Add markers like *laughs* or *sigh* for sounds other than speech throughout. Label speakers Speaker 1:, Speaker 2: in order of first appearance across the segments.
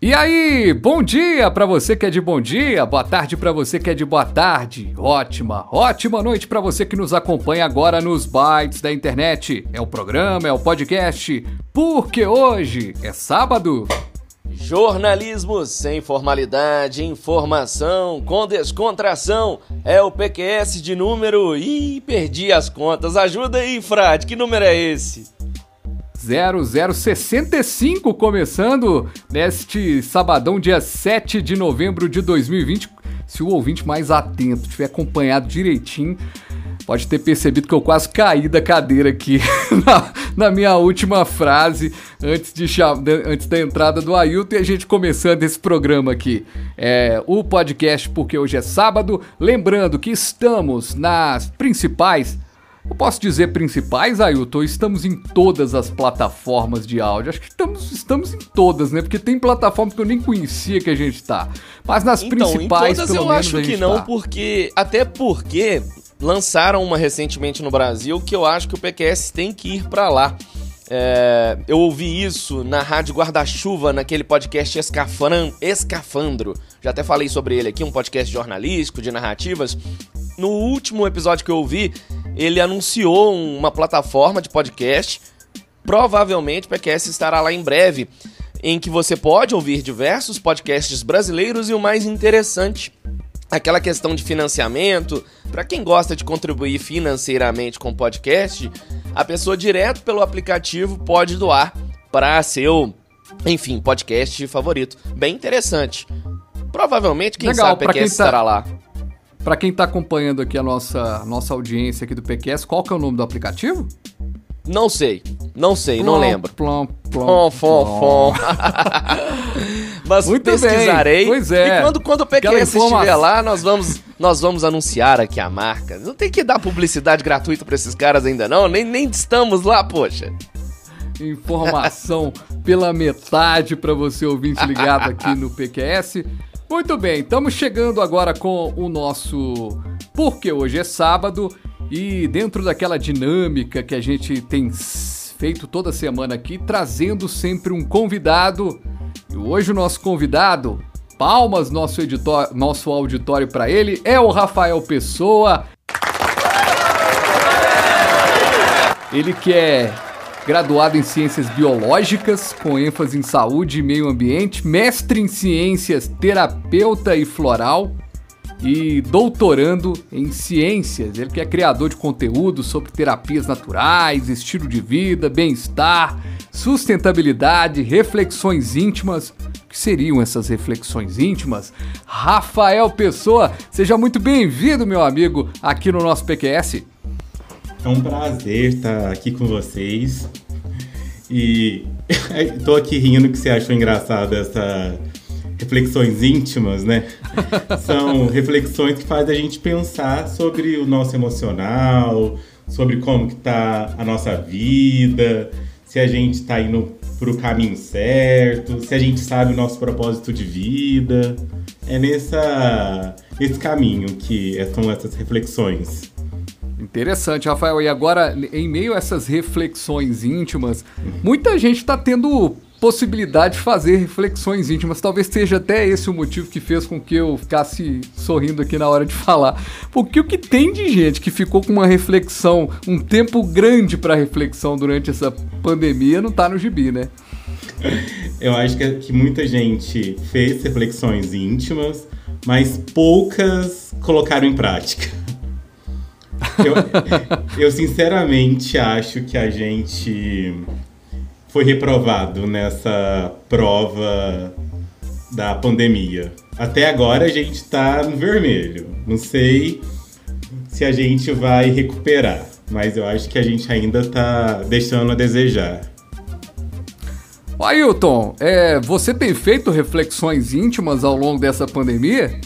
Speaker 1: E aí, bom dia para você que é de bom dia, boa tarde para você que é de boa tarde, ótima, ótima noite para você que nos acompanha agora nos bytes da internet. É o programa, é o podcast, porque hoje é sábado.
Speaker 2: Jornalismo sem formalidade, informação com descontração. É o PQS de número. Ih, perdi as contas. Ajuda aí, Frade, que número é esse?
Speaker 1: 0065 começando neste sabadão, dia 7 de novembro de 2020. Se o ouvinte mais atento tiver acompanhado direitinho, pode ter percebido que eu quase caí da cadeira aqui *laughs* na, na, minha última frase antes, de, antes da entrada do Ailton e a gente começando esse programa aqui. É, o podcast, porque hoje é sábado. Lembrando que estamos nas principais eu posso dizer principais, Ailton? Estamos em todas as plataformas de áudio. Acho que estamos, estamos em todas, né? Porque tem plataformas que eu nem conhecia que a gente tá. Mas nas então, principais, em todas eu
Speaker 2: acho que não, tá. porque. Até porque lançaram uma recentemente no Brasil que eu acho que o PQS tem que ir para lá. É, eu ouvi isso na Rádio Guarda-Chuva, naquele podcast Escafran, Escafandro. Já até falei sobre ele aqui, um podcast jornalístico, de narrativas. No último episódio que eu ouvi, ele anunciou uma plataforma de podcast. Provavelmente o PQS estará lá em breve, em que você pode ouvir diversos podcasts brasileiros e o mais interessante, aquela questão de financiamento. Para quem gosta de contribuir financeiramente com o podcast, a pessoa direto pelo aplicativo pode doar para seu, enfim, podcast favorito. Bem interessante. Provavelmente quem Legal, sabe o PQS tá... estará lá.
Speaker 1: Para quem está acompanhando aqui a nossa, nossa audiência aqui do PQS, qual que é o nome do aplicativo?
Speaker 2: Não sei, não sei, plom, não lembro.
Speaker 1: Plom, plom,
Speaker 2: fom, fom. *laughs* Mas Muito pesquisarei. Bem.
Speaker 1: Pois é.
Speaker 2: E quando, quando o PQS estiver lá, nós vamos, nós vamos anunciar aqui a marca. Não tem que dar publicidade gratuita para esses caras ainda não, nem, nem estamos lá, poxa.
Speaker 1: Informação pela metade para você ouvinte ligado aqui no *laughs* PQS. Muito bem, estamos chegando agora com o nosso Porque hoje é sábado e dentro daquela dinâmica que a gente tem feito toda semana aqui, trazendo sempre um convidado. E hoje o nosso convidado, palmas nosso editor, nosso auditório para ele, é o Rafael Pessoa. Ele que é graduado em Ciências Biológicas, com ênfase em saúde e meio ambiente, mestre em Ciências, terapeuta e floral e doutorando em ciências. Ele que é criador de conteúdo sobre terapias naturais, estilo de vida, bem-estar, sustentabilidade, reflexões íntimas. O que seriam essas reflexões íntimas? Rafael Pessoa, seja muito bem-vindo, meu amigo, aqui no nosso PQS.
Speaker 3: É um prazer estar aqui com vocês. E *laughs* tô aqui rindo que você achou engraçado essa reflexões íntimas, né? *laughs* São reflexões que fazem a gente pensar sobre o nosso emocional, sobre como que tá a nossa vida, se a gente está indo para o caminho certo, se a gente sabe o nosso propósito de vida. É nessa, nesse caminho que são essas reflexões.
Speaker 1: Interessante, Rafael. E agora, em meio a essas reflexões íntimas, muita gente está tendo possibilidade de fazer reflexões íntimas. Talvez seja até esse o motivo que fez com que eu ficasse sorrindo aqui na hora de *laughs* falar. Porque o que tem de gente que ficou com uma reflexão, um tempo grande para reflexão durante essa pandemia, não está no gibi, né?
Speaker 3: Eu acho que, que muita gente fez reflexões íntimas, mas poucas colocaram em prática. Eu, eu sinceramente acho que a gente foi reprovado nessa prova da pandemia. Até agora a gente está no vermelho. Não sei se a gente vai recuperar, mas eu acho que a gente ainda está deixando a desejar.
Speaker 1: Ailton, é, você tem feito reflexões íntimas ao longo dessa pandemia?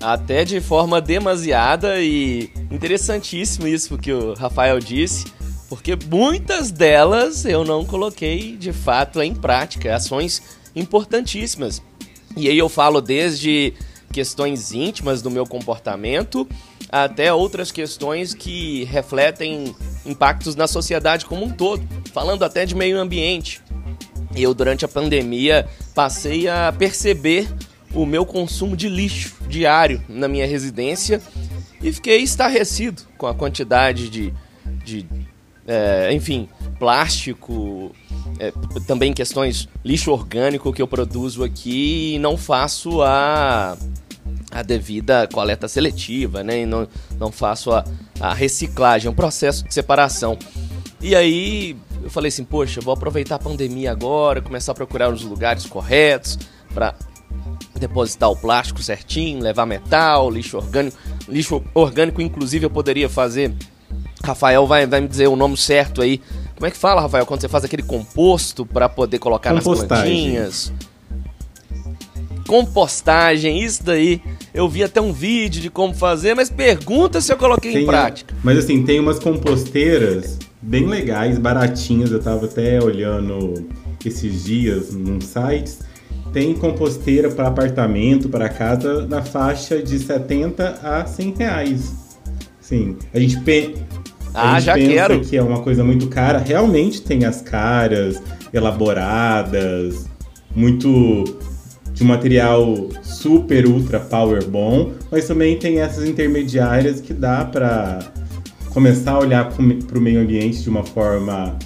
Speaker 2: Até de forma demasiada e interessantíssimo isso que o Rafael disse, porque muitas delas eu não coloquei de fato em prática, ações importantíssimas. E aí eu falo desde questões íntimas do meu comportamento até outras questões que refletem impactos na sociedade como um todo. falando até de meio ambiente. Eu, durante a pandemia, passei a perceber o meu consumo de lixo diário na minha residência e fiquei estarrecido com a quantidade de, de é, enfim, plástico, é, também questões lixo orgânico que eu produzo aqui e não faço a, a devida coleta seletiva, né? E não, não faço a, a reciclagem, é um processo de separação. E aí eu falei assim, poxa, vou aproveitar a pandemia agora, começar a procurar os lugares corretos para depositar o plástico certinho, levar metal, lixo orgânico. Lixo orgânico, inclusive, eu poderia fazer. Rafael vai, vai me dizer o nome certo aí. Como é que fala, Rafael, quando você faz aquele composto para poder colocar nas plantinhas? Compostagem, isso daí. Eu vi até um vídeo de como fazer, mas pergunta se eu coloquei tem, em prática.
Speaker 3: Mas assim, tem umas composteiras bem legais, baratinhas. Eu tava até olhando esses dias num sites tem composteira para apartamento, para casa, na faixa de 70 a 100 reais. Sim, a gente, pe...
Speaker 2: ah,
Speaker 3: a gente
Speaker 2: já
Speaker 3: pensa
Speaker 2: quero.
Speaker 3: que é uma coisa muito cara. Realmente tem as caras, elaboradas, muito de um material super ultra power bom, mas também tem essas intermediárias que dá para começar a olhar para o meio ambiente de uma forma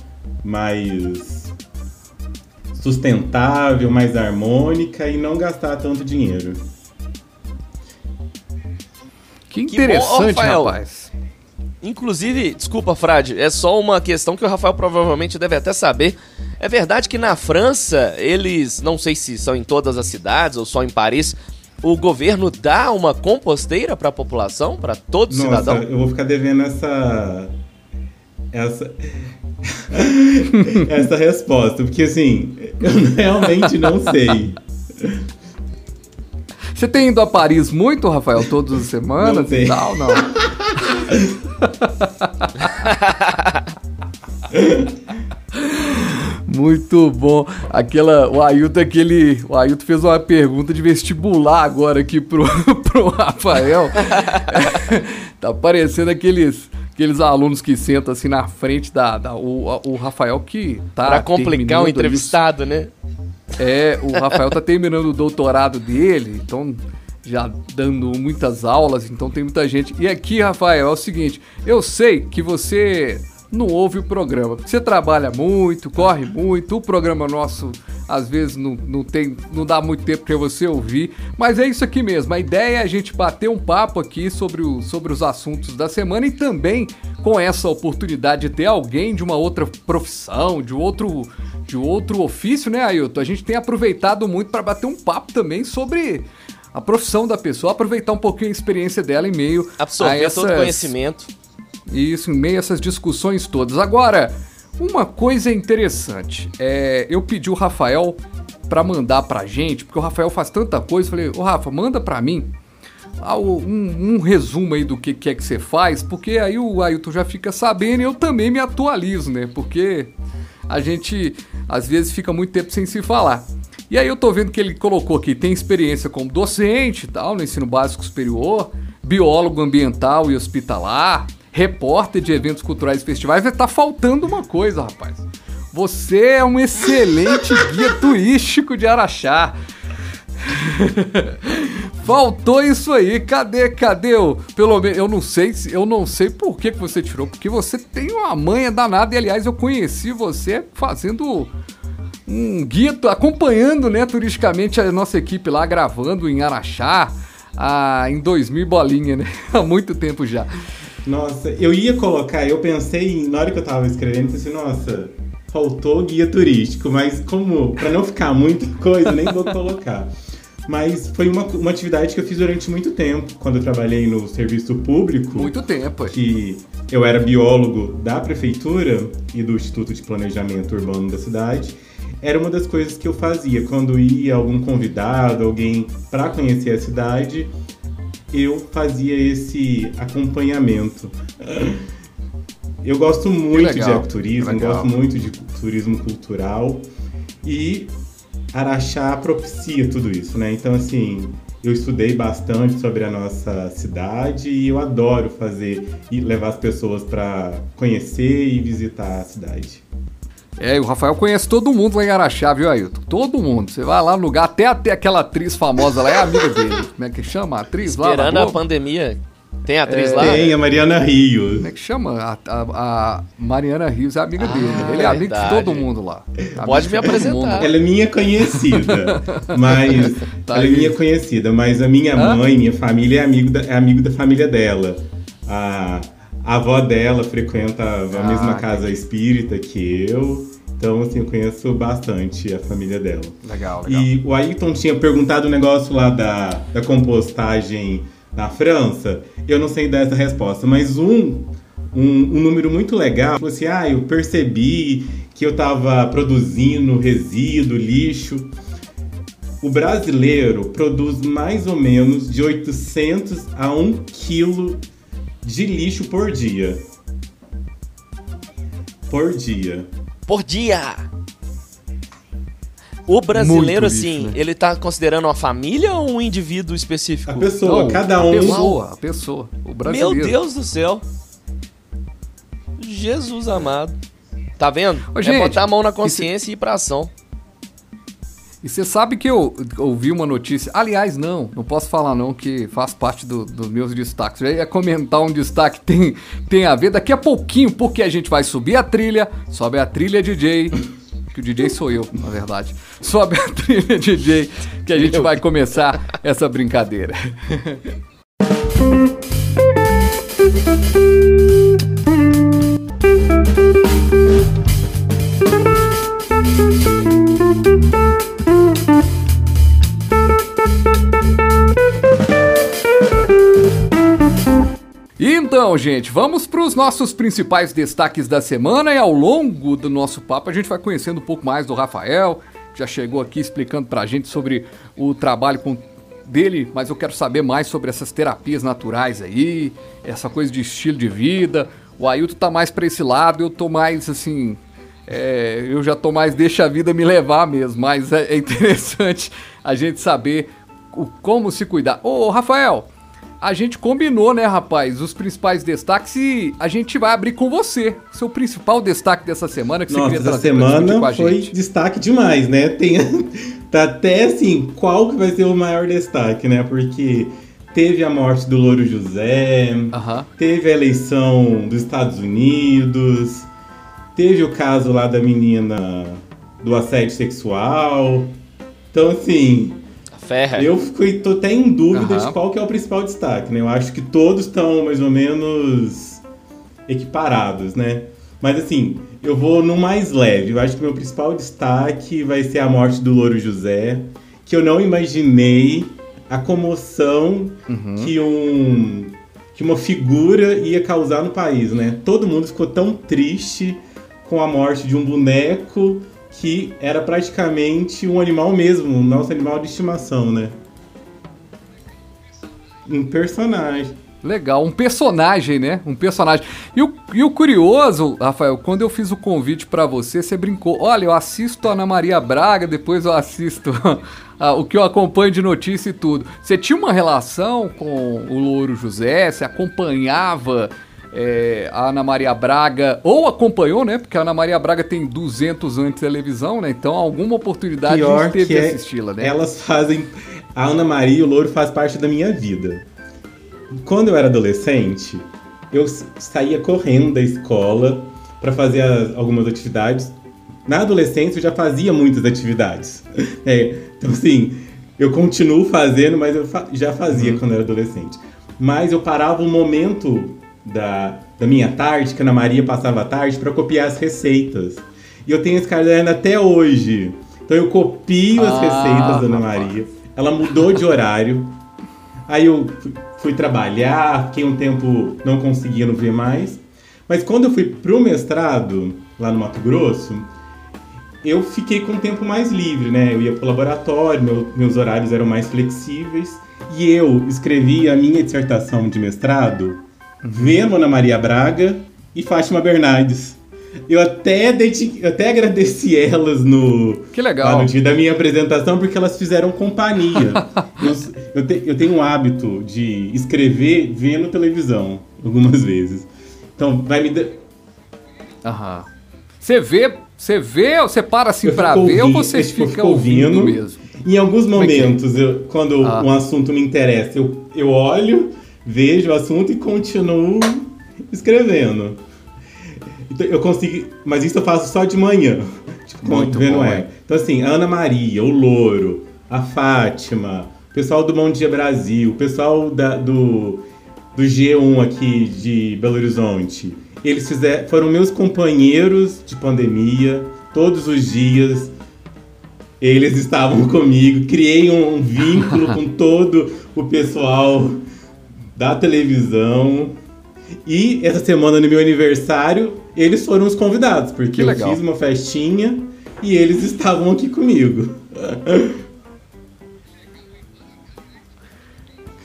Speaker 3: mais sustentável, mais harmônica e não gastar tanto dinheiro.
Speaker 1: Que interessante, que bom, rapaz.
Speaker 2: Inclusive, desculpa, Frade, é só uma questão que o Rafael provavelmente deve até saber. É verdade que na França, eles, não sei se são em todas as cidades ou só em Paris, o governo dá uma composteira para a população, para todo
Speaker 3: Nossa,
Speaker 2: cidadão?
Speaker 3: Eu vou ficar devendo essa essa *laughs* essa resposta, porque assim, eu *laughs* realmente não sei.
Speaker 1: Você tem ido a Paris muito, Rafael, todas as semanas não e tal, não? *laughs* Muito bom. Aquela, o Ailton, aquele, o Ailton fez uma pergunta de vestibular agora aqui pro, pro Rafael. tá parecendo aqueles aqueles alunos que sentam assim na frente da. da o, o Rafael que tá.
Speaker 2: Pra complicar o entrevistado, isso. né?
Speaker 1: É, o Rafael tá terminando o doutorado dele, então já dando muitas aulas, então tem muita gente. E aqui, Rafael, é o seguinte: eu sei que você não ouve o programa. Você trabalha muito, corre muito, o programa nosso às vezes não, não, tem, não dá muito tempo para você ouvir, mas é isso aqui mesmo. A ideia é a gente bater um papo aqui sobre, o, sobre os assuntos da semana e também com essa oportunidade de ter alguém de uma outra profissão, de outro, de outro ofício, né, Ailton? A gente tem aproveitado muito para bater um papo também sobre a profissão da pessoa, aproveitar um pouquinho a experiência dela em meio
Speaker 2: Absorver
Speaker 1: a essas...
Speaker 2: todo conhecimento
Speaker 1: isso, em meio a essas discussões todas. Agora, uma coisa interessante. É, eu pedi o Rafael para mandar pra gente, porque o Rafael faz tanta coisa. Falei, ô Rafa, manda pra mim um, um, resumo aí do que, que é que você faz, porque aí o Ailton já fica sabendo e eu também me atualizo, né? Porque a gente às vezes fica muito tempo sem se falar. E aí eu tô vendo que ele colocou aqui, tem experiência como docente e tal, no ensino básico superior, biólogo ambiental e hospitalar, repórter de eventos culturais e festivais, vai estar tá faltando uma coisa, rapaz. Você é um excelente *laughs* guia turístico de Araxá. *laughs* Faltou isso aí. Cadê, cadê o? Pelo menos eu não sei, eu não sei por que, que você tirou, porque você tem uma manha danada e aliás eu conheci você fazendo um guia, acompanhando, né, turisticamente a nossa equipe lá gravando em Araxá, ah, em 2000 bolinha, né? *laughs* Há muito tempo já.
Speaker 3: Nossa, eu ia colocar, eu pensei, na hora que eu tava escrevendo, pensei, nossa, faltou guia turístico, mas como, para não ficar muita *laughs* coisa, nem vou colocar. Mas foi uma, uma atividade que eu fiz durante muito tempo, quando eu trabalhei no serviço público.
Speaker 1: Muito tempo,
Speaker 3: Que eu era biólogo da prefeitura e do Instituto de Planejamento Urbano da cidade. Era uma das coisas que eu fazia quando ia algum convidado, alguém para conhecer a cidade eu fazia esse acompanhamento. Eu gosto muito de ecoturismo, gosto muito de turismo cultural e Araxá propicia tudo isso, né? Então, assim, eu estudei bastante sobre a nossa cidade e eu adoro fazer e levar as pessoas para conhecer e visitar a cidade.
Speaker 1: É, o Rafael conhece todo mundo lá em Araxá, viu, Ailton? Todo mundo. Você vai lá no lugar, até, até aquela atriz famosa lá é amiga dele. Como é que chama? A atriz
Speaker 2: Esperando
Speaker 1: lá?
Speaker 2: Esperando a pandemia. Tem atriz
Speaker 1: É,
Speaker 2: lá?
Speaker 3: Tem a Mariana Rios.
Speaker 1: Como é que chama? A, a- a Mariana Rios é amiga dele. Ele é amigo de
Speaker 2: verdade.
Speaker 1: todo mundo lá. Amigo
Speaker 2: Pode
Speaker 1: de
Speaker 2: me apresentar.
Speaker 1: mundo.
Speaker 3: Ela é minha conhecida, *laughs* mas
Speaker 1: Tá
Speaker 3: ela é
Speaker 1: aí.
Speaker 3: minha conhecida, mas a minha
Speaker 1: Hã?
Speaker 3: mãe, minha família é amigo da, é amigo da família dela. A, a avó dela frequentava a
Speaker 1: Ah,
Speaker 3: mesma casa espírita que eu, então assim eu conheço bastante a família dela.
Speaker 1: Legal, legal.
Speaker 3: E o Ailton tinha perguntado o negócio lá da, da compostagem na França. Eu não sei dar essa resposta, mas um, um, um número muito legal falou assim: ah, eu percebi que eu estava produzindo resíduo, lixo. O brasileiro produz mais ou menos de 800 a 1 quilo de lixo por dia. Por dia.
Speaker 2: Por dia! O brasileiro,
Speaker 1: Muito lixo,
Speaker 2: assim,
Speaker 1: né?
Speaker 2: ele tá considerando uma família ou um indivíduo específico?
Speaker 3: A pessoa,
Speaker 1: Não,
Speaker 3: cada
Speaker 1: a
Speaker 3: um.
Speaker 1: pessoa, a pessoa. O brasileiro.
Speaker 2: Meu Deus do céu! Jesus amado. Tá vendo?
Speaker 1: Ô,
Speaker 2: é
Speaker 1: gente,
Speaker 2: botar a mão na
Speaker 1: isso-
Speaker 2: consciência e ir pra ação.
Speaker 1: E você sabe que eu ouvi uma notícia. Aliás, não, não posso falar não, que faz parte do- dos meus destaques. Eu ia comentar um destaque que tem, tem a ver daqui a pouquinho, porque a gente vai subir a trilha, sobe a trilha DJ. Que o DJ sou eu, na verdade. Sobe a trilha DJ, que a gente vai começar essa brincadeira. *laughs* Então, gente, vamos para os nossos principais destaques da semana e ao longo do nosso papo a gente vai conhecendo um pouco mais do Rafael, que já chegou aqui explicando para a gente sobre o trabalho com dele, mas eu quero saber mais sobre essas terapias naturais aí, essa coisa de estilo de vida. O Ailton tá mais para esse lado, eu tô mais assim, é, eu já tô mais deixa a vida me levar mesmo, mas é, é *laughs* interessante a gente saber o, como se cuidar. Ô, Rafael, a gente combinou, né, rapaz, os principais destaques e a gente vai abrir com você. Seu principal destaque dessa semana que você
Speaker 3: Nossa,
Speaker 1: queria
Speaker 3: essa
Speaker 1: trazer
Speaker 3: semana foi destaque demais, né? Tem, *laughs* tá até assim, qual que vai ser o maior destaque, né? Porque teve a morte do Louro José,
Speaker 1: Aham.
Speaker 3: teve a eleição dos Estados Unidos, teve o caso lá da menina do assédio sexual. Então, assim, Eu tô até em dúvida
Speaker 1: Aham.
Speaker 3: de qual que é o principal destaque, né? Eu acho que todos estão mais ou menos equiparados, né? Mas assim, eu vou no mais leve. Eu acho que meu principal destaque vai ser a morte do Louro José, que eu não imaginei a comoção que um que uma figura ia causar no país, né? Todo mundo ficou tão triste com a morte de um boneco que era praticamente um animal mesmo, nosso animal de estimação, né? Um personagem.
Speaker 1: Legal, um personagem, né? Um personagem. E o, e o curioso, Rafael, quando eu fiz o convite pra você, você brincou. Olha, eu assisto a Ana Maria Braga, depois eu assisto *laughs* o que eu acompanho de notícia e tudo. Você tinha uma relação com o Louro José? Você acompanhava é, a Ana Maria Braga? Ou acompanhou, né? Porque a Ana Maria Braga tem 200 anos de televisão, né? Então, alguma oportunidade a
Speaker 3: Pior
Speaker 1: gente teve
Speaker 3: que
Speaker 1: de
Speaker 3: é,
Speaker 1: assisti-la, né?
Speaker 3: elas fazem. A Ana Maria e o Louro faz parte da minha vida. Quando eu era adolescente, eu saía correndo da escola para fazer as- algumas atividades. Na adolescência eu já fazia muitas atividades. *laughs* É, então assim, eu continuo fazendo, mas eu fa- já fazia quando eu era adolescente. Mas eu parava um momento da, da minha tarde, que a Ana Maria passava a tarde, para copiar as receitas. E eu tenho esse caderno até hoje. Então eu copio as
Speaker 1: Ah,
Speaker 3: receitas da Ana
Speaker 1: rapaz.
Speaker 3: Maria. Ela mudou de horário. Aí eu fui, fui trabalhar, fiquei um tempo não conseguindo ver mais. Mas quando eu fui pro mestrado, lá no Mato Grosso, eu fiquei com um tempo mais livre, né? Eu ia pro laboratório, meu- meus horários eram mais flexíveis. E eu escrevi a minha dissertação de mestrado vendo Ana Maria Braga e Fátima Bernardes. Eu até, dedique- até agradeci elas no,
Speaker 1: Que legal.
Speaker 3: no dia da minha apresentação, porque elas fizeram companhia. *laughs* eu, eu, te- eu tenho um hábito de escrever vendo televisão, algumas vezes. Então, vai me. dar-
Speaker 1: Aham. Você vê, Você vê, você para assim para ver ou você fica ouvindo, ouvindo mesmo?
Speaker 3: Em alguns é é? momentos, é? eu, quando ah. um assunto me interessa, eu, eu olho, vejo o assunto e continuo escrevendo. Então, eu consigo, mas isso eu faço só de manhã. Tipo, Muito vendo bom, é. Então assim, Ana Maria, o Louro, a Fátima, o pessoal do Bom Dia Brasil, o pessoal da, do, do G1 aqui de Belo Horizonte. Eles fizeram, foram meus companheiros de pandemia, todos os dias. Eles estavam *laughs* comigo, criei um vínculo com todo o pessoal da televisão. E essa semana, no meu aniversário, eles foram os convidados, porque eu fiz uma festinha e eles *laughs* estavam aqui comigo.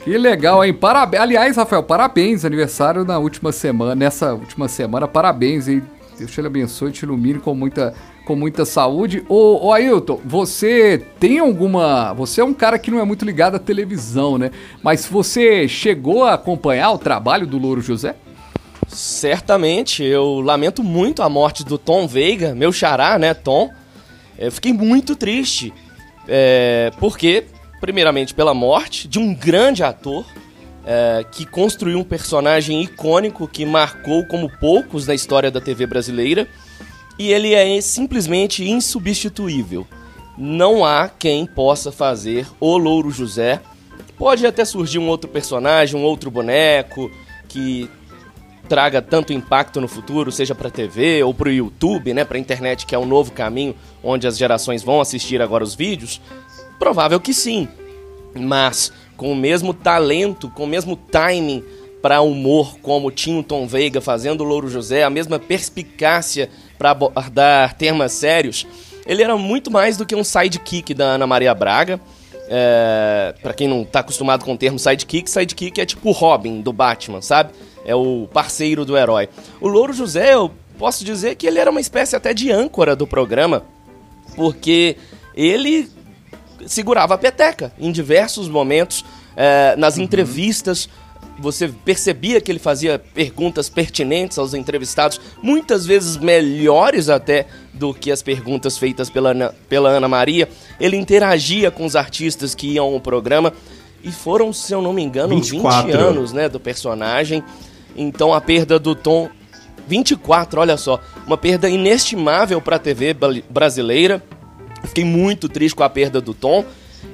Speaker 1: Que legal, hein? Parabéns. Aliás, Rafael, parabéns. Aniversário na última semana, nessa última semana, parabéns, hein? Deus te abençoe te ilumine com muita, com muita saúde. Ô, ô Ailton, você tem alguma. Você é um cara que não é muito ligado à televisão, né? Mas você chegou a acompanhar o trabalho do Louro José?
Speaker 2: Certamente, eu lamento muito a morte do Tom Veiga, meu xará, né, Tom. Eu fiquei muito triste, é, porque primeiramente pela morte de um grande ator é, que construiu um personagem icônico que marcou como poucos na história da TV brasileira e ele é simplesmente insubstituível. Não há quem possa fazer o Louro José. Pode até surgir um outro personagem, um outro boneco que traga tanto impacto no futuro, seja para TV ou para o YouTube, né, para internet, que é um novo caminho onde as gerações vão assistir agora os vídeos. Provável que sim, mas com o mesmo talento, com o mesmo timing para humor como tinha o Tom Veiga fazendo o Louro José, a mesma perspicácia para abordar temas sérios, ele era muito mais do que um sidekick da Ana Maria Braga. É, para quem não tá acostumado com o termo sidekick, sidekick é tipo o Robin do Batman, sabe? É o parceiro do herói. O Louro José, eu posso dizer que ele era uma espécie até de âncora do programa, porque ele segurava a peteca em diversos momentos, é, nas uhum. Você percebia que ele fazia perguntas pertinentes aos entrevistados, muitas vezes melhores até do que as perguntas feitas pela Ana, pela Ana Maria. Ele interagia com os artistas que iam ao programa. E foram, se eu não me engano, 24. 20 anos né, do personagem. Então a perda do Tom 24, olha só, uma perda inestimável para a TV brasileira. Fiquei muito triste com a perda do Tom.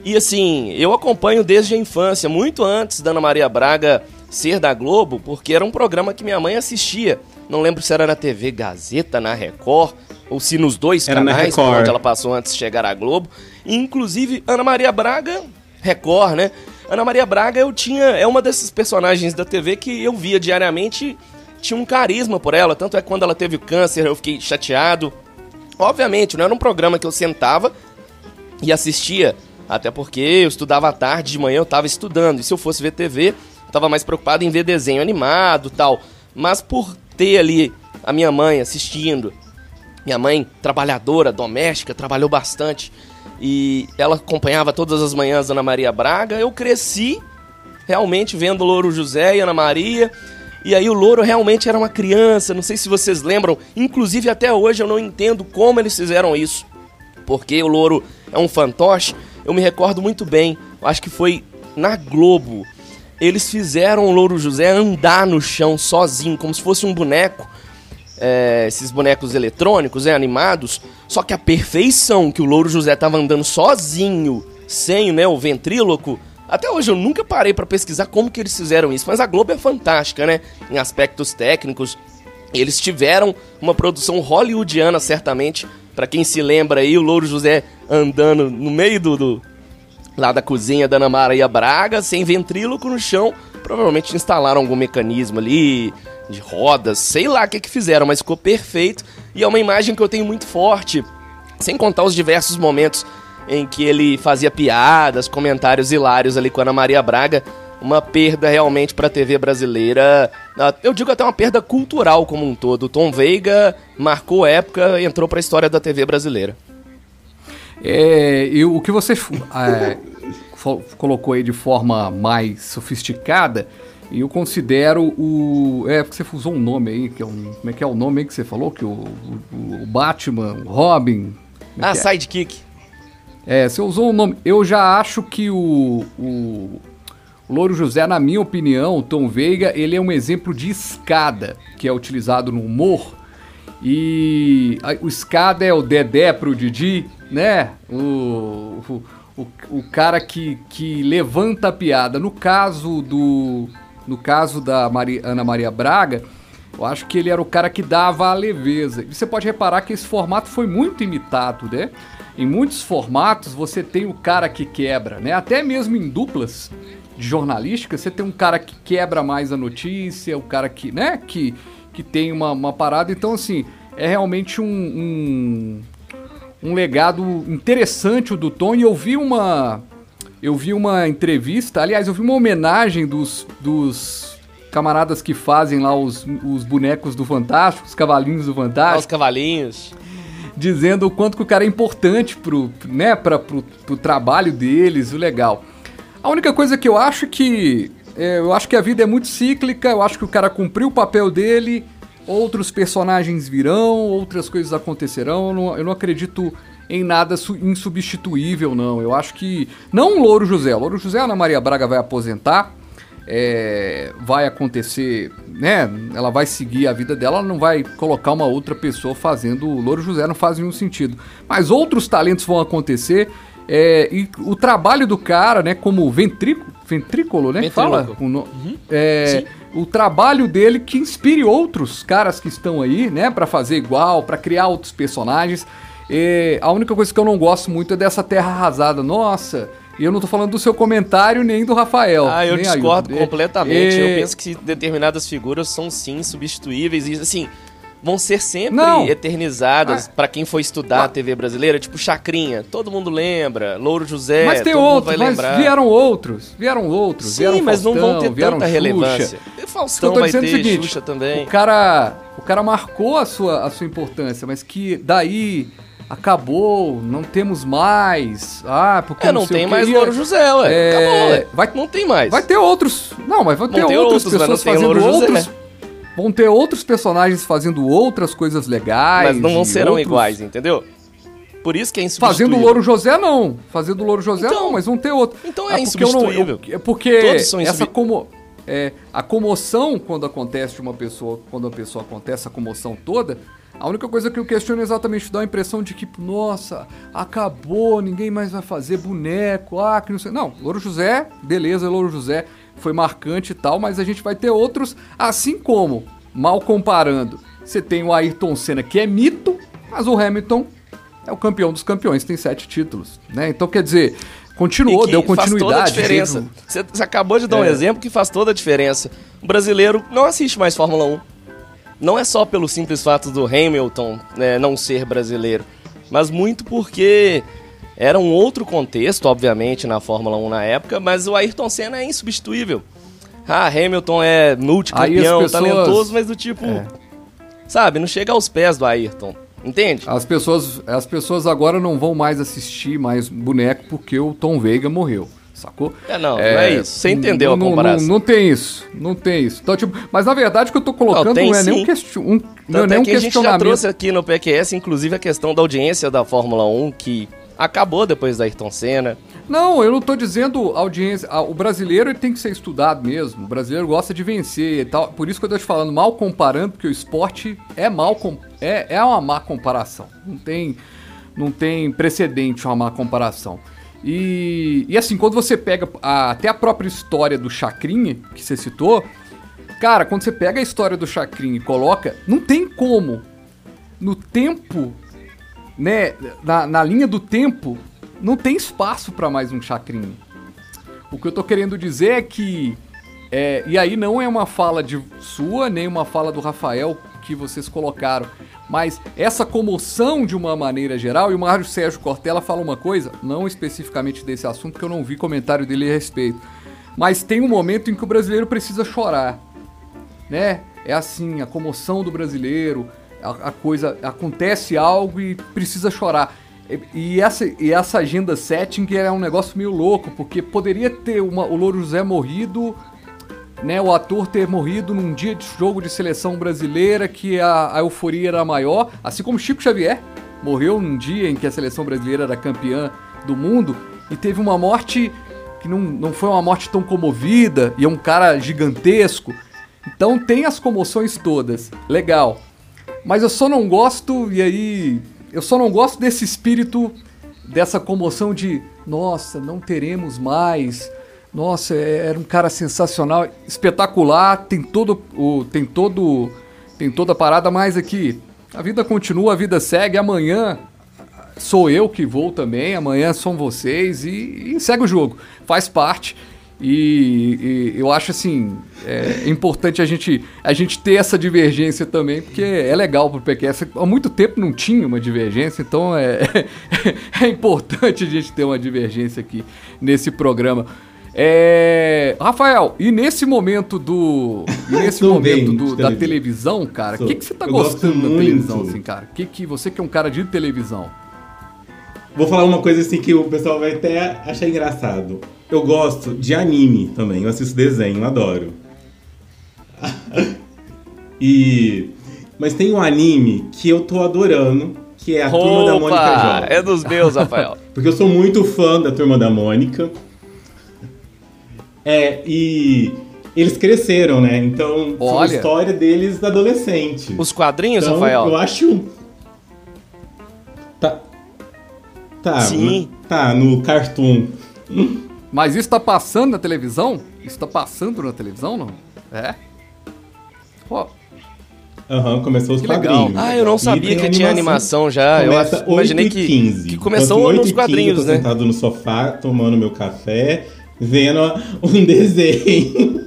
Speaker 2: E assim, eu acompanho desde a infância, muito antes da Ana Maria Braga ser da Globo, porque era um programa que minha mãe assistia. Não lembro se era na TV Gazeta, na Record, ou se nos dois era canais onde ela passou antes de chegar à Globo. E, inclusive, Ana Maria Braga, Record, né? Ana Maria Braga eu tinha é uma desses personagens da TV que eu via diariamente, tinha um carisma por ela, tanto é que quando ela teve câncer eu fiquei chateado. Obviamente, não era um programa que eu sentava e assistia, até porque eu estudava à tarde, de manhã eu estava estudando. E se eu fosse ver TV, eu estava mais preocupado em ver desenho animado tal. Mas por ter ali a minha mãe assistindo, minha mãe, trabalhadora, doméstica, trabalhou bastante. E ela acompanhava todas as manhãs Ana Maria Braga. Eu cresci realmente vendo Louro José e Ana Maria. E aí o Louro realmente era uma criança, não sei se vocês lembram, inclusive até hoje eu não entendo como eles fizeram isso. Porque o Louro é um fantoche, eu me recordo muito bem, acho que foi na Globo. Eles fizeram o Louro José andar no chão sozinho, como se fosse um boneco. É, esses bonecos eletrônicos, é, animados. Só que a perfeição que o Louro José tava andando sozinho, sem né, o ventríloco, até hoje eu nunca parei para pesquisar como que eles fizeram isso, mas a Globo é fantástica, né? Em aspectos técnicos. Eles tiveram uma produção hollywoodiana, certamente. Para quem se lembra aí, o Louro José andando no meio do, do lá da cozinha da Ana Maria Braga, sem ventríloco no chão. Provavelmente instalaram algum mecanismo ali de rodas, sei lá o que, que fizeram, mas ficou perfeito. E é uma imagem que eu tenho muito forte, sem contar os diversos momentos em que ele fazia piadas, comentários hilários ali com a Ana Maria Braga. Uma perda realmente para a TV brasileira. Ah, eu digo até uma perda cultural como um todo. Tom Veiga marcou época, entrou para a história da TV brasileira.
Speaker 1: É, e o que você *laughs* é, colocou aí de forma mais sofisticada, eu considero o. É, porque você usou um nome aí, que é um. Como é que é o nome aí que você falou? Que o, o, o Batman, o Robin.
Speaker 2: É ah, é? sidekick.
Speaker 1: É, você usou um nome. Eu já acho que o, o, o Louro José, na minha opinião, Tom Veiga, ele é um exemplo de escada que é utilizado no humor. E a, o escada é o Dedé pro Didi, né? O, o, o, o cara que, que levanta a piada. No caso do no caso da Maria, Ana Maria Braga, eu acho que ele era o cara que dava a leveza. E você pode reparar que esse formato foi muito imitado, né? Em muitos formatos você tem o cara que quebra, né? Até mesmo em duplas de jornalística, você tem um cara que quebra mais a notícia, o cara que, né, que, que tem uma, uma parada. Então, assim, é realmente um, um, um legado interessante o do Tom. E eu vi uma, eu vi uma entrevista, aliás, eu vi uma homenagem dos, dos camaradas que fazem lá os, os bonecos do Fantástico, os cavalinhos do Fantástico.
Speaker 2: os cavalinhos.
Speaker 1: Dizendo o quanto que o cara é importante pro, né, pra, pro, pro trabalho deles, o legal. A única coisa que eu acho que. É, eu acho que a vida é muito cíclica, eu acho que o cara cumpriu o papel dele, outros personagens virão, outras coisas acontecerão. Eu não, eu não acredito em nada insubstituível, não. Eu acho que. Não o Louro José. Louro José, Ana Maria Braga vai aposentar. É, vai acontecer, né? Ela vai seguir a vida dela, ela não vai colocar uma outra pessoa fazendo o Louro José, não faz nenhum sentido. Mas outros talentos vão acontecer. É, e o trabalho do cara, né, como ventrículo, ventrículo, né? Fala? O, uhum. é, o trabalho dele que inspire outros caras que estão aí, né, para fazer igual, para criar outros personagens. E a única coisa que eu não gosto muito é dessa terra arrasada. Nossa, e eu não tô falando do seu comentário nem do Rafael.
Speaker 2: Ah, eu discordo completamente. Eu penso que determinadas figuras são sim substituíveis e assim vão ser sempre não. eternizadas ah. para quem for estudar ah. a TV brasileira, tipo Chacrinha, todo mundo lembra, Louro José,
Speaker 1: mas tem outros, mas vieram outros, vieram outros,
Speaker 2: Sim,
Speaker 1: vieram
Speaker 2: mas
Speaker 1: Faustão,
Speaker 2: não vão ter tanta relevância. E Faustão vai ter, seguinte, Xuxa também.
Speaker 1: O cara, o cara marcou a sua, a sua importância, mas que daí acabou, não temos mais. Ah, porque
Speaker 2: é, não, não tem mais Louro José, ué. É... Acabou, ué. Vai, não tem mais.
Speaker 1: Vai ter outros. Não, mas vai ter, outras outros, pessoas fazendo outros. Vão ter outros personagens fazendo outras coisas legais.
Speaker 2: Mas não serão outros... iguais, entendeu? Por isso que é insubstituível.
Speaker 1: Fazendo o Louro José, não. Fazendo o Louro José, então, não, mas vão ter outro.
Speaker 2: Então é, é insubstituível.
Speaker 1: Não, é porque Todos são essa como é, a comoção quando acontece de uma pessoa, quando a pessoa acontece a comoção toda, a única coisa que eu questiono é exatamente dá a impressão de que, nossa, acabou, ninguém mais vai fazer boneco, ah, que não sei. Não, Louro José, beleza, Louro José foi marcante e tal, mas a gente vai ter outros, assim como, mal comparando, você tem o Ayrton Senna, que é mito, mas o Hamilton é o campeão dos campeões, tem sete títulos, né? Então, quer dizer, continuou, deu continuidade. Faz toda a
Speaker 2: diferença. Você, você acabou de dar é. um exemplo que faz toda a diferença. O brasileiro não assiste mais Fórmula 1 não é só pelo simples fato do Hamilton né, não ser brasileiro, mas muito porque era um outro contexto, obviamente, na Fórmula 1 na época, mas o Ayrton Senna é insubstituível. Ah, Hamilton é multicampeão, pessoas... talentoso, mas do tipo. É. Sabe, não chega aos pés do Ayrton. Entende?
Speaker 1: As pessoas, as pessoas agora não vão mais assistir mais boneco porque o Tom Veiga morreu sacou?
Speaker 2: É, não, é, não é isso. Você entendeu a comparação.
Speaker 1: Não, não, tem isso, não tem isso. Então, tipo, mas na verdade o que eu tô colocando não, não é nem um, question, um,
Speaker 2: não é nem um que questionamento. A gente já trouxe aqui no PQS, inclusive, a questão da audiência da Fórmula 1, que acabou depois da Ayrton Senna.
Speaker 1: Não, eu não tô dizendo audiência. O brasileiro tem que ser estudado mesmo. O brasileiro gosta de vencer e tal. Por isso que eu tô te falando mal comparando, porque o esporte é mal é, é uma má comparação. Não tem, não tem precedente uma má comparação. E, e assim, quando você pega a, até a própria história do Chacrinha, que você citou, cara, quando você pega a história do Chacrinha e coloca, não tem como, no tempo, né, na, na linha do tempo, não tem espaço para mais um Chacrinha. O que eu tô querendo dizer é que, é, e aí não é uma fala de sua, nem uma fala do Rafael que vocês colocaram, mas essa comoção de uma maneira geral, e o Mário Sérgio Cortella fala uma coisa, não especificamente desse assunto, porque eu não vi comentário dele a respeito, mas tem um momento em que o brasileiro precisa chorar, né? É assim, a comoção do brasileiro, a, a coisa, acontece algo e precisa chorar. E essa, e essa agenda setting é um negócio meio louco, porque poderia ter uma, o Louro José morrido né, o ator ter morrido num dia de jogo de seleção brasileira que a, a euforia era maior, assim como Chico Xavier morreu num dia em que a seleção brasileira era campeã do mundo e teve uma morte que não, não foi uma morte tão comovida e é um cara gigantesco. Então tem as comoções todas, legal. Mas eu só não gosto, e aí. Eu só não gosto desse espírito, dessa comoção de nossa, não teremos mais. Nossa, é, era um cara sensacional, espetacular, tem todo o. tem todo. tem toda a parada, mas aqui. A vida continua, a vida segue, amanhã sou eu que vou também, amanhã são vocês e, e segue o jogo. Faz parte. E, e, eu acho assim é importante a gente, a gente ter essa divergência também, porque é legal pro PQS. Há muito tempo não tinha uma divergência, então é, *laughs* é importante a gente ter uma divergência aqui nesse programa. É, Rafael, e nesse momento do. Nesse momento do, da televisão, cara, o que, que você tá gostando da televisão, assim, cara? Que, que você que é um cara de televisão?
Speaker 3: Vou falar uma coisa assim que o pessoal vai até achar engraçado. Eu gosto de anime também, eu assisto desenho, adoro. e mas tem um anime que eu tô adorando, que é a
Speaker 2: Opa,
Speaker 3: Turma da Mônica Jovem.
Speaker 2: É dos meus, Rafael. *laughs*
Speaker 3: Porque eu sou muito fã da Turma da Mônica. É, e eles cresceram, né? Então, foi a
Speaker 1: Olha.
Speaker 3: história deles adolescente.
Speaker 2: Os quadrinhos,
Speaker 3: Então,
Speaker 2: Rafael?
Speaker 3: eu acho. Tá. Tá.
Speaker 2: Sim.
Speaker 3: Tá, no Cartoon.
Speaker 1: Mas isso tá passando na televisão? Isso tá passando na televisão, não? É? Pô,
Speaker 3: Aham, começou os
Speaker 1: Que legal.
Speaker 3: quadrinhos.
Speaker 2: Ah, eu não sabia que tinha animação já. Eu
Speaker 3: Começa
Speaker 2: acho- imaginei
Speaker 3: 8 e
Speaker 2: que,
Speaker 3: 15.
Speaker 2: que começou
Speaker 3: Então,
Speaker 2: nos
Speaker 3: 8 e 15,
Speaker 2: quadrinhos,
Speaker 3: eu tô
Speaker 2: né?
Speaker 3: sentado no sofá, tomando meu café, vendo *laughs* um desenho.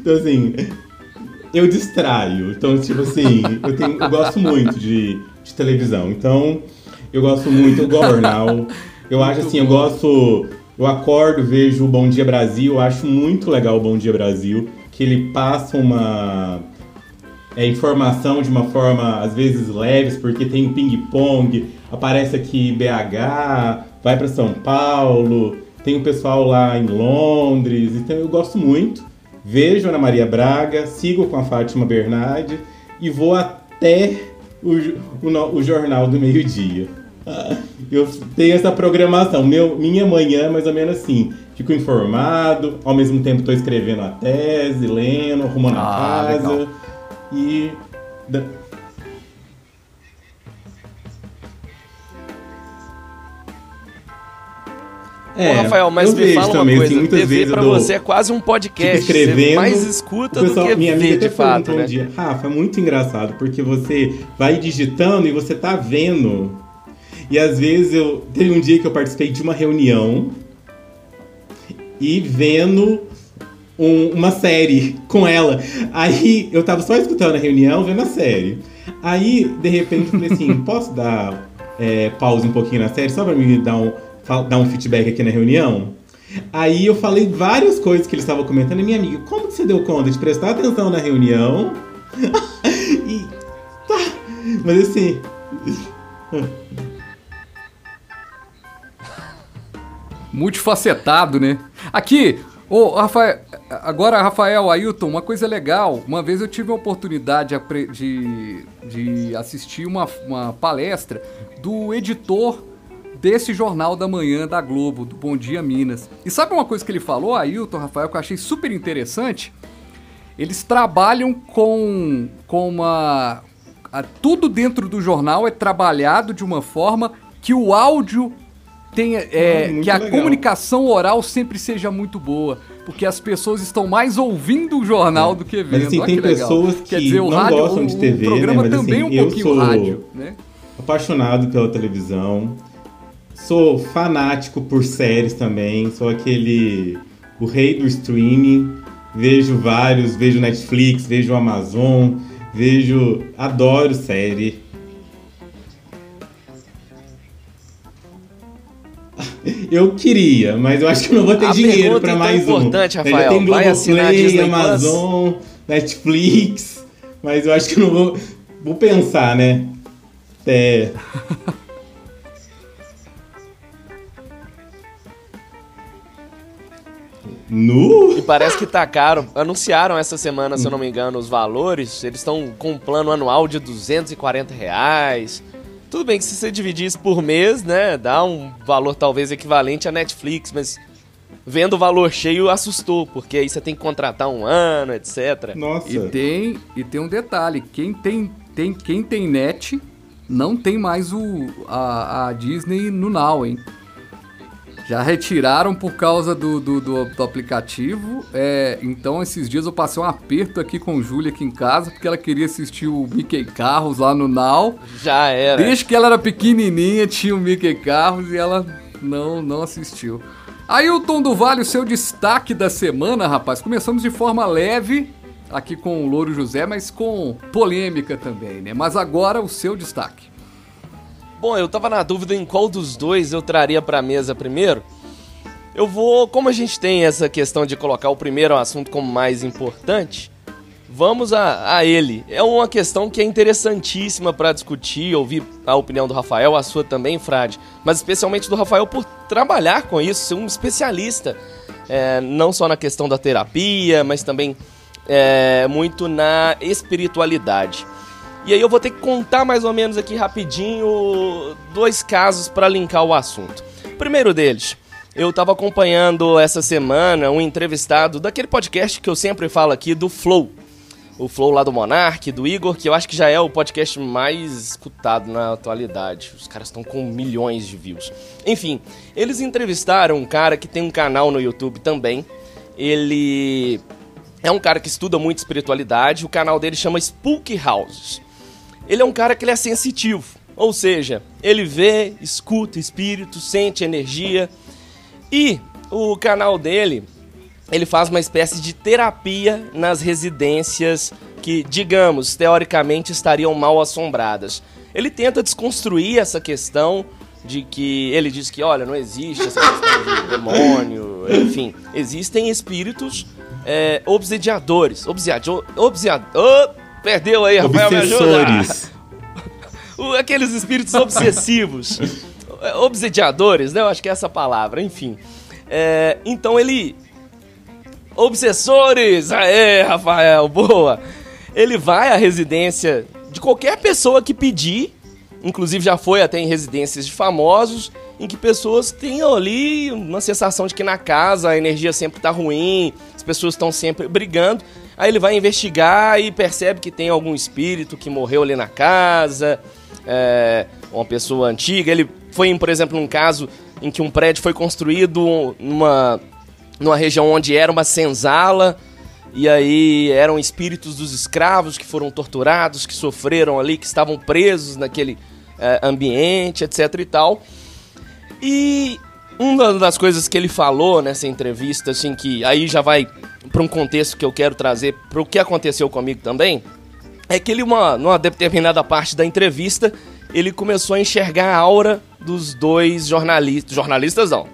Speaker 3: então, assim, eu distraio. Então, tipo assim, eu, tenho, eu gosto muito de, de televisão. Então, eu gosto muito, eu do jornal. *laughs* Eu acho assim, eu gosto. Eu acordo, vejo o Bom Dia Brasil, acho muito legal o Bom Dia Brasil, que ele passa uma é, informação de uma forma às vezes leves, porque tem um ping-pong, aparece aqui BH, vai para São Paulo, tem o pessoal lá em Londres, então eu gosto muito. Vejo Ana Maria Braga, sigo com a Fátima Bernardi e vou até o, o, o Jornal do Meio-Dia. *laughs* Eu tenho essa programação. Meu, minha manhã é mais ou menos assim. Fico informado, ao mesmo tempo estou escrevendo a tese, lendo, arrumando
Speaker 1: Ah,
Speaker 3: a casa.
Speaker 1: legal.
Speaker 3: E. da-
Speaker 2: Ô, Rafael, mas
Speaker 3: É, eu
Speaker 2: me
Speaker 3: vejo
Speaker 2: fala uma
Speaker 3: também,
Speaker 2: coisa.
Speaker 3: assim,
Speaker 2: TV pra
Speaker 3: dou-
Speaker 2: você é quase um podcast.
Speaker 3: fico escrevendo.
Speaker 2: Você mais escuta
Speaker 3: pessoal,
Speaker 2: do que
Speaker 3: minha
Speaker 2: vê
Speaker 3: amiga
Speaker 2: de fato,
Speaker 3: perguntou
Speaker 2: né?
Speaker 3: um dia, Rafa, é muito engraçado, porque você vai digitando e você tá vendo. E às vezes eu. Teve um dia que eu participei de uma reunião e vendo um- uma série *laughs* com ela. Aí eu tava só escutando a reunião, vendo a série. Aí, de repente, eu falei assim: *laughs* posso dar é, pausa um pouquinho na série só pra me dar um, dar um feedback aqui na reunião? Aí eu falei várias coisas que eles estavam comentando e minha amiga, como que você deu conta de prestar atenção na reunião? *laughs* e tá, mas assim,
Speaker 1: multifacetado, né? Aqui, ô Rafael, agora Rafael, Ailton, uma coisa legal. Uma vez eu tive a oportunidade de, de assistir uma, uma palestra do editor desse jornal da manhã da Globo, do Bom Dia Minas. E sabe uma coisa que ele falou, Ailton, Rafael, que eu achei super interessante? Eles trabalham com, com uma. a- tudo dentro do jornal é trabalhado de uma forma que o áudio tenha. é,
Speaker 3: Ah, muito
Speaker 1: que a
Speaker 3: legal.
Speaker 1: comunicação oral sempre seja muito boa. Porque as pessoas estão mais ouvindo o jornal do que vendo.
Speaker 3: Mas, assim,
Speaker 1: Olha
Speaker 3: tem
Speaker 1: que
Speaker 3: pessoas que
Speaker 1: Quer dizer,
Speaker 3: não
Speaker 1: rádio,
Speaker 3: gostam
Speaker 1: o,
Speaker 3: de TV,
Speaker 1: o programa
Speaker 3: né? Mas,
Speaker 1: também é
Speaker 3: assim,
Speaker 1: um
Speaker 3: eu
Speaker 1: pouquinho
Speaker 3: sou-
Speaker 1: rádio, né?
Speaker 3: apaixonado pela televisão. Sou fanático por séries também. Sou aquele. o rei do streaming. Vejo vários, vejo Netflix, vejo Amazon, vejo. adoro série. Eu queria, mas eu acho que eu não vou ter
Speaker 2: A
Speaker 3: dinheiro pra
Speaker 2: então,
Speaker 3: mais um.
Speaker 2: importante,
Speaker 3: Já
Speaker 2: Rafael,
Speaker 3: tem
Speaker 2: assinar a
Speaker 3: Globoplay,
Speaker 2: Disney Plus?
Speaker 3: Amazon, Netflix, mas eu acho que eu não vou. Vou pensar, né? É. *laughs* Nu?
Speaker 2: E parece que tacaram, anunciaram essa semana, se eu não me engano, os valores. Eles estão com um plano anual de 240 reais. Tudo bem que se você dividir isso por mês, né, dá um valor talvez equivalente à Netflix, mas vendo o valor cheio assustou, porque aí você tem que contratar um ano, etc.
Speaker 3: Nossa.
Speaker 1: E tem, e tem um detalhe, quem tem, tem, quem tem net não tem mais o, a, a Disney no Now, hein? Já retiraram por causa do, do, do, do aplicativo. É, então, esses dias eu passei um aperto aqui com Júlia aqui em casa, porque ela queria assistir o Mickey Carros lá no Now.
Speaker 2: Já era.
Speaker 1: Desde que ela era pequenininha, tinha o Mickey Carros e ela não, não assistiu. Aí o Tom do Vale, o seu destaque da semana, rapaz. Começamos de forma leve aqui com o Louro José, mas com polêmica também, né? Mas agora o seu destaque.
Speaker 2: Bom, eu tava na dúvida em qual dos dois eu traria pra mesa primeiro. Eu vou, como a gente tem essa questão de colocar o primeiro assunto como mais importante, vamos a, a ele. É uma questão que é interessantíssima para discutir, ouvir a opinião do Rafael, a sua também, Frade, mas especialmente do Rafael por trabalhar com isso, ser um especialista, é, não só na questão da terapia, mas também é, muito na espiritualidade. E aí eu vou ter que contar mais ou menos aqui rapidinho dois casos para linkar o assunto. Primeiro deles, eu estava acompanhando essa semana um entrevistado daquele podcast que eu sempre falo aqui do Flow. O Flow lá do Monark, do Igor, que eu acho que já é o podcast mais escutado na atualidade. Os caras estão com milhões de views. Enfim, eles entrevistaram um cara que tem um canal no YouTube também. Ele é um cara que estuda muito espiritualidade. O canal dele chama Spook Houses ele é um cara que ele é sensitivo. Ou seja, ele vê, escuta espírito, sente energia. E o canal dele, ele faz uma espécie de terapia nas residências que, digamos, teoricamente estariam mal assombradas. Ele tenta desconstruir essa questão de que ele diz que, olha, não existe essa questão de demônio, enfim, existem espíritos é, obsediadores. Obsediador. Obsediador. Perdeu aí, Rafael, me ajuda. *laughs* Aqueles espíritos obsessivos. *laughs* Obsediadores, né? Eu acho que é essa palavra, enfim. É, então ele. Obsessores! Aê, Rafael, boa! Ele vai à residência de qualquer pessoa que pedir, inclusive já foi até em residências de famosos, em que pessoas tenham ali uma sensação de que na casa a energia sempre tá ruim, as pessoas estão sempre brigando. Aí ele vai investigar e percebe que tem algum espírito que morreu ali na casa, é, uma pessoa antiga. Ele foi, por exemplo, num caso em que um prédio foi construído numa, numa região onde era uma senzala, e aí eram espíritos dos escravos que foram torturados, que sofreram ali, que estavam presos naquele é, ambiente, etc e tal. E uma das coisas que ele falou nessa entrevista, assim, que aí já vai para um contexto que eu quero trazer para o que aconteceu comigo também, é que ele, uma, numa determinada parte da entrevista, ele começou a enxergar a aura dos dois jornalistas. Jornalistas não.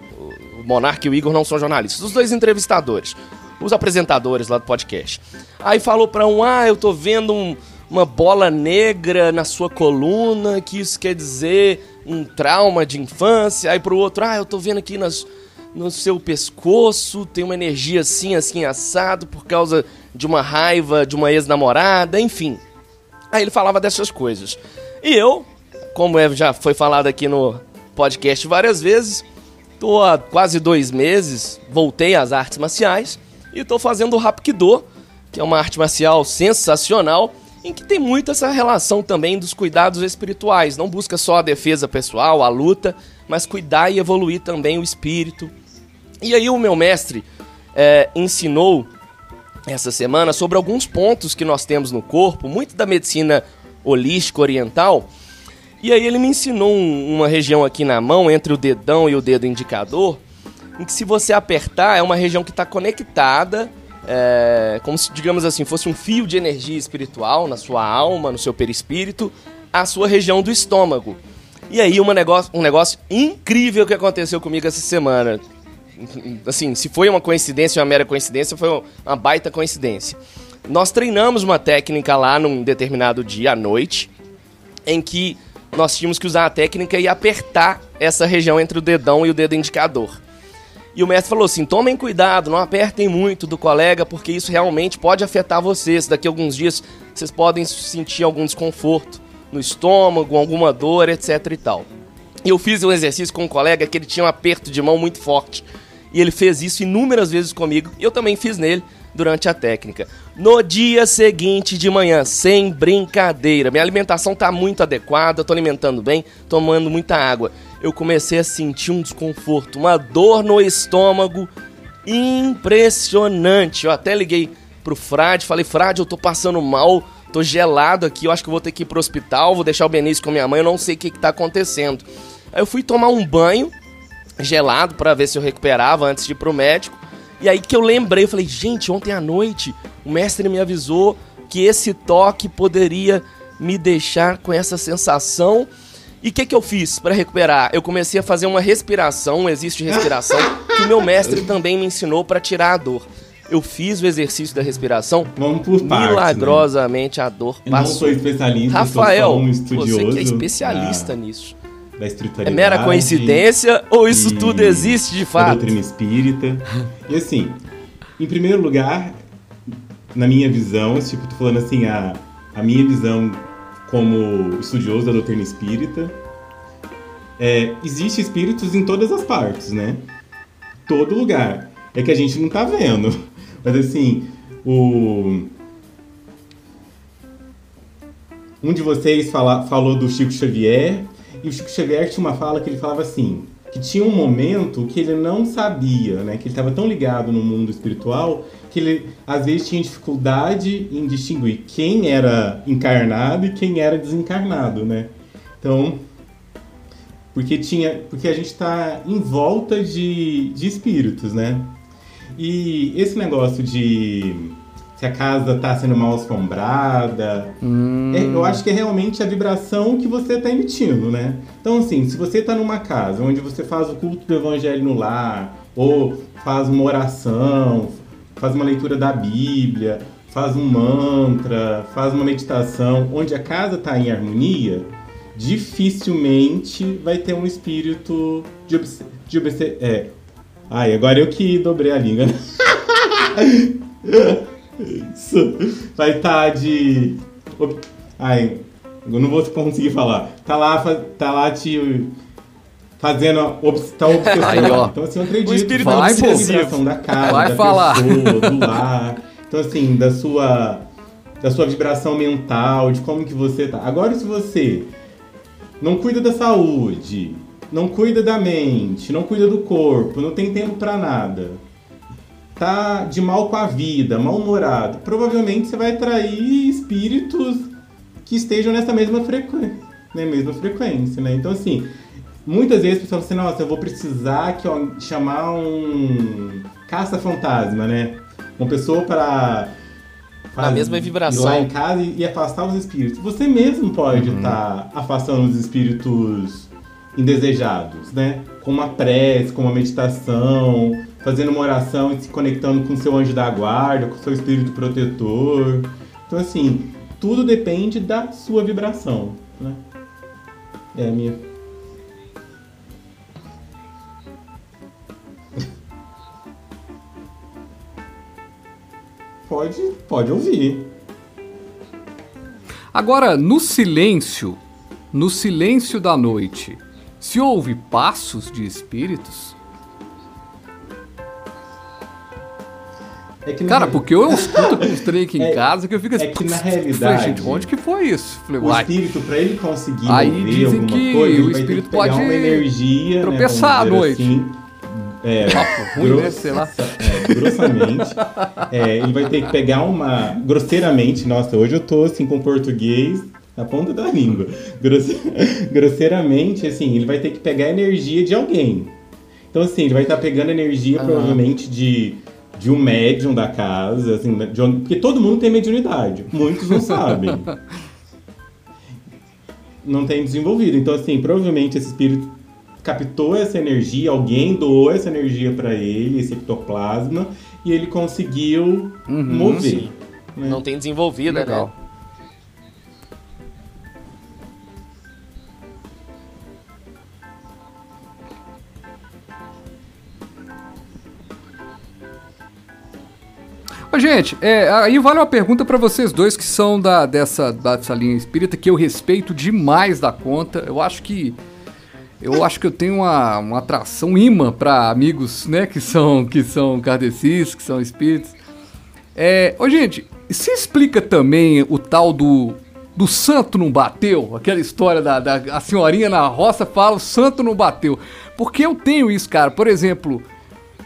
Speaker 2: O Monark e o Igor não são jornalistas. Os dois entrevistadores. Os apresentadores lá do podcast. Aí falou para um: Ah, eu tô vendo um, uma bola negra na sua coluna, que isso quer dizer um trauma de infância. Aí pro outro: Ah, eu tô vendo aqui nas no seu pescoço, tem uma energia assim, assim, assado, por causa de uma raiva de uma ex-namorada, enfim. Aí ele falava dessas coisas. E eu, como é, já foi falado aqui no podcast várias vezes, tô há quase dois meses, voltei às artes marciais e tô fazendo o Rapkido, que é uma arte marcial sensacional, em que tem muito essa relação também dos cuidados espirituais. Não busca só a defesa pessoal, a luta, mas cuidar e evoluir também o espírito. E aí o meu mestre é, ensinou essa semana sobre alguns pontos que nós temos no corpo, muito da medicina holística oriental. E aí ele me ensinou um, uma região aqui na mão, entre o dedão e o dedo indicador, em que se você apertar é uma região que está conectada, é, como se, digamos assim, fosse um fio de energia espiritual na sua alma, no seu perispírito, à sua região do estômago. E aí negócio, um negócio incrível que aconteceu comigo essa semana. Assim, se foi uma coincidência, uma mera coincidência, foi uma baita coincidência. Nós treinamos uma técnica lá num determinado dia à noite, em que nós tínhamos que usar a técnica e apertar essa região entre o dedão e o dedo indicador. E o mestre falou assim: tomem cuidado, não apertem muito do colega, porque isso realmente pode afetar vocês. Daqui a alguns dias vocês podem sentir algum desconforto no estômago, alguma dor, etc e tal. E eu fiz um exercício com um colega que ele tinha um aperto de mão muito forte. E ele fez isso inúmeras vezes comigo, e eu também fiz nele durante a técnica. No dia seguinte de manhã, sem brincadeira, minha alimentação tá muito adequada, tô alimentando bem, tomando muita água. Eu comecei a sentir um desconforto, uma dor no estômago impressionante. Eu até liguei pro Frade, falei: "Frade, eu tô passando mal, tô gelado aqui, eu acho que vou ter que ir pro hospital, vou deixar o Benício com minha mãe, eu não sei o que que tá acontecendo". Aí eu fui tomar um banho gelado para ver se eu recuperava antes de ir pro médico. E aí que eu lembrei, eu falei, gente, ontem à noite o mestre me avisou que esse toque poderia me deixar com essa sensação. E o que, que eu fiz para recuperar? Eu comecei a fazer uma respiração, de respiração, que o meu mestre também me ensinou para tirar a dor. Eu fiz o exercício da respiração.
Speaker 3: Vamos por partes,
Speaker 2: milagrosamente né? a dor
Speaker 3: passou. Eu não sou especialista,
Speaker 2: Rafael,
Speaker 3: sou um estudioso.
Speaker 2: você que é especialista nisso
Speaker 3: da espiritualidade.
Speaker 2: É mera coincidência ou isso tudo existe de fato?
Speaker 3: Doutrina espírita. E assim, em primeiro lugar, na minha visão, tipo, tô falando assim, a, a minha visão como estudioso da doutrina espírita, é, existe espíritos em todas as partes, né? Todo lugar. É que a gente não tá vendo. *laughs* Mas assim, o... Um de vocês fala, falou do Chico Xavier, e o Chico Xavier tinha uma fala que ele falava assim, que tinha um momento que ele não sabia, né? Que ele estava tão ligado no mundo espiritual que ele às vezes tinha dificuldade em distinguir quem era encarnado e quem era desencarnado, né? Então, porque tinha, porque a gente está em volta de, de espíritos, né? E esse negócio de se a casa está sendo mal assombrada. Hum. É, eu acho que é realmente a vibração que você está emitindo, né? Então, assim, se você está numa casa onde você faz o culto do evangelho no lar, ou faz uma oração, faz uma leitura da Bíblia, faz um mantra, faz uma meditação, onde a casa está em harmonia, dificilmente vai ter um espírito de, obs de obs é. Ai, agora eu que dobrei a língua. *laughs* Vai estar tá de. Ai, eu não vou conseguir falar. Tá lá, tá lá te. Fazendo. Tá obsessionado. Então, assim, eu acredito.
Speaker 2: Vai,
Speaker 3: da vibração da casa,
Speaker 1: vai
Speaker 3: da
Speaker 1: falar.
Speaker 3: pessoa, do lar. Então, assim, da sua. Da sua vibração mental, de como que você tá. Agora, se você não cuida da saúde, não cuida da mente, não cuida do corpo, não tem tempo para nada tá de mal com a vida, mal-humorado, provavelmente você vai atrair espíritos que estejam nessa mesma frequência, né? mesma frequência, né? Então, assim, muitas vezes pessoal falam assim, nossa, eu vou precisar que, ó, chamar um caça-fantasma, né? Uma pessoa para
Speaker 2: a mesma vibração.
Speaker 3: Ir lá em casa e, afastar os espíritos. Você mesmo pode estar uhum. tá afastando os espíritos indesejados, né? Com uma prece, com uma meditação, fazendo uma oração e se conectando com seu anjo da guarda, com seu espírito protetor. Então, assim, tudo depende da sua vibração, né? É a minha. Pode, pode ouvir.
Speaker 1: Agora, no silêncio, no silêncio da noite, se ouve passos de espíritos? É Cara, na... porque eu *laughs* escuto com os trem aqui em é, casa que eu fico assim.
Speaker 3: É que na realidade. Falei,
Speaker 1: gente, onde que foi isso?
Speaker 3: Falei, o espírito, pra ele conseguir
Speaker 1: Aí mover alguma que
Speaker 3: coisa,
Speaker 1: o espírito pode
Speaker 3: uma energia.
Speaker 1: Né, tropeçar
Speaker 3: né,
Speaker 1: à noite.
Speaker 3: Assim, é,
Speaker 1: ruim, gross... né? Sei lá.
Speaker 3: É, grossamente. é, ele vai ter que pegar uma. Grosseiramente, nossa, hoje eu tô assim com português na ponta da língua. Grosse... *laughs* Grosseiramente, assim, ele vai ter que pegar a energia de alguém. Então, assim, ele vai estar tá pegando energia, provavelmente, de de um médium da casa, assim, de onde, porque todo mundo tem mediunidade, muitos não sabem. *laughs* não tem desenvolvido. Então, assim, provavelmente esse espírito captou essa energia, alguém doou essa energia para ele, esse ectoplasma, e ele conseguiu uhum, mover.
Speaker 2: Né? Não tem desenvolvido, né? Legal. né?
Speaker 1: gente, é, aí vale uma pergunta para vocês dois que são da, dessa, dessa linha espírita que eu respeito demais da conta. Eu acho que eu acho que eu tenho uma, uma atração imã para amigos, né, que são que são kardecistas, que são espíritos. É, ô, gente, se explica também o tal do do santo não bateu? Aquela história da, da a senhorinha na roça fala o santo não bateu. Porque eu tenho isso, cara. Por exemplo,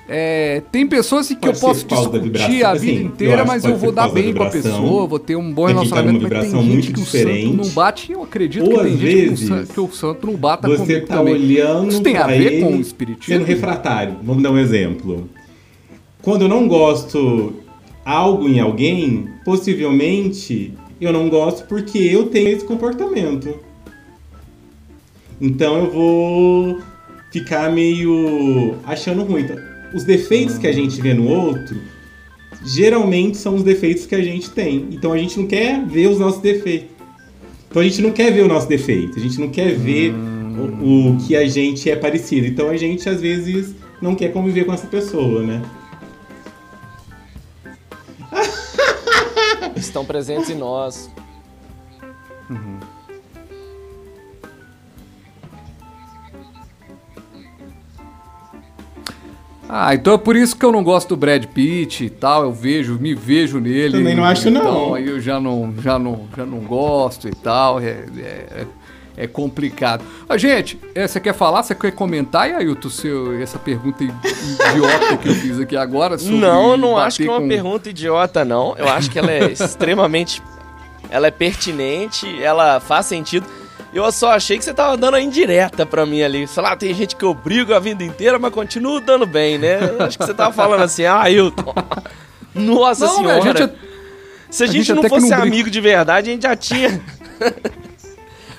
Speaker 1: é, tem pessoas que pode eu posso discutir a vida assim, inteira, eu mas eu vou dar bem com a pessoa, vou ter um bom relacionamento,
Speaker 3: tá mas tem gente que diferente.
Speaker 1: o santo não bate e eu acredito Ou que tem gente que o, que o, santo não bata
Speaker 3: você comigo tá também. Olhando
Speaker 1: Isso tem a ver com o espiritismo?
Speaker 3: Sendo refratário. Vamos dar um exemplo. Quando eu não gosto algo em alguém, possivelmente eu não gosto porque eu tenho esse comportamento. Então eu vou ficar meio achando ruim. Os defeitos que a gente vê no outro geralmente são os defeitos que a gente tem. Então a gente não quer ver os nossos defeitos. Então a gente não quer ver o nosso defeito, a gente não quer ver hum. o, o, que a gente é parecido. Então a gente às vezes não quer conviver com essa pessoa, né?
Speaker 2: Estão presentes em nós. Uhum.
Speaker 1: Ah, então é por isso que eu não gosto do Brad Pitt e tal. Eu vejo, me vejo nele.
Speaker 3: Também não acho,
Speaker 1: então,
Speaker 3: não.
Speaker 1: Então aí eu já não, já não, já não gosto e tal. É, é, é complicado. Ah, gente, é, você quer falar? Você quer comentar, e Ailton, seu, essa pergunta idiota que eu fiz aqui agora?
Speaker 2: Não, eu não acho que é uma com... pergunta idiota, não. Eu acho que ela é *laughs* extremamente. Ela é pertinente, ela faz sentido. Eu só achei que você tava dando a indireta pra mim ali. Sei lá, tem gente que eu brigo a vida inteira, mas continuo dando bem, né? Eu acho que você tava falando assim, ah, Ailton. Nossa não, senhora. A gente, Se a, a gente, gente não fosse não amigo de verdade, a gente já tinha. *laughs*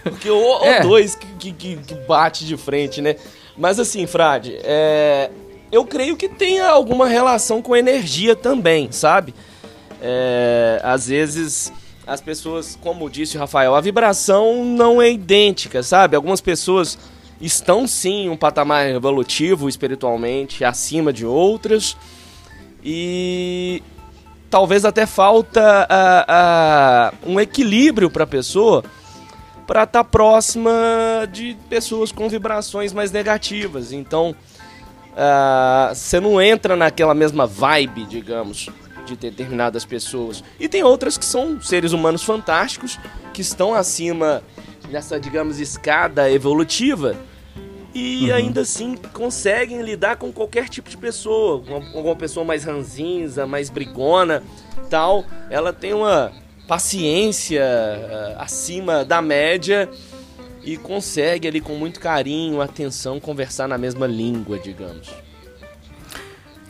Speaker 2: Porque o, é. dois que, que, que, bate de frente, né? Mas assim, Frade, é, eu creio que tenha alguma relação com energia também, sabe? É, às vezes as pessoas, como disse o Rafael, a vibração não é idêntica, sabe? Algumas pessoas estão sim em um patamar evolutivo espiritualmente acima de outras e talvez até falta um equilíbrio para a pessoa para estar tá próxima de pessoas com vibrações mais negativas. Então, você não entra naquela mesma vibe, digamos, de determinadas pessoas. E tem outras que são seres humanos fantásticos, que estão acima dessa, digamos, escada evolutiva. E uhum. ainda assim conseguem lidar com qualquer tipo de pessoa, com uma pessoa mais ranzinza, mais brigona, tal. Ela tem uma paciência uh, acima da média e consegue ali com muito carinho, atenção, conversar na mesma língua, digamos.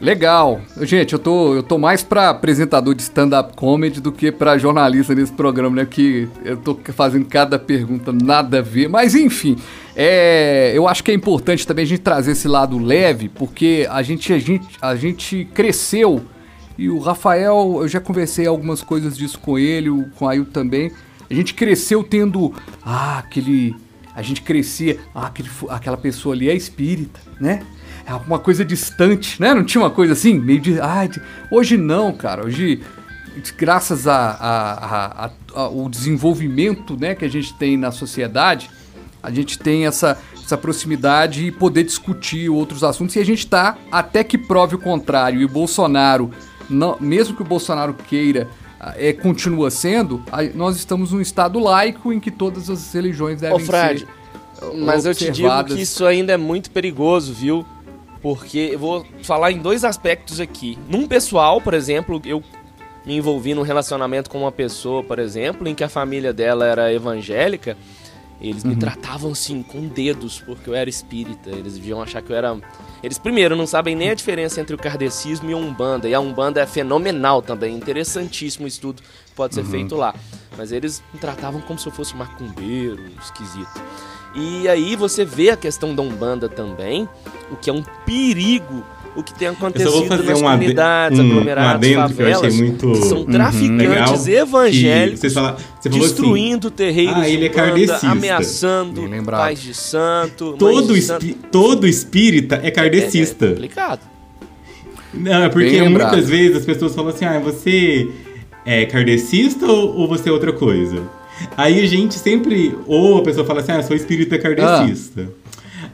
Speaker 1: Legal. Gente, eu tô, eu tô mais pra apresentador de stand-up comedy do que pra jornalista nesse programa, né? Que eu tô fazendo cada pergunta nada a ver. Mas enfim, é, eu acho que é importante também a gente trazer esse lado leve, porque a gente, a gente, a gente cresceu e o Rafael, eu já conversei algumas coisas disso com ele, com a Ailton também. A gente cresceu tendo. Ah, aquele. A gente crescia. Ah, aquele, aquela pessoa ali é espírita, né? É uma coisa distante, né? Não tinha uma coisa assim, meio de. Ah, de... Hoje não, cara. Hoje, graças a, a, a, ao desenvolvimento né, que a gente tem na sociedade, a gente tem essa, essa proximidade e poder discutir outros assuntos. E a gente está, até que prove o contrário, e o Bolsonaro não, mesmo que o Bolsonaro queira, é, continua sendo, nós estamos num estado laico em que todas as religiões devem Ô, Fred, ser.
Speaker 2: Mas eu te digo que isso ainda é muito perigoso, viu? Porque eu vou falar em dois aspectos aqui. Num pessoal, por exemplo, eu me envolvi num relacionamento com uma pessoa, por exemplo, em que a família dela era evangélica. Eles uhum. me tratavam assim com dedos porque eu era espírita. Eles deviam achar que eu era eles, primeiro, não sabem nem a diferença entre o kardecismo e a Umbanda. E a Umbanda é fenomenal também, interessantíssimo estudo que pode ser uhum. feito lá. Mas eles me tratavam como se eu fosse macumbeiro, esquisito. E aí você vê a questão da Umbanda também, o que é um perigo o que tem acontecido nas um comunidades, um, aglomerados, um favelas, que, muito, que são uhum, traficantes uhum, evangélicos fala, assim, destruindo assim, terreiros ah, ele é ameaçando pais de santo,
Speaker 3: todo,
Speaker 2: de
Speaker 3: santo. todo espírita é kardecista. É, é,
Speaker 2: complicado.
Speaker 3: Não, é porque muitas vezes as pessoas falam assim, ah, você é kardecista ou, ou você é outra coisa? Aí a gente sempre, ou a pessoa fala assim, ah, sou espírita kardecista. Ah.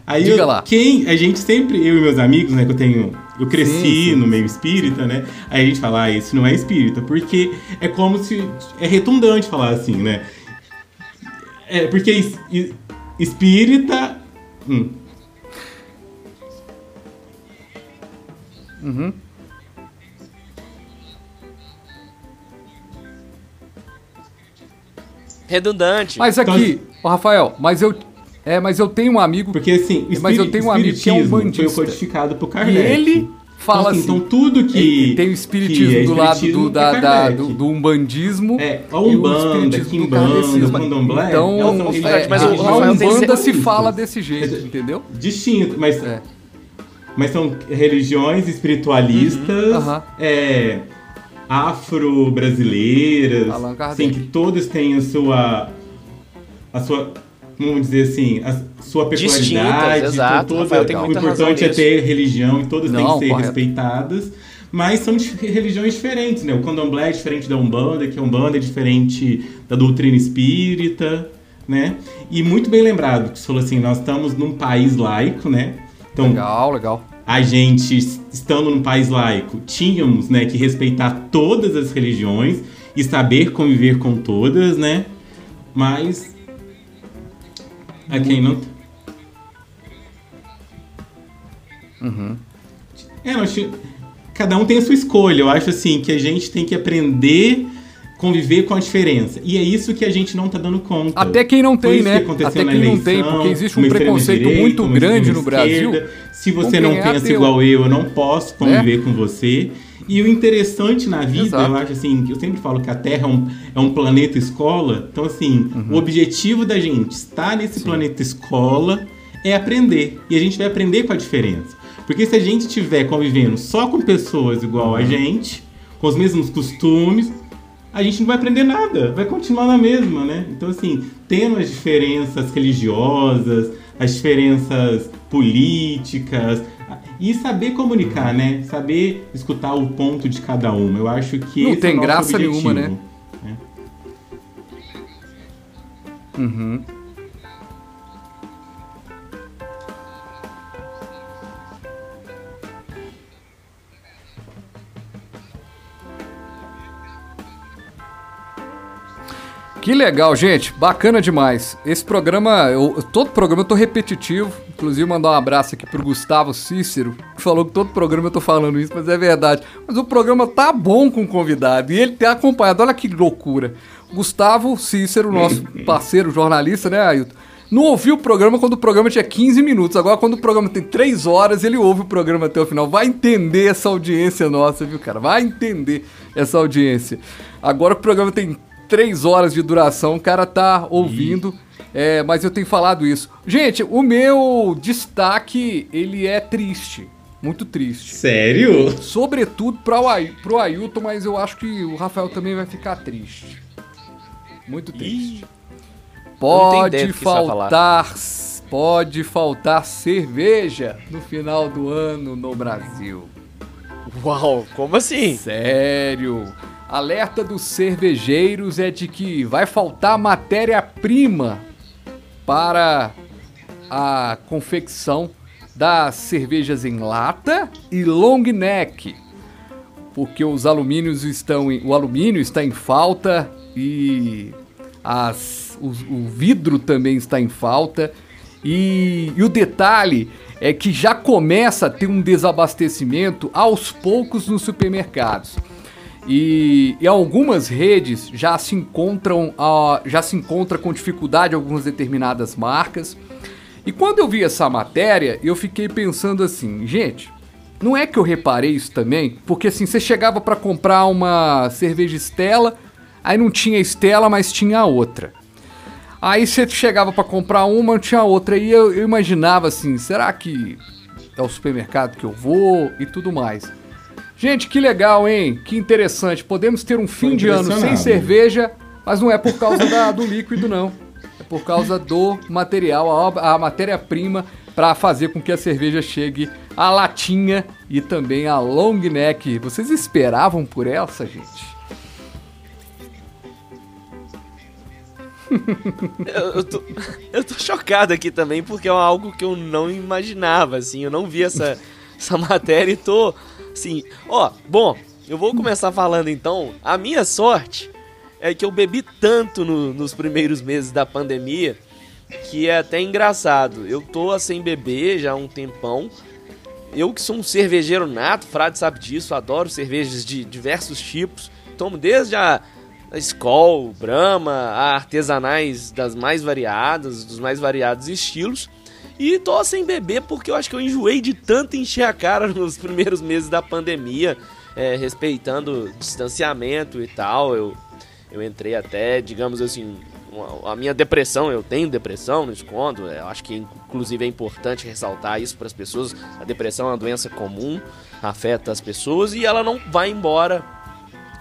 Speaker 3: Aí
Speaker 1: Diga
Speaker 3: eu,
Speaker 1: lá.
Speaker 3: quem a gente sempre, eu e meus amigos, né, que eu tenho, eu cresci sim, sim. no meio espírita, né? Aí a gente fala, ah, esse não é espírita, porque é como se é redundante falar assim, né? É porque es, espírita, hum.
Speaker 1: Uhum.
Speaker 2: Redundante.
Speaker 1: Mas aqui, então, Rafael, mas eu é, mas eu tenho um amigo.
Speaker 3: Porque assim,
Speaker 1: mas eu tenho um amigo que é um bandista.
Speaker 3: Foi codificado por Kardec.
Speaker 1: E ele fala então, assim,
Speaker 3: então tudo que
Speaker 1: tem o espiritismo é do lado do, da, da, do, do, umbandismo
Speaker 3: é a umbanda,
Speaker 1: e o quimbanda,
Speaker 3: candomblé
Speaker 1: então é, mas a, a umbanda se fala desse jeito, entendeu?
Speaker 3: Distinto, mas é. mas são religiões espiritualistas, uhum. Uhum. é afro-brasileiras, assim, que todas têm a sua a sua vamos dizer assim, a sua peculiaridade.
Speaker 2: Exato,
Speaker 3: toda, o importante é ter religião e todas Não, têm que ser correto. respeitadas. Mas são religiões diferentes, né? O candomblé é diferente da Umbanda, que a Umbanda é diferente da doutrina espírita, né? E muito bem lembrado, que você falou assim, nós estamos num país laico, né?
Speaker 1: Então, legal, legal.
Speaker 3: A gente, estando num país laico, tínhamos né, que respeitar todas as religiões e saber conviver com todas, né? Mas a quem não.
Speaker 1: Uhum.
Speaker 3: É, nós, cada um tem a sua escolha. Eu acho assim que a gente tem que aprender conviver com a diferença. E é isso que a gente não está dando conta.
Speaker 1: Até quem não tem, né? Que Até quem eleição, não tem, porque existe um preconceito direita, muito grande no Brasil.
Speaker 3: Se você não pensa igual eu, eu não posso conviver é. com você. E o interessante na vida, Exato. eu acho assim, eu sempre falo que a Terra é um, é um planeta escola. Então, assim, uhum. o objetivo da gente estar nesse Sim. planeta escola é aprender. E a gente vai aprender com a diferença. Porque se a gente estiver convivendo só com pessoas igual a uhum. gente, com os mesmos costumes, a gente não vai aprender nada, vai continuar na mesma, né? Então, assim, tendo as diferenças religiosas, as diferenças políticas, e saber comunicar, né? Saber escutar o ponto de cada uma. Eu acho que
Speaker 1: não
Speaker 3: esse
Speaker 1: tem
Speaker 3: é
Speaker 1: graça
Speaker 3: objetivo.
Speaker 1: nenhuma, né? É. Uhum. Que legal, gente. Bacana demais. Esse programa, eu, todo programa eu tô repetitivo. Inclusive, mandar um abraço aqui pro Gustavo Cícero, que falou que todo programa eu tô falando isso, mas é verdade. Mas o programa tá bom com o convidado e ele tem acompanhado. Olha que loucura. Gustavo Cícero, nosso *laughs* parceiro jornalista, né, Ailton? Não ouviu o programa quando o programa tinha 15 minutos. Agora, quando o programa tem 3 horas, ele ouve o programa até o final. Vai entender essa audiência nossa, viu, cara? Vai entender essa audiência. Agora o programa tem três horas de duração, o cara tá ouvindo. É, mas eu tenho falado isso. Gente, o meu destaque, ele é triste. Muito triste.
Speaker 3: Sério?
Speaker 1: Sobretudo para o pro Ailton, mas eu acho que o Rafael também vai ficar triste. Muito triste. Ih, pode faltar, pode faltar cerveja no final do ano no Brasil.
Speaker 2: Uau, como assim?
Speaker 1: Sério. Alerta dos cervejeiros é de que vai faltar matéria-prima para a confecção das cervejas em lata e long neck, porque os alumínios estão em, o alumínio está em falta e as, o, o vidro também está em falta e, e o detalhe é que já começa a ter um desabastecimento aos poucos nos supermercados. E, e, algumas redes já se encontram uh, já se encontra com dificuldade algumas determinadas marcas. E quando eu vi essa matéria, eu fiquei pensando assim, gente, não é que eu reparei isso também? Porque assim, você chegava para comprar uma cerveja Estela, aí não tinha Estela, mas tinha outra. Aí você chegava para comprar uma, não tinha outra. E eu, eu imaginava assim, será que é o supermercado que eu vou e tudo mais. Gente, que legal, hein? Que interessante. Podemos ter um fim de ano sem cerveja, mas não é por causa da, do líquido, não. É por causa do material, a, a matéria-prima para fazer com que a cerveja chegue a latinha e também a long neck. Vocês esperavam por essa, gente?
Speaker 2: eu, eu, tô, eu tô chocado aqui também, porque é algo que eu não imaginava, assim. Eu não vi essa, essa matéria e tô, assim... Ó, bom, eu vou começar falando então. A minha sorte é que eu bebi tanto no, nos primeiros meses da pandemia que é até engraçado. Eu tô sem beber já há um tempão. Eu que sou um cervejeiro nato, Frade sabe disso, adoro cervejas de diversos tipos. Tomo desde a a Brahma, artesanais das mais variadas, dos mais variados estilos. E tô sem beber porque eu acho que eu enjoei de tanto encher a cara *laughs* nos primeiros meses da pandemia, é, respeitando distanciamento e tal. Eu, eu entrei até, digamos assim, a minha depressão, eu tenho depressão, não escondo. Eu acho que inclusive é importante ressaltar isso para as pessoas. A depressão é uma doença comum, afeta as pessoas e ela não vai embora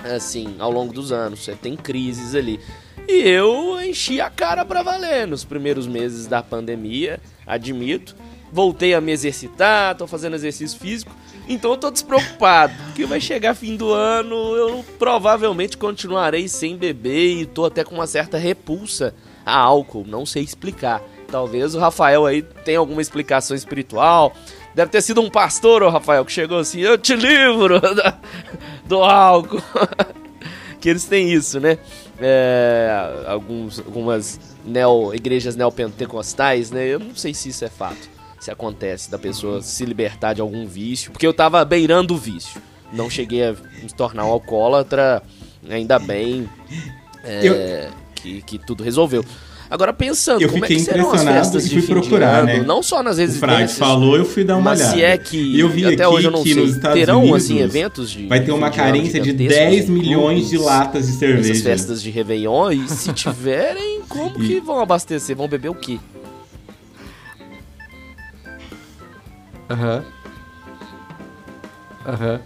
Speaker 2: assim, ao longo dos anos. Você tem crises ali. E eu enchi a cara para valer nos primeiros meses da pandemia, admito. Voltei a me exercitar, tô fazendo exercício físico, então eu tô despreocupado, porque vai chegar fim do ano, eu provavelmente continuarei sem beber e tô até com uma certa repulsa a álcool, não sei explicar. Talvez o Rafael aí tenha alguma explicação espiritual, Deve ter sido um pastor, ô Rafael, que chegou assim, eu te livro *laughs* do álcool. *laughs* que eles têm isso, né? É, alguns, algumas neo, igrejas neopentecostais, né? Eu não sei se isso é fato, se acontece, da pessoa se libertar de algum vício, porque eu tava beirando o vício. Não cheguei a me tornar um alcoólatra, ainda bem é, eu... que, que tudo resolveu. Agora pensando,
Speaker 3: eu
Speaker 2: como
Speaker 3: fiquei
Speaker 2: é que serão
Speaker 3: impressionado
Speaker 2: as
Speaker 3: e fui procurar,
Speaker 2: ano,
Speaker 3: né?
Speaker 2: Não só nas residências.
Speaker 3: O Frade falou, eu fui dar uma
Speaker 2: mas
Speaker 3: olhada.
Speaker 2: se é que
Speaker 3: eu vi
Speaker 2: até
Speaker 3: aqui
Speaker 2: hoje eu não
Speaker 3: que
Speaker 2: sei,
Speaker 3: nos Estados
Speaker 2: terão
Speaker 3: Unidos
Speaker 2: assim eventos de
Speaker 3: vai ter uma
Speaker 2: fim de
Speaker 3: carência de
Speaker 2: gigantescos,
Speaker 3: 10 milhões de latas de cerveja.
Speaker 2: Essas festas de Réveillon e se tiverem, como
Speaker 3: E-
Speaker 2: que vão abastecer? Vão beber o quê?
Speaker 1: Aham. Aham.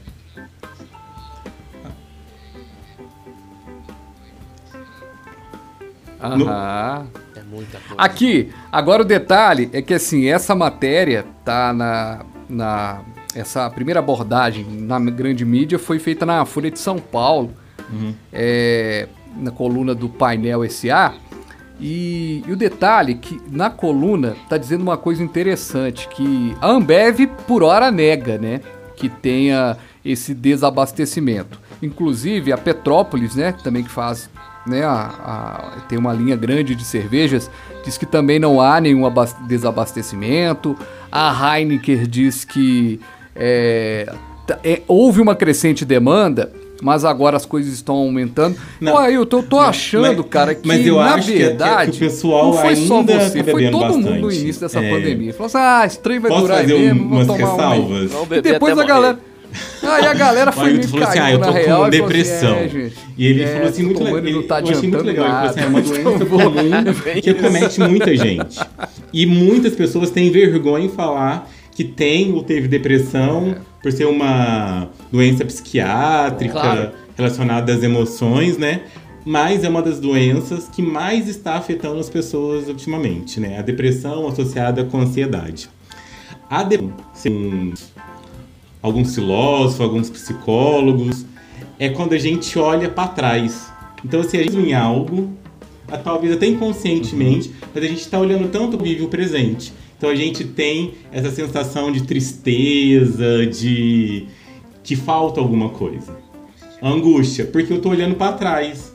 Speaker 1: Aham.
Speaker 2: É muita coisa.
Speaker 1: Aqui, agora o detalhe é que assim, essa matéria tá na. na essa primeira abordagem na grande mídia foi feita na Folha de São Paulo, é, na coluna do Painel SA. E, e o detalhe é que na coluna tá dizendo uma coisa interessante, que a Ambev por hora nega, né, que tenha esse desabastecimento. Inclusive a Petrópolis, né, também que faz, né, a- a- tem uma linha grande de cervejas, diz que também não há nenhum abas- desabastecimento. A Heineken diz que é, é, houve uma crescente demanda, mas agora as coisas estão aumentando.
Speaker 3: Não.
Speaker 1: Olha, eu tô, tô achando,
Speaker 3: mas-
Speaker 1: cara, que
Speaker 3: mas eu
Speaker 1: na
Speaker 3: acho que- que-
Speaker 1: verdade
Speaker 3: que o pessoal
Speaker 1: não foi só
Speaker 3: ainda
Speaker 1: você,
Speaker 3: tá
Speaker 1: foi todo mundo no
Speaker 3: bastante.
Speaker 1: início dessa
Speaker 3: É.
Speaker 1: pandemia. Falou assim, ah, esse trem vai
Speaker 3: Posso
Speaker 1: durar aí
Speaker 3: fazer
Speaker 1: mesmo,
Speaker 3: umas
Speaker 1: vamos tomar uma aí.
Speaker 3: ressalvas?
Speaker 2: Vamos
Speaker 1: E depois a galera... Aí a galera foi me
Speaker 3: falou assim, ah, eu tô
Speaker 1: real
Speaker 3: com
Speaker 1: falou assim,
Speaker 3: depressão.
Speaker 1: é,
Speaker 3: E ele
Speaker 1: é,
Speaker 3: falou assim, muito legal.
Speaker 1: e não tá
Speaker 3: eu achei muito legal. Ele falou assim, é uma
Speaker 1: nada.
Speaker 3: doença *laughs* comum *laughs* que acomete muita gente. E muitas pessoas têm vergonha em falar que tem ou teve depressão por ser uma doença psiquiátrica
Speaker 1: Claro.
Speaker 3: relacionada às emoções, né? Mas é uma das doenças que mais está afetando as pessoas ultimamente, né? A depressão associada com ansiedade. A depressão, alguns filósofos, alguns psicólogos, é quando a gente olha para trás. Então, assim, a gente em algo, talvez até inconscientemente, mas a gente está olhando tanto vive o presente. Então a gente tem essa sensação de tristeza, de que falta alguma coisa. Angústia, porque eu tô olhando para trás.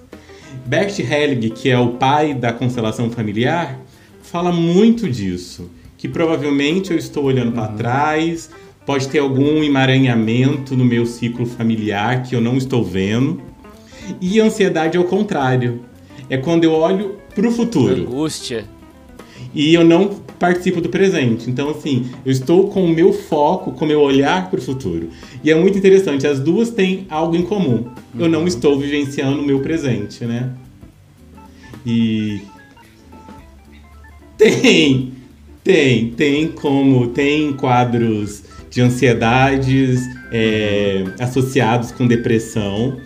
Speaker 3: Bert Hellig, que é o pai da constelação familiar, fala muito disso. Que provavelmente eu estou olhando para trás, pode ter algum emaranhamento no meu ciclo familiar que eu não estou vendo. E ansiedade é o contrário. É quando eu olho para o futuro
Speaker 2: Angústia.
Speaker 3: e eu não participo do presente. Então, assim, eu estou com o meu foco, com o meu olhar para o futuro. E é muito interessante, as duas têm algo em comum. Eu não estou vivenciando o meu presente, né? E. Tem! Tem, tem como. Tem quadros de ansiedades é, associados com depressão.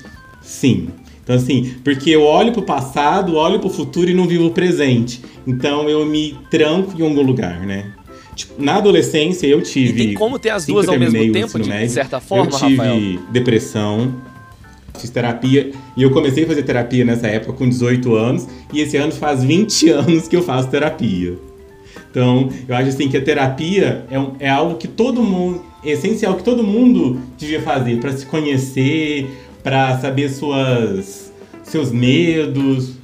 Speaker 3: Sim. Então, assim, porque eu olho pro passado, olho pro futuro e não vivo o presente. Então eu me tranco em algum lugar, né? tipo, na adolescência eu tive.
Speaker 2: E tem como ter as duas ao mesmo tempo, de
Speaker 3: médio,
Speaker 2: certa forma,
Speaker 3: eu tive
Speaker 2: Rafael?
Speaker 3: depressão, fiz terapia e eu comecei a fazer terapia nessa época com 18 anos e esse ano faz 20 *laughs* anos que eu faço terapia. Então, eu acho assim que a terapia é, um- é algo que todo mundo, é essencial que todo mundo devia fazer para se conhecer, para saber suas seus medos.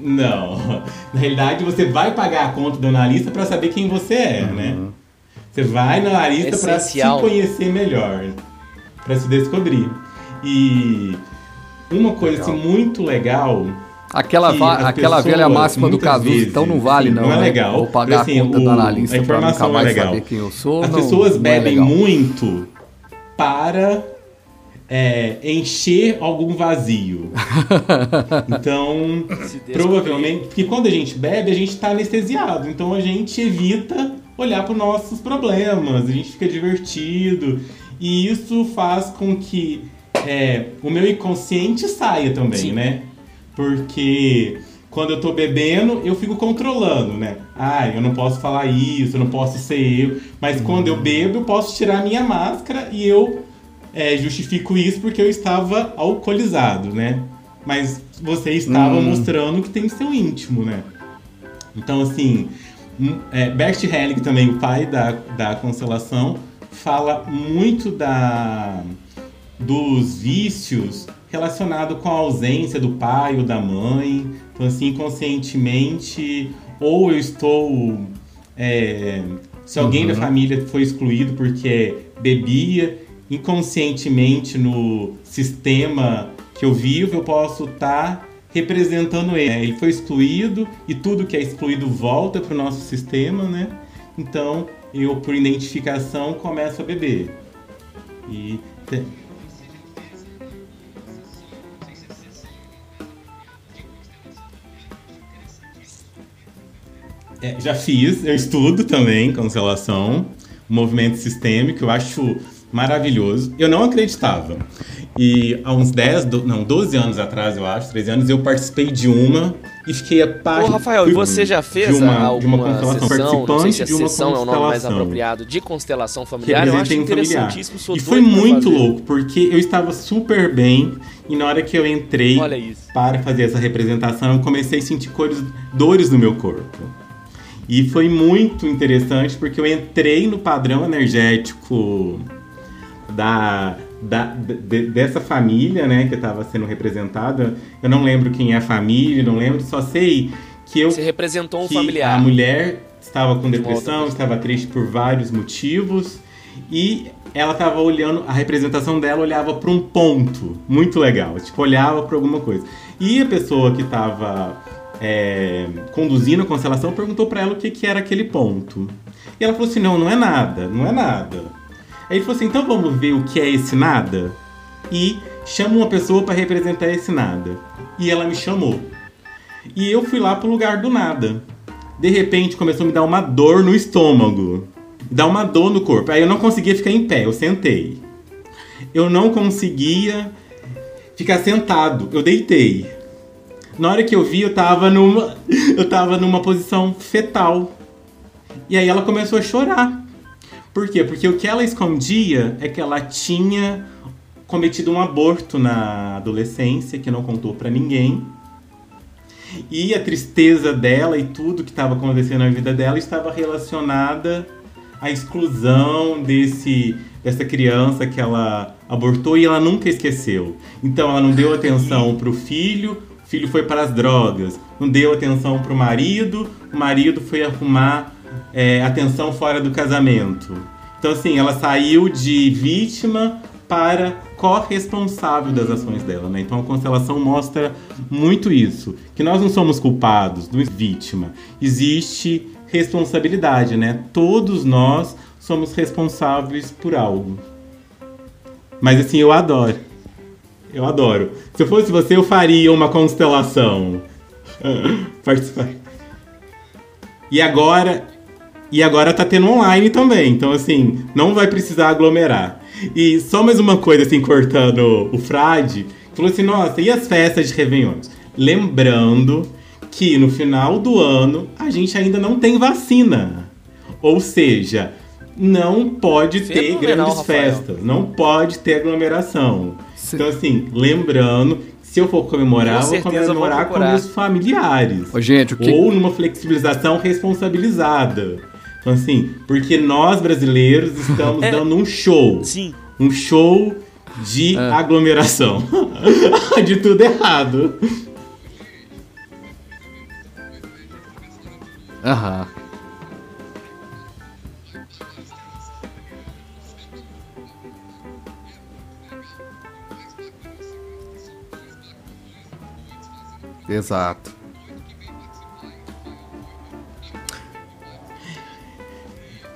Speaker 3: Não. *laughs* Na realidade, você vai pagar a conta do analista para saber quem você é, né? Você vai no analista para se conhecer melhor, para se descobrir. E uma coisa assim muito legal
Speaker 1: Aquela, aquela velha máxima do Cazuza,
Speaker 3: vezes,
Speaker 1: então não vale não.
Speaker 3: não é
Speaker 1: né?
Speaker 3: legal.
Speaker 1: Vou pagar
Speaker 3: Assim,
Speaker 1: a conta
Speaker 3: o-
Speaker 1: do
Speaker 3: a
Speaker 1: analista pra nunca
Speaker 3: informação é
Speaker 1: mais
Speaker 3: legal.
Speaker 1: saber quem eu sou.
Speaker 3: As
Speaker 1: não-
Speaker 3: pessoas
Speaker 1: não é
Speaker 3: bebem
Speaker 1: legal.
Speaker 3: muito para é, encher algum vazio. *laughs* Então, provavelmente, porque quando a gente bebe, a gente está anestesiado. Então a gente evita olhar para os nossos problemas, a gente fica divertido. E isso faz com que é, o meu inconsciente saia também,
Speaker 2: Sim.
Speaker 3: né? Porque quando eu tô bebendo, eu fico controlando, né? Ah, eu não posso falar isso, eu não posso ser eu. Mas quando eu bebo, eu posso tirar a minha máscara e eu é, justifico isso porque eu estava alcoolizado, né? Mas você estava
Speaker 1: Hum.
Speaker 3: mostrando que tem seu íntimo, né? Então, assim, hum, é, Bert Helling, também o pai da, da constelação, fala muito da, dos vícios relacionados com a ausência do pai ou da mãe. Então, assim, inconscientemente, ou eu estou. é, se alguém da família foi excluído porque bebia, inconscientemente no sistema que eu vivo, eu posso estar representando ele. Ele foi excluído e tudo que é excluído volta para o nosso sistema, né? Então, eu, por identificação, começo a beber. E É, já fiz, eu estudo também constelação, movimento sistêmico, eu acho maravilhoso. Eu não acreditava. E há uns 10, do- não, 12 anos atrás, eu acho, 13 anos, eu participei de uma e fiquei apaixonado.
Speaker 2: Ô, Rafael, e você já fez
Speaker 3: de uma,
Speaker 2: alguma
Speaker 3: de uma constelação
Speaker 2: sessão, sei se
Speaker 3: participante de uma
Speaker 2: sessão é o nome mais
Speaker 3: constelação.
Speaker 2: apropriado, de constelação familiar? Eu acho
Speaker 3: um familiar.
Speaker 2: interessantíssimo, sou
Speaker 3: E foi muito
Speaker 2: fazer.
Speaker 3: louco, porque eu estava super bem e na hora que eu entrei para fazer essa representação, eu comecei a sentir cores, dores no meu corpo. E foi muito interessante porque eu entrei no padrão energético da, da- de- dessa família, né, que estava sendo representada. Eu não lembro quem é a família, não lembro, só sei que eu
Speaker 2: Você representou um familiar.
Speaker 3: a mulher estava com depressão, estava triste por vários motivos e ela estava olhando, a representação dela olhava para um ponto muito legal, tipo olhava para alguma coisa. E a pessoa que estava é, conduzindo a constelação perguntou para ela o que, que era aquele ponto. E ela falou assim: não, não é nada, não é nada. Aí ele falou assim: então vamos ver o que é esse nada? E chama uma pessoa para representar esse nada. E ela me chamou. E eu fui lá pro lugar do nada. De repente começou a me dar uma dor no estômago. Dar uma dor no corpo. Aí eu não conseguia ficar em pé, eu sentei. Eu não conseguia ficar sentado, eu deitei. Na hora que eu vi, eu tava numa eu tava numa posição fetal. E aí ela começou a chorar. Por quê? Porque o que ela escondia é que ela tinha cometido um aborto na adolescência, que não contou pra ninguém. E a tristeza dela e tudo que estava acontecendo na vida dela estava relacionada à exclusão desse dessa criança que ela abortou e ela nunca esqueceu. Então ela não deu *laughs* atenção para o filho, filho foi para as drogas. Não deu atenção para o marido, o marido foi arrumar é, atenção fora do casamento. Então assim, ela saiu de vítima para corresponsável das ações dela, né? Então a constelação mostra muito isso, que nós não somos culpados, não existe vítima, existe responsabilidade, né? Todos nós somos responsáveis por algo. Mas assim, eu adoro. Eu adoro. Se eu fosse você, eu faria uma constelação. *laughs* Participar. E agora, e agora tá tendo online também, então assim, não vai precisar aglomerar. E só mais uma coisa, assim, cortando o frade, Falou assim, nossa, e as festas de Réveillon? Lembrando que no final do ano a gente ainda não tem vacina. Ou seja, não pode ter grandes Rafael. festas, não pode ter aglomeração. Sim. Então, assim, lembrando, se eu for comemorar, vou comemorar vou com meus familiares.
Speaker 1: Ô, gente,
Speaker 3: que... Ou numa flexibilização responsabilizada. Então, assim, porque nós brasileiros estamos é. dando um show.
Speaker 2: Sim.
Speaker 3: Um show de é. aglomeração. *laughs* de tudo errado.
Speaker 1: Aham. Exato.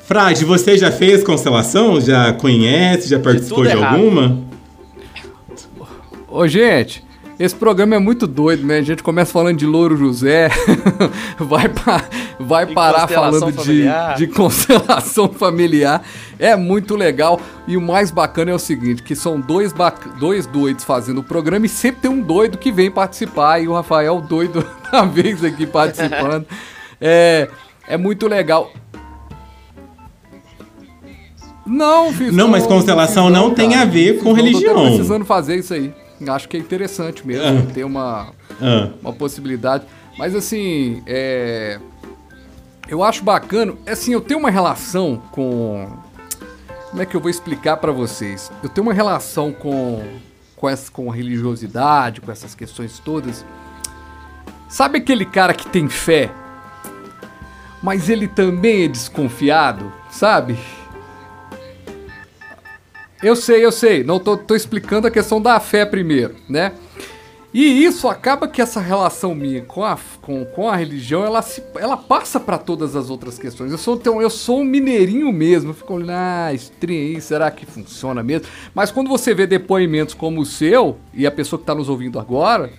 Speaker 3: Frade, você já fez constelação? Já conhece? Já participou de, de alguma?
Speaker 1: Ô, gente, esse programa é muito doido, né? A gente começa falando de Louro José, *laughs* vai, pa vai parar falando de, de, *laughs* constelação familiar. É muito legal. E o mais bacana é o seguinte: que são dois, dois doidos fazendo o programa e sempre tem um doido que vem participar. E o Rafael, doido *laughs* da vez aqui participando. é, é muito legal. Não, fiz
Speaker 3: Não, mas constelação não, não tem a ver com religião. Tô
Speaker 1: precisando fazer isso aí. Acho que é interessante mesmo ah. ter uma, ah. uma possibilidade. Mas assim, é, eu acho bacana. Assim, eu tenho uma relação com. Como é que eu vou explicar para vocês? Eu tenho uma relação com com, essa, com religiosidade, com essas questões todas. Sabe aquele cara que tem fé, mas ele também é desconfiado, sabe? Eu sei, eu sei. Não tô, tô explicando a questão da fé primeiro, né? E isso acaba que essa relação minha com a, com, com a religião, ela, se, ela passa para todas as outras questões. Eu sou, então, eu sou um mineirinho mesmo. Eu fico olhando, ah, estranho, será que funciona mesmo? Mas quando você vê depoimentos como o seu, e a pessoa que está nos ouvindo agora,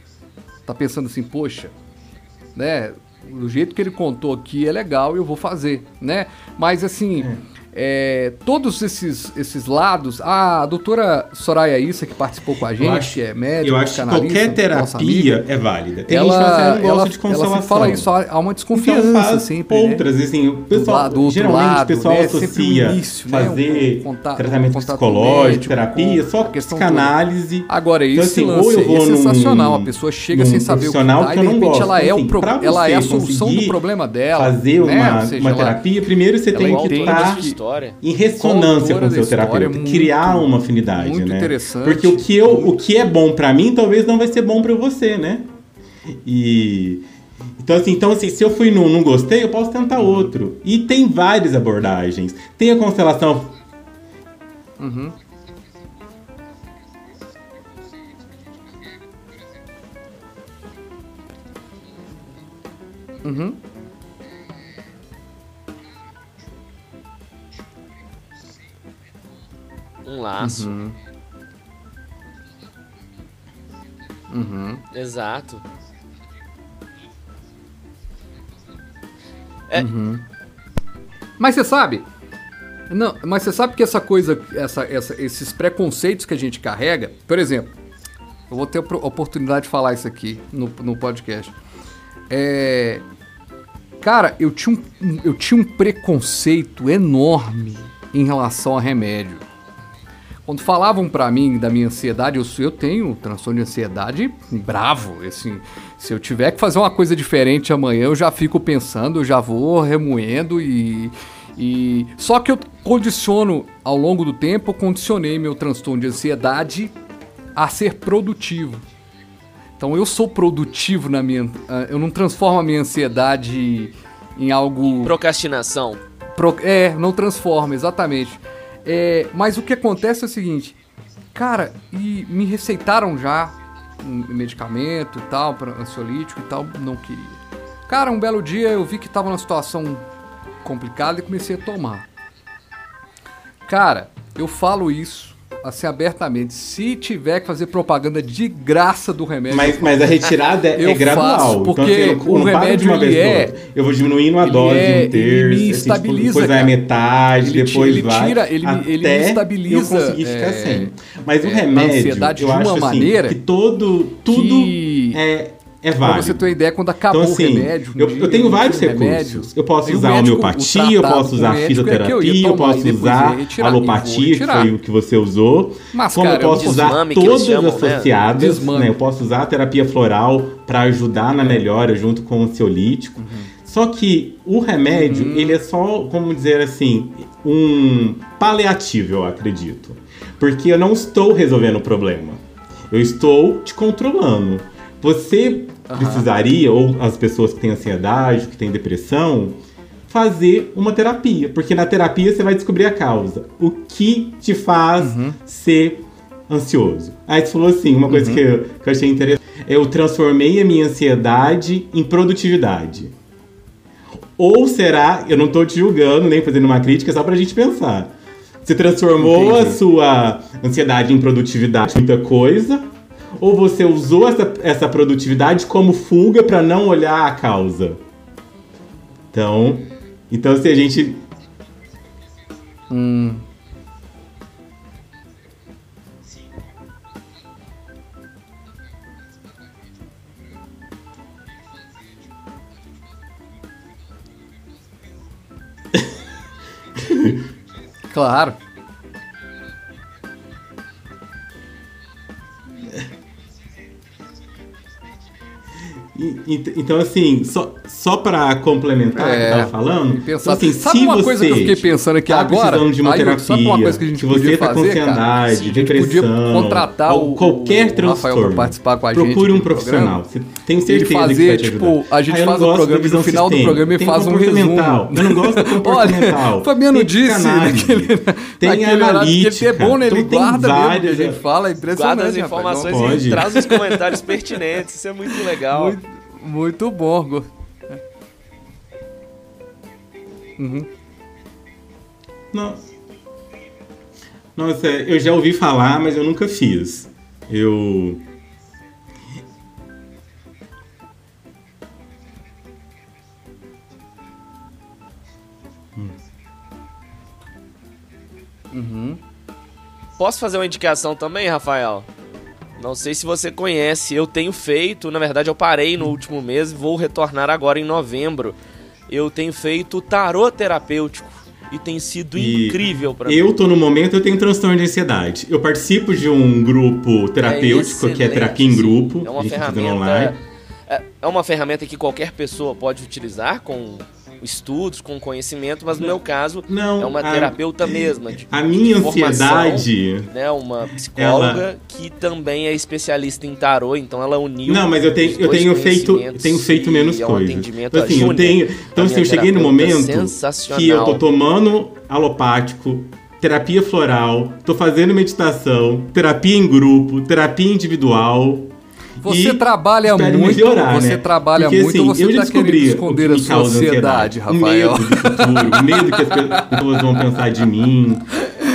Speaker 1: tá pensando assim, poxa, né? Do jeito que ele contou aqui é legal e eu vou fazer, né? Mas assim, é é, todos esses, esses lados. a doutora Soraya Issa, que participou com a gente, acho, que é médica,
Speaker 3: Eu acho que qualquer terapia é válida.
Speaker 1: Tem ela, gente que ela, ela, de consolação. Ela fala isso, há uma desconfiança então sempre.
Speaker 3: Né? Outras, né? assim, o pessoal, do, do geralmente lado, o pessoal né? associa início, né? fazer né? um contato, tratamento um psicológico, médico, terapia, só psicanálise.
Speaker 1: Agora, então, esse então, assim, lance é sensacional. Num, a pessoa chega sem saber o que tá, e de repente ela é, assim, ela é a solução do problema dela.
Speaker 3: Fazer uma terapia, primeiro você tem que estar história. Em ressonância com o seu terapeuta. Muito, criar uma afinidade, muito né?
Speaker 1: interessante.
Speaker 3: Porque o que, eu, o que é bom para mim, talvez não vai ser bom para você, né? E... Então assim, então, assim, se eu fui num, não gostei, eu posso tentar outro. E tem várias abordagens. Tem a constelação...
Speaker 1: Uhum. Uhum.
Speaker 2: Um laço. Uhum.
Speaker 1: Uhum.
Speaker 2: Exato. É.
Speaker 1: Uhum. Mas você sabe? Não, mas você sabe que essa coisa, essa, essa, esses preconceitos que a gente carrega, por exemplo, eu vou ter a oportunidade de falar isso aqui no, no podcast. É, cara, eu tinha, um, eu tinha um preconceito enorme em relação a remédio. Quando falavam para mim da minha ansiedade, eu, eu tenho transtorno de ansiedade bravo. Assim, se eu tiver que fazer uma coisa diferente amanhã, eu já fico pensando, eu já vou remoendo e, e. Só que eu condiciono, ao longo do tempo, eu condicionei meu transtorno de ansiedade a ser produtivo. Então eu sou produtivo na minha. Ah, eu não transformo a minha ansiedade em algo.
Speaker 2: Procrastinação.
Speaker 1: Pro, é, não transforma, exatamente. É, mas o que acontece é o seguinte, cara, e me receitaram já um medicamento e tal, para ansiolítico e tal, não queria. Cara, um belo dia eu vi que tava numa situação complicada e comecei a tomar. Cara, eu falo isso assim, abertamente, se tiver que fazer propaganda de graça do remédio.
Speaker 3: Mas, mas a retirada é,
Speaker 1: Eu
Speaker 3: é gradual.
Speaker 1: faço, porque
Speaker 3: então, assim, eu
Speaker 1: o remédio,
Speaker 3: de uma vez
Speaker 1: ele é-.
Speaker 3: Eu vou diminuindo a dose
Speaker 1: é-
Speaker 3: um terço.
Speaker 1: ele me
Speaker 3: assim, tipo,
Speaker 1: estabiliza,
Speaker 3: depois vai a
Speaker 1: cara.
Speaker 3: metade,
Speaker 1: Ele
Speaker 3: depois
Speaker 1: ele
Speaker 3: vai.
Speaker 1: tira- ele me-
Speaker 3: até
Speaker 1: ele me estabiliza,
Speaker 3: Eu conseguir ficar
Speaker 1: é,
Speaker 3: sem. Mas o
Speaker 1: é, a
Speaker 3: remédio,
Speaker 1: ansiedade
Speaker 3: eu
Speaker 1: de uma
Speaker 3: acho assim,
Speaker 1: maneira
Speaker 3: que todo, tudo
Speaker 1: que-
Speaker 3: é, é
Speaker 1: Pra
Speaker 3: válido.
Speaker 1: você ter uma ideia, quando acabou
Speaker 3: Então, assim,
Speaker 1: o remédio.
Speaker 3: eu,
Speaker 1: dia,
Speaker 3: eu tenho vários recursos.
Speaker 1: remédio,
Speaker 3: eu posso usar
Speaker 1: médico,
Speaker 3: homeopatia, eu
Speaker 1: tratado
Speaker 3: posso usar
Speaker 1: é eu
Speaker 3: fisioterapia, eu
Speaker 1: tomar
Speaker 3: posso usar
Speaker 1: retirar,
Speaker 3: alopatia, que foi o que você usou.
Speaker 1: Mas,
Speaker 3: como
Speaker 1: cara,
Speaker 3: eu posso
Speaker 1: eu
Speaker 3: usar todas
Speaker 2: chamam, né?
Speaker 3: associadas,
Speaker 1: Desmame.
Speaker 3: né? Eu posso usar a terapia floral para ajudar na melhora junto com o ansiolítico.
Speaker 1: Uhum.
Speaker 3: Só que o remédio, ele é só, como dizer assim, um paliativo, eu acredito. Porque eu não estou resolvendo o problema. Eu estou te controlando. Você precisaria, ou as pessoas que têm ansiedade, que têm depressão, fazer uma terapia. Porque na terapia você vai descobrir a causa. O que te faz ser ansioso. Aí você falou assim, uma coisa que, eu, que eu achei interessante. Eu transformei a minha ansiedade em produtividade. Ou será, eu não tô te julgando, nem fazendo uma crítica, é só pra gente pensar. Você transformou a
Speaker 1: Entendi.
Speaker 3: sua ansiedade em produtividade, muita coisa, ou você usou essa, essa produtividade como fuga pra não olhar a causa? Então, então se a gente
Speaker 1: Hum, *laughs* claro.
Speaker 3: Então, assim, só, só pra complementar o
Speaker 1: É,
Speaker 3: que eu tava falando,
Speaker 1: e pensar-
Speaker 3: então, assim,
Speaker 1: sabe
Speaker 3: se
Speaker 1: uma
Speaker 3: você
Speaker 1: coisa que eu fiquei pensando aqui
Speaker 3: tá
Speaker 1: agora?
Speaker 3: precisando de uma
Speaker 1: Aí,
Speaker 3: terapia,
Speaker 1: sabe uma coisa que a gente
Speaker 3: você
Speaker 1: podia
Speaker 3: tá com
Speaker 1: fazer, cara?
Speaker 3: ansiedade,
Speaker 1: A gente podia
Speaker 3: depressão,
Speaker 1: contratar
Speaker 3: ou
Speaker 1: o-
Speaker 3: qualquer
Speaker 1: o
Speaker 3: transtorno,
Speaker 1: pra participar com a gente
Speaker 3: procure um
Speaker 1: do
Speaker 3: profissional. Você tem certeza que vai
Speaker 1: fazer,
Speaker 3: te
Speaker 1: tipo,
Speaker 3: ajudar.
Speaker 1: a gente
Speaker 3: Ah,
Speaker 1: faz o programa e no final do programa
Speaker 3: tem
Speaker 1: faz um resumo.
Speaker 3: Eu não gosto da *laughs* comportamental.
Speaker 1: Olha, *laughs* Fabiano disse naquele,
Speaker 3: tem
Speaker 1: naquele que
Speaker 3: analítica.
Speaker 1: ele é bom, né? Ele
Speaker 3: então
Speaker 1: guarda mesmo que a gente fala, é impressionante.
Speaker 2: Guarda as informações e traz os comentários pertinentes. Isso é muito legal.
Speaker 1: Muito, muito bom. Uhum.
Speaker 3: No- Nossa, eu já ouvi falar, mas eu nunca fiz. Eu.
Speaker 2: Posso fazer uma indicação também, Rafael? Não sei se você conhece, eu tenho feito, na verdade eu parei no último mês e vou retornar agora em novembro. Eu tenho feito tarô terapêutico e tem sido
Speaker 3: E
Speaker 2: incrível pra mim.
Speaker 3: Eu tô no momento, eu tenho transtorno de ansiedade. Eu participo de um grupo terapêutico, que é terapia em grupo.
Speaker 2: É uma
Speaker 3: tá
Speaker 2: ferramenta. É, é uma ferramenta que qualquer pessoa pode utilizar com estudos, com conhecimento, mas no meu caso
Speaker 3: Não,
Speaker 2: é uma
Speaker 3: a-
Speaker 2: terapeuta mesma. De,
Speaker 3: A minha ansiedade.
Speaker 2: né, uma psicóloga que também é especialista em tarô, então ela uniu.
Speaker 3: Não, mas eu tenho, eu tenho feito, tenho feito menos
Speaker 2: é um
Speaker 3: coisas.
Speaker 2: atendimento
Speaker 3: Então, assim, eu tenho, então assim, eu cheguei no momento que eu tô tomando alopático, terapia floral, tô fazendo meditação, terapia em grupo, terapia individual.
Speaker 1: Você trabalha muito,
Speaker 3: melhorar,
Speaker 1: você
Speaker 3: né?
Speaker 1: trabalha
Speaker 3: Porque,
Speaker 1: muito,
Speaker 3: assim,
Speaker 1: você
Speaker 3: eu já
Speaker 1: tá
Speaker 3: descobri
Speaker 1: esconder
Speaker 3: o que
Speaker 1: a sua ansiedade,
Speaker 3: O
Speaker 1: Rafael.
Speaker 3: medo do futuro, o medo que as pe- pessoas vão pensar de mim,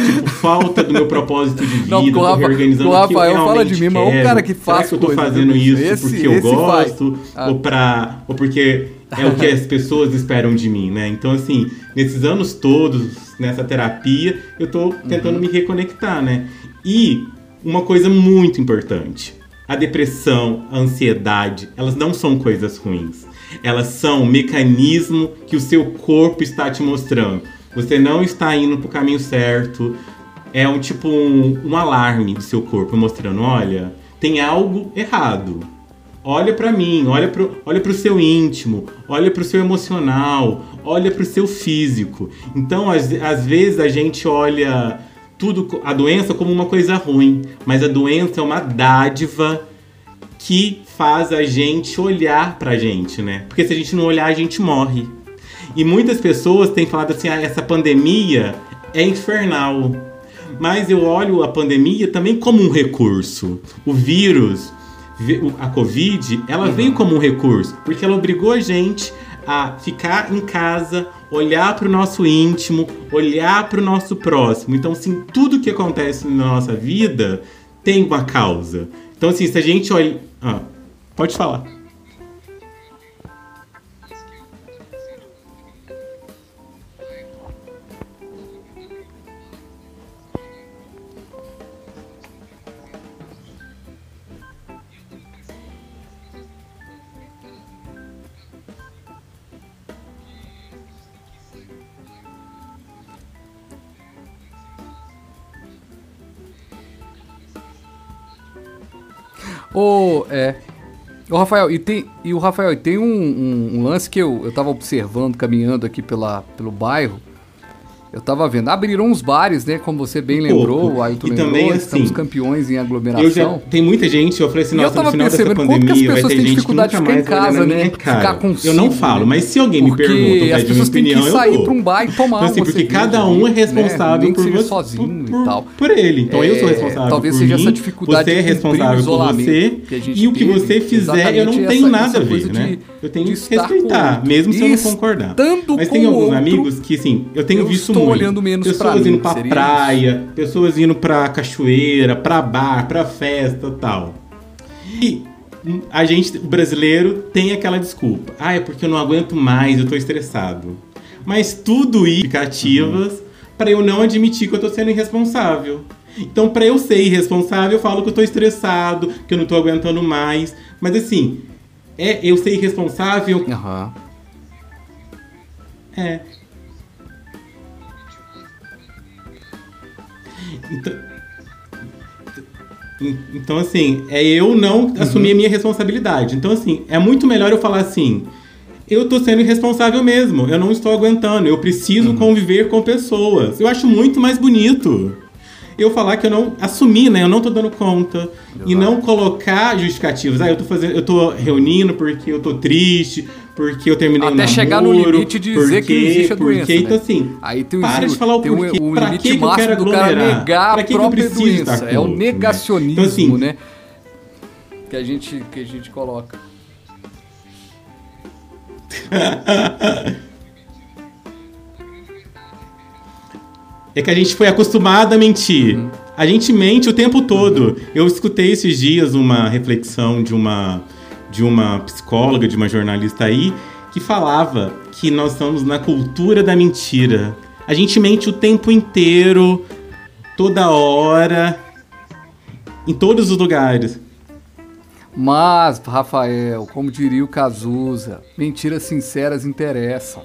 Speaker 3: tipo, falta do meu propósito de *laughs* vida,
Speaker 1: Não, o Rafa-
Speaker 3: reorganizando
Speaker 1: o
Speaker 3: o que eu
Speaker 1: Rafael fala de mim, mas é um
Speaker 3: quero.
Speaker 1: cara que faz
Speaker 3: Será que eu tô fazendo isso
Speaker 1: Esse-
Speaker 3: porque eu gosto,
Speaker 1: Ah.
Speaker 3: ou, pra, ou porque é o que as pessoas esperam de mim, né? Então, assim, nesses anos todos, nessa terapia, eu tô tentando
Speaker 1: Uhum.
Speaker 3: me reconectar, né? E uma coisa muito importante. A depressão, a ansiedade, elas não são coisas ruins. Elas são um mecanismo que o seu corpo está te mostrando. Você não está indo pro caminho certo. É um tipo um, um alarme do seu corpo mostrando, olha, tem algo errado. Olha pra mim, olha pro, olha pro seu íntimo, olha pro seu emocional, olha pro seu físico. Então, às, às vezes a gente olha tudo a doença como uma coisa ruim, mas a doença é uma dádiva que faz a gente olhar pra gente, né? Porque se a gente não olhar, a gente morre. E muitas pessoas têm falado assim: ah, essa pandemia é infernal. Mas eu olho a pandemia também como um recurso. O vírus, a Covid, ela veio como um recurso, porque ela obrigou a gente a ficar em casa olhar para o nosso íntimo, olhar para o nosso próximo. Então, assim, tudo que acontece na nossa vida tem uma causa. Então, assim, se a gente olha. Ah, pode falar.
Speaker 1: Ô, é. Ô, Rafael, e, tem, e o Rafael, e tem um, um, um lance que eu, eu tava observando, caminhando aqui pela, pelo bairro. Eu tava vendo, abriram uns bares, né? Como você bem lembrou,
Speaker 3: pouco.
Speaker 1: o Ailton
Speaker 3: E
Speaker 1: lembrou,
Speaker 3: também,
Speaker 1: estamos
Speaker 3: assim,
Speaker 1: campeões em
Speaker 3: Eu já,
Speaker 1: aglomeração.
Speaker 3: tem muita gente, eu falei assim,
Speaker 1: E eu
Speaker 3: nossa,
Speaker 1: tava
Speaker 3: no final dessa
Speaker 1: percebendo como que as
Speaker 3: pandemia vai
Speaker 1: pessoas
Speaker 3: ter
Speaker 1: têm dificuldade de ficar em casa, né?
Speaker 3: minha
Speaker 1: Ficar
Speaker 3: cara.
Speaker 1: consigo,
Speaker 3: Eu não falo,
Speaker 1: né?
Speaker 3: mas se alguém me pergunta,
Speaker 1: as pessoas têm que sair pra um bar e tomar
Speaker 3: Então, assim, porque cada um é
Speaker 1: né?
Speaker 3: responsável
Speaker 1: que
Speaker 3: por você,
Speaker 1: sozinho
Speaker 3: por,
Speaker 1: e tal.
Speaker 3: por ele. Então eu sou
Speaker 1: É,
Speaker 3: responsável
Speaker 1: talvez seja
Speaker 3: mim,
Speaker 1: essa dificuldade
Speaker 3: você é responsável por você e o que você fizer eu não tenho nada a ver, né? Eu tenho que
Speaker 1: com
Speaker 3: respeitar, mesmo se eu não concordar. Mas
Speaker 1: com
Speaker 3: tem alguns amigos que, sim, eu tenho visto
Speaker 1: estou olhando menos
Speaker 3: pessoas
Speaker 1: pra mim,
Speaker 3: indo pra
Speaker 1: seria
Speaker 3: praia, pessoas indo pra cachoeira, pra bar, pra festa tal. E a gente, o brasileiro, tem aquela desculpa. Ah, é porque eu não aguento mais, eu tô estressado. Mas tudo isso indicativas para eu não admitir que eu tô sendo irresponsável. Então, para eu ser irresponsável, eu falo que eu tô estressado, que eu não tô aguentando mais. Mas assim, é eu ser irresponsável
Speaker 1: Aham.
Speaker 3: é. Então, então, assim, é eu não assumir a minha responsabilidade. Então, assim, é muito melhor eu falar assim: eu tô sendo irresponsável mesmo, eu não estou aguentando, eu preciso conviver com pessoas. Eu acho muito mais bonito eu falar que eu não assumir, né? Eu não tô dando conta e não colocar justificativos. Ah, eu tô fazendo, eu tô reunindo porque eu tô triste, porque eu terminei
Speaker 1: Até
Speaker 3: um
Speaker 1: chegar no
Speaker 3: namoro,
Speaker 1: limite de dizer que não existe a
Speaker 3: porque,
Speaker 1: doença,
Speaker 3: Então,
Speaker 1: né?
Speaker 3: assim,
Speaker 1: Aí tem
Speaker 3: para de falar o porquê.
Speaker 1: o
Speaker 3: pra que, que eu quero
Speaker 1: do cara
Speaker 3: aglomerar?
Speaker 1: negar
Speaker 3: pra
Speaker 1: a
Speaker 3: que, que eu preciso
Speaker 1: doença. É o
Speaker 3: outro, né?
Speaker 1: negacionismo,
Speaker 3: Então, assim,
Speaker 1: né? Que a gente, que a gente coloca. *laughs*
Speaker 3: É que a gente foi acostumado a mentir.
Speaker 1: Uhum.
Speaker 3: A gente mente o tempo todo. Eu escutei esses dias uma reflexão de uma de uma psicóloga, de uma jornalista aí, que falava que nós estamos na cultura da mentira. A gente mente o tempo inteiro, toda hora, em todos os lugares.
Speaker 1: Mas, Rafael, como diria o Cazuza, mentiras sinceras interessam.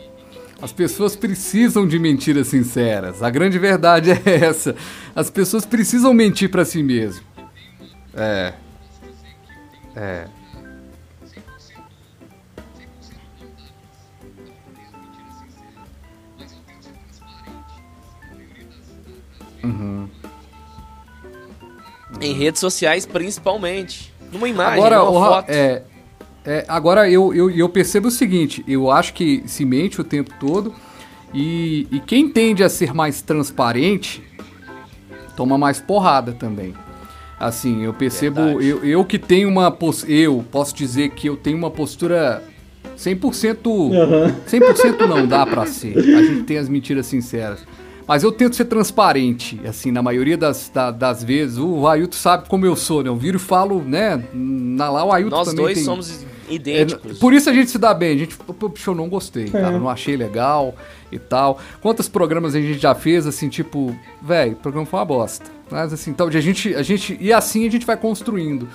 Speaker 1: As pessoas precisam de mentiras sinceras. A grande verdade *laughs* é essa. As pessoas precisam mentir pra si mesmo. É. É.
Speaker 2: Em redes sociais, principalmente. Numa imagem,
Speaker 1: Agora,
Speaker 2: numa foto.
Speaker 1: é, é, agora eu, eu, eu percebo o seguinte: eu acho que se mente o tempo todo e, e quem tende a ser mais transparente toma mais porrada também. Assim, eu percebo,
Speaker 2: Verdade.
Speaker 1: eu, eu que tenho uma pos- eu posso dizer que eu tenho uma postura 100%, 100% não dá pra ser. A gente tem as mentiras sinceras. Mas eu tento ser transparente, assim, na maioria das, da- das vezes. O Ailton sabe como eu sou, né? Eu viro e falo, né? Na lá o Ailton
Speaker 2: Nós
Speaker 1: também
Speaker 2: dois
Speaker 1: tem...
Speaker 2: somos
Speaker 1: É,
Speaker 2: idênticos.
Speaker 1: por isso a gente se dá bem. A gente, puxa, eu não gostei, cara. Não achei legal e tal. Quantos programas a gente já fez, assim, tipo, velho, o programa foi uma bosta. Mas assim, então, a gente, a gente. E assim a gente vai construindo.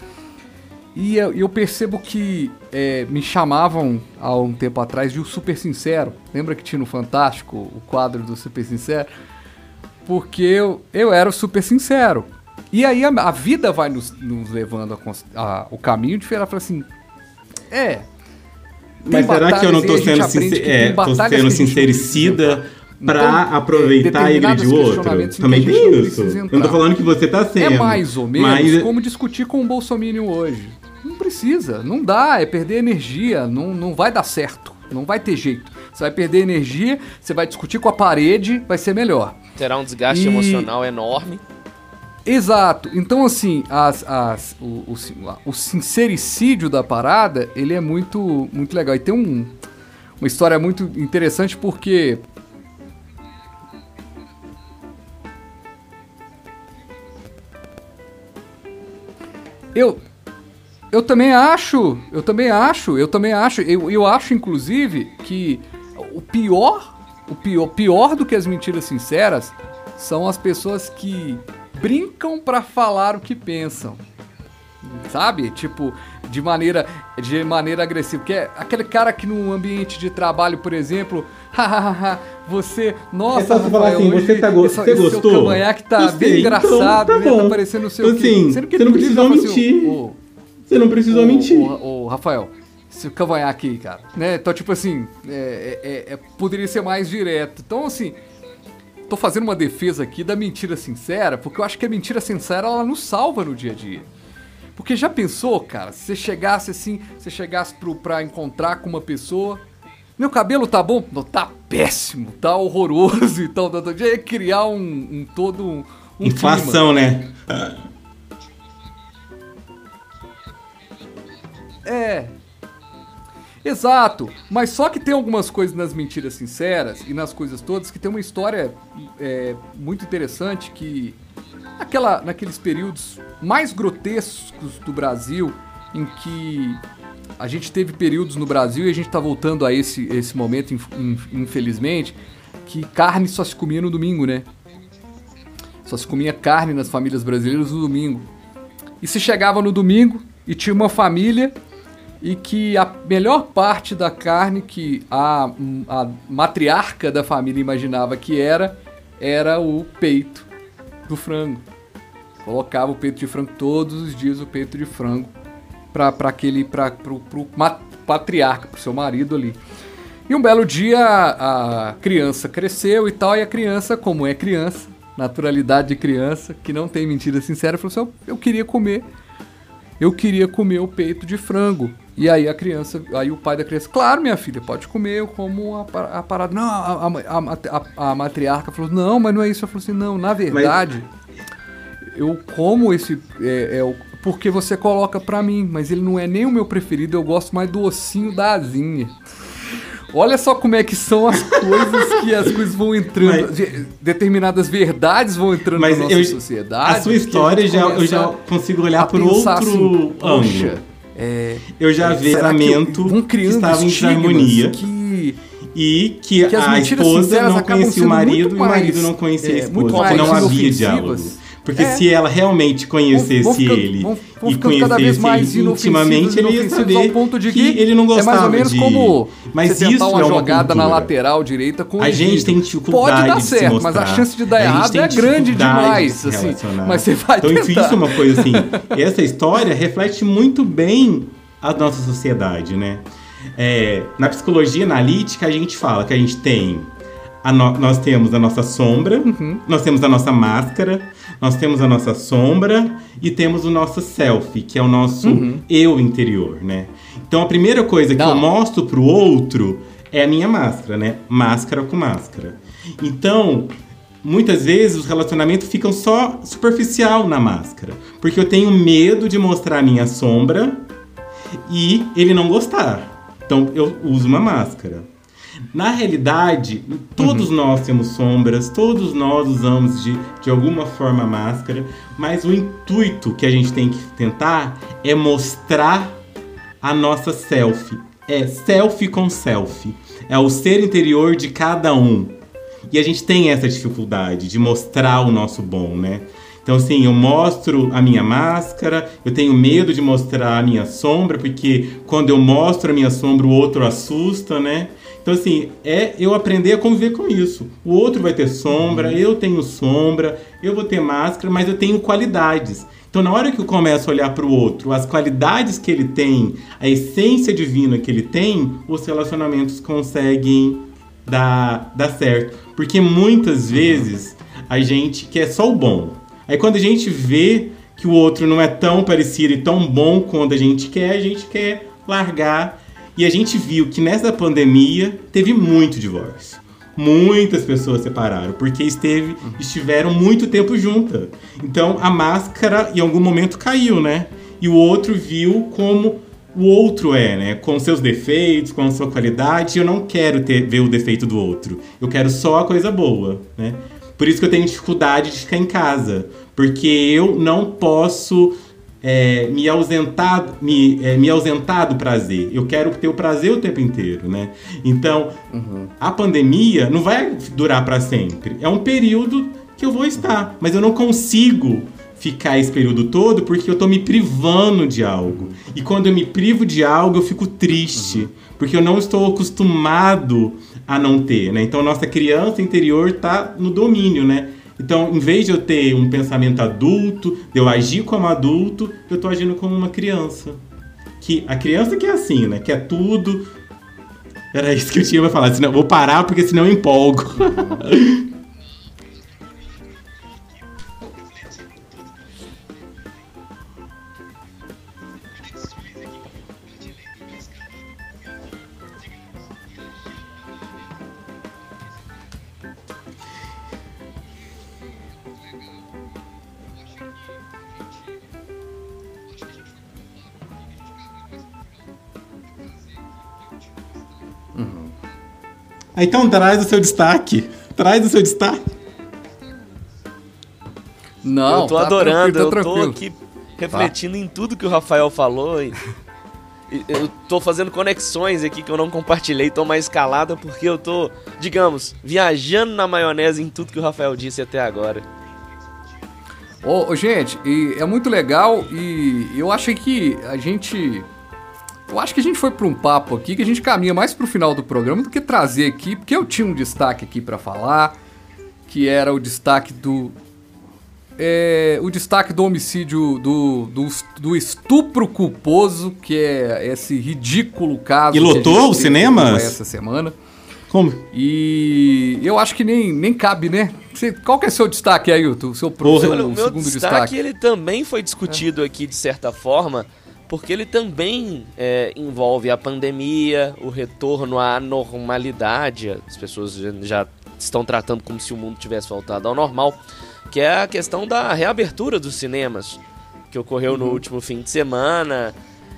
Speaker 1: E eu, eu percebo que é, me chamavam há um tempo atrás de o Super Sincero. Lembra que tinha no Fantástico o quadro do Super Sincero? Porque eu, eu era o Super Sincero. E aí a, a vida vai nos, nos levando a a- o caminho de falar assim: é.
Speaker 3: Mas será que eu não
Speaker 1: batalhas
Speaker 3: tô
Speaker 1: e
Speaker 3: sendo, sincer- é, tô sendo sincericida pra
Speaker 1: Então,
Speaker 3: aproveitar e
Speaker 1: determinados
Speaker 3: agredir o outro? Também tem isso. Eu não tô falando que você tá sendo.
Speaker 1: É mais ou menos
Speaker 3: mas-
Speaker 1: como discutir com o Bolsonaro hoje. Não precisa, não dá, é perder energia, não, não vai dar certo, não vai ter jeito. Você vai perder energia, você vai discutir com a parede, vai ser melhor.
Speaker 2: Terá um desgaste
Speaker 1: E-
Speaker 2: emocional enorme.
Speaker 1: Exato. Então, assim, as, as, o, o, o sincericídio da parada, ele é muito, muito legal. E tem um, uma história muito interessante porque eu eu também acho, eu também acho, eu também acho, eu, eu acho inclusive que o pior, o pior, pior do que as mentiras sinceras são as pessoas que brincam para falar o que pensam. Sabe? Tipo, de maneira de maneira agressiva, porque é aquele cara que no ambiente de trabalho, por exemplo, *laughs* hahaha, você, nossa,
Speaker 3: é só falar assim, você, tá go você
Speaker 1: esse
Speaker 3: gostou?
Speaker 1: Seu que tá bem engraçado,
Speaker 3: então, tá,
Speaker 1: né? tá parecendo o seu
Speaker 3: assim,
Speaker 1: Sendo que
Speaker 3: você não precisou mentir.
Speaker 1: Assim, o,
Speaker 3: você não precisou
Speaker 1: o,
Speaker 3: mentir.
Speaker 1: O, o, Rafael, esse cavanhaque aí, cara, né? Então, tipo assim, é, é, é, poderia ser mais direto. Então, assim, tô fazendo uma defesa aqui da mentira sincera, porque eu acho que a mentira sincera, ela nos salva no dia a dia. Porque já pensou, cara, se você chegasse assim, você chegasse pro, pra encontrar com uma pessoa, meu cabelo tá bom? Não, tá péssimo, tá horroroso e tal, tal, tal. Ia criar um, um todo um, um
Speaker 3: Inflação, né?
Speaker 1: É. Exato, mas só que tem algumas coisas nas mentiras sinceras e nas coisas todas que tem uma história é, muito interessante que naquela, naqueles períodos mais grotescos do Brasil em que a gente teve períodos no Brasil e a gente está voltando a esse, esse momento, infelizmente, que carne só se comia no domingo, né? Só se comia carne nas famílias brasileiras no domingo. E se chegava no domingo e tinha uma família e que a melhor parte da carne que a, a matriarca da família imaginava que era, era o peito do frango. Colocava o peito de frango todos os dias, o peito de frango, para aquele, para pro, pro patriarca, pro seu marido ali. E um belo dia a criança cresceu e tal, e a criança, como é criança, naturalidade de criança, que não tem mentira sincera, falou assim: eu queria comer, eu queria comer o peito de frango. E aí a criança, aí o pai da criança, claro, minha filha, pode comer, eu como a, a parada. Não, a, a, a, a, matriarca falou, não, mas não é isso. Eu falei assim, não, na verdade, mas... eu como esse. É, é, porque você coloca pra mim, mas ele não é nem o meu preferido, eu gosto mais do ossinho da asinha. Olha só como é que são as *laughs* coisas que as coisas vão entrando. Mas, determinadas verdades vão entrando na nossa eu, sociedade.
Speaker 3: A sua história já, eu já consigo olhar por outro assim, ângulo. É, eu já é, vi casamento que estava em desarmonia. Que, e que, que a esposa não conhecia o marido e o marido não conhecia a é, esposa. não havia diálogo. Porque é. se ela realmente conhecesse vão, vão ficando, ele vão, e conhecesse ele intimamente, ele ia saber ponto de que, que ele não gostava é mais ou menos de...
Speaker 1: como mas você isso uma é uma jogada cultura. na lateral direita com
Speaker 3: A gente tem dificuldade Pode dar certo,
Speaker 1: mas a chance de dar errado é grande demais,
Speaker 3: de
Speaker 1: assim. Mas você vai
Speaker 3: então,
Speaker 1: tentar.
Speaker 3: isso é uma coisa assim. *laughs* essa história reflete muito bem a nossa sociedade, né? É, na psicologia analítica, a gente fala que a gente tem no, nós temos a nossa sombra, uhum. nós temos a nossa máscara, nós temos a nossa sombra e temos o nosso self, que é o nosso uhum. eu interior, né? Então a primeira coisa que Não. eu mostro pro outro é a minha máscara, né? Máscara com máscara. Então, muitas vezes os relacionamentos ficam só superficial na máscara, porque eu tenho medo de mostrar a minha sombra e ele não gostar. Então eu uso uma máscara. Na realidade, todos uhum. nós temos sombras, todos nós usamos de, de alguma forma máscara, mas o intuito que a gente tem que tentar é mostrar a nossa selfie. É selfie com selfie. É o ser interior de cada um. E a gente tem essa dificuldade de mostrar o nosso bom, né? Então, assim, eu mostro a minha máscara, eu tenho medo de mostrar a minha sombra, porque quando eu mostro a minha sombra, o outro assusta, né? Então, assim, é eu aprender a conviver com isso. O outro vai ter sombra, uhum. eu tenho sombra, eu vou ter máscara, mas eu tenho qualidades. Então, na hora que eu começo a olhar para o outro, as qualidades que ele tem, a essência divina que ele tem, os relacionamentos conseguem dar, dar certo. Porque muitas vezes a gente quer só o bom. Aí quando a gente vê que o outro não é tão parecido e tão bom quanto a gente quer, a gente quer largar e a gente viu que nessa pandemia teve muito divórcio. Muitas pessoas separaram porque esteve, estiveram muito tempo juntas. Então a máscara em algum momento caiu, né? E o outro viu como o outro é, né? Com seus defeitos, com a sua qualidade. Eu não quero ter, ver o defeito do outro. Eu quero só a coisa boa, né? Por isso que eu tenho dificuldade de ficar em casa. Porque eu não posso é, me, ausentar, me, é, me ausentar do prazer. Eu quero ter o prazer o tempo inteiro, né? Então, uhum. a pandemia não vai durar para sempre. É um período que eu vou estar. Mas eu não consigo ficar esse período todo porque eu tô me privando de algo. E quando eu me privo de algo, eu fico triste, uhum. porque eu não estou acostumado a não ter, né? Então nossa criança interior tá no domínio, né? Então, em vez de eu ter um pensamento adulto, de eu agir como adulto, eu tô agindo como uma criança. Que a criança que é assim, né? Que é tudo. Era isso que eu tinha pra falar. Senão, vou parar porque senão eu empolgo. *laughs* Então traz o seu destaque. Traz o seu destaque.
Speaker 2: Não, eu tô tá adorando, eu tô aqui refletindo tá. em tudo que o Rafael falou e, e, eu tô fazendo conexões aqui que eu não compartilhei, tô mais escalada porque eu tô, digamos, viajando na maionese em tudo que o Rafael disse até agora.
Speaker 1: Ô, oh, gente, é muito legal e eu acho que a gente eu acho que a gente foi para um papo aqui que a gente caminha mais para o final do programa do que trazer aqui, porque eu tinha um destaque aqui para falar, que era o destaque do é, o destaque do homicídio do, do, do, estupro culposo, que é esse ridículo caso.
Speaker 3: E lotou o cinema?
Speaker 1: Essa semana.
Speaker 3: Como?
Speaker 1: E eu acho que nem, nem cabe, né? Você, qual que é o seu destaque aí, o seu,
Speaker 2: pro, seu, o meu segundo destaque, destaque? ele também foi discutido é. aqui de certa forma porque ele também é, envolve a pandemia, o retorno à normalidade. As pessoas já estão tratando como se o mundo tivesse voltado ao normal, que é a questão da reabertura dos cinemas, que ocorreu uhum. no último fim de semana.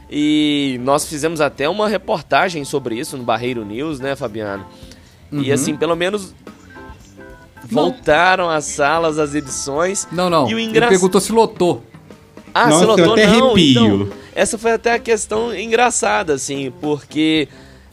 Speaker 2: E nós fizemos até uma reportagem sobre isso no Barreiro News, né, Fabiano? Uhum. E assim, pelo menos voltaram às salas as edições.
Speaker 1: Não, não. E o engra... Ele perguntou se lotou.
Speaker 2: Ah, Nossa, lotou, eu até não. Arrepio. Então, essa foi até a questão engraçada, assim, porque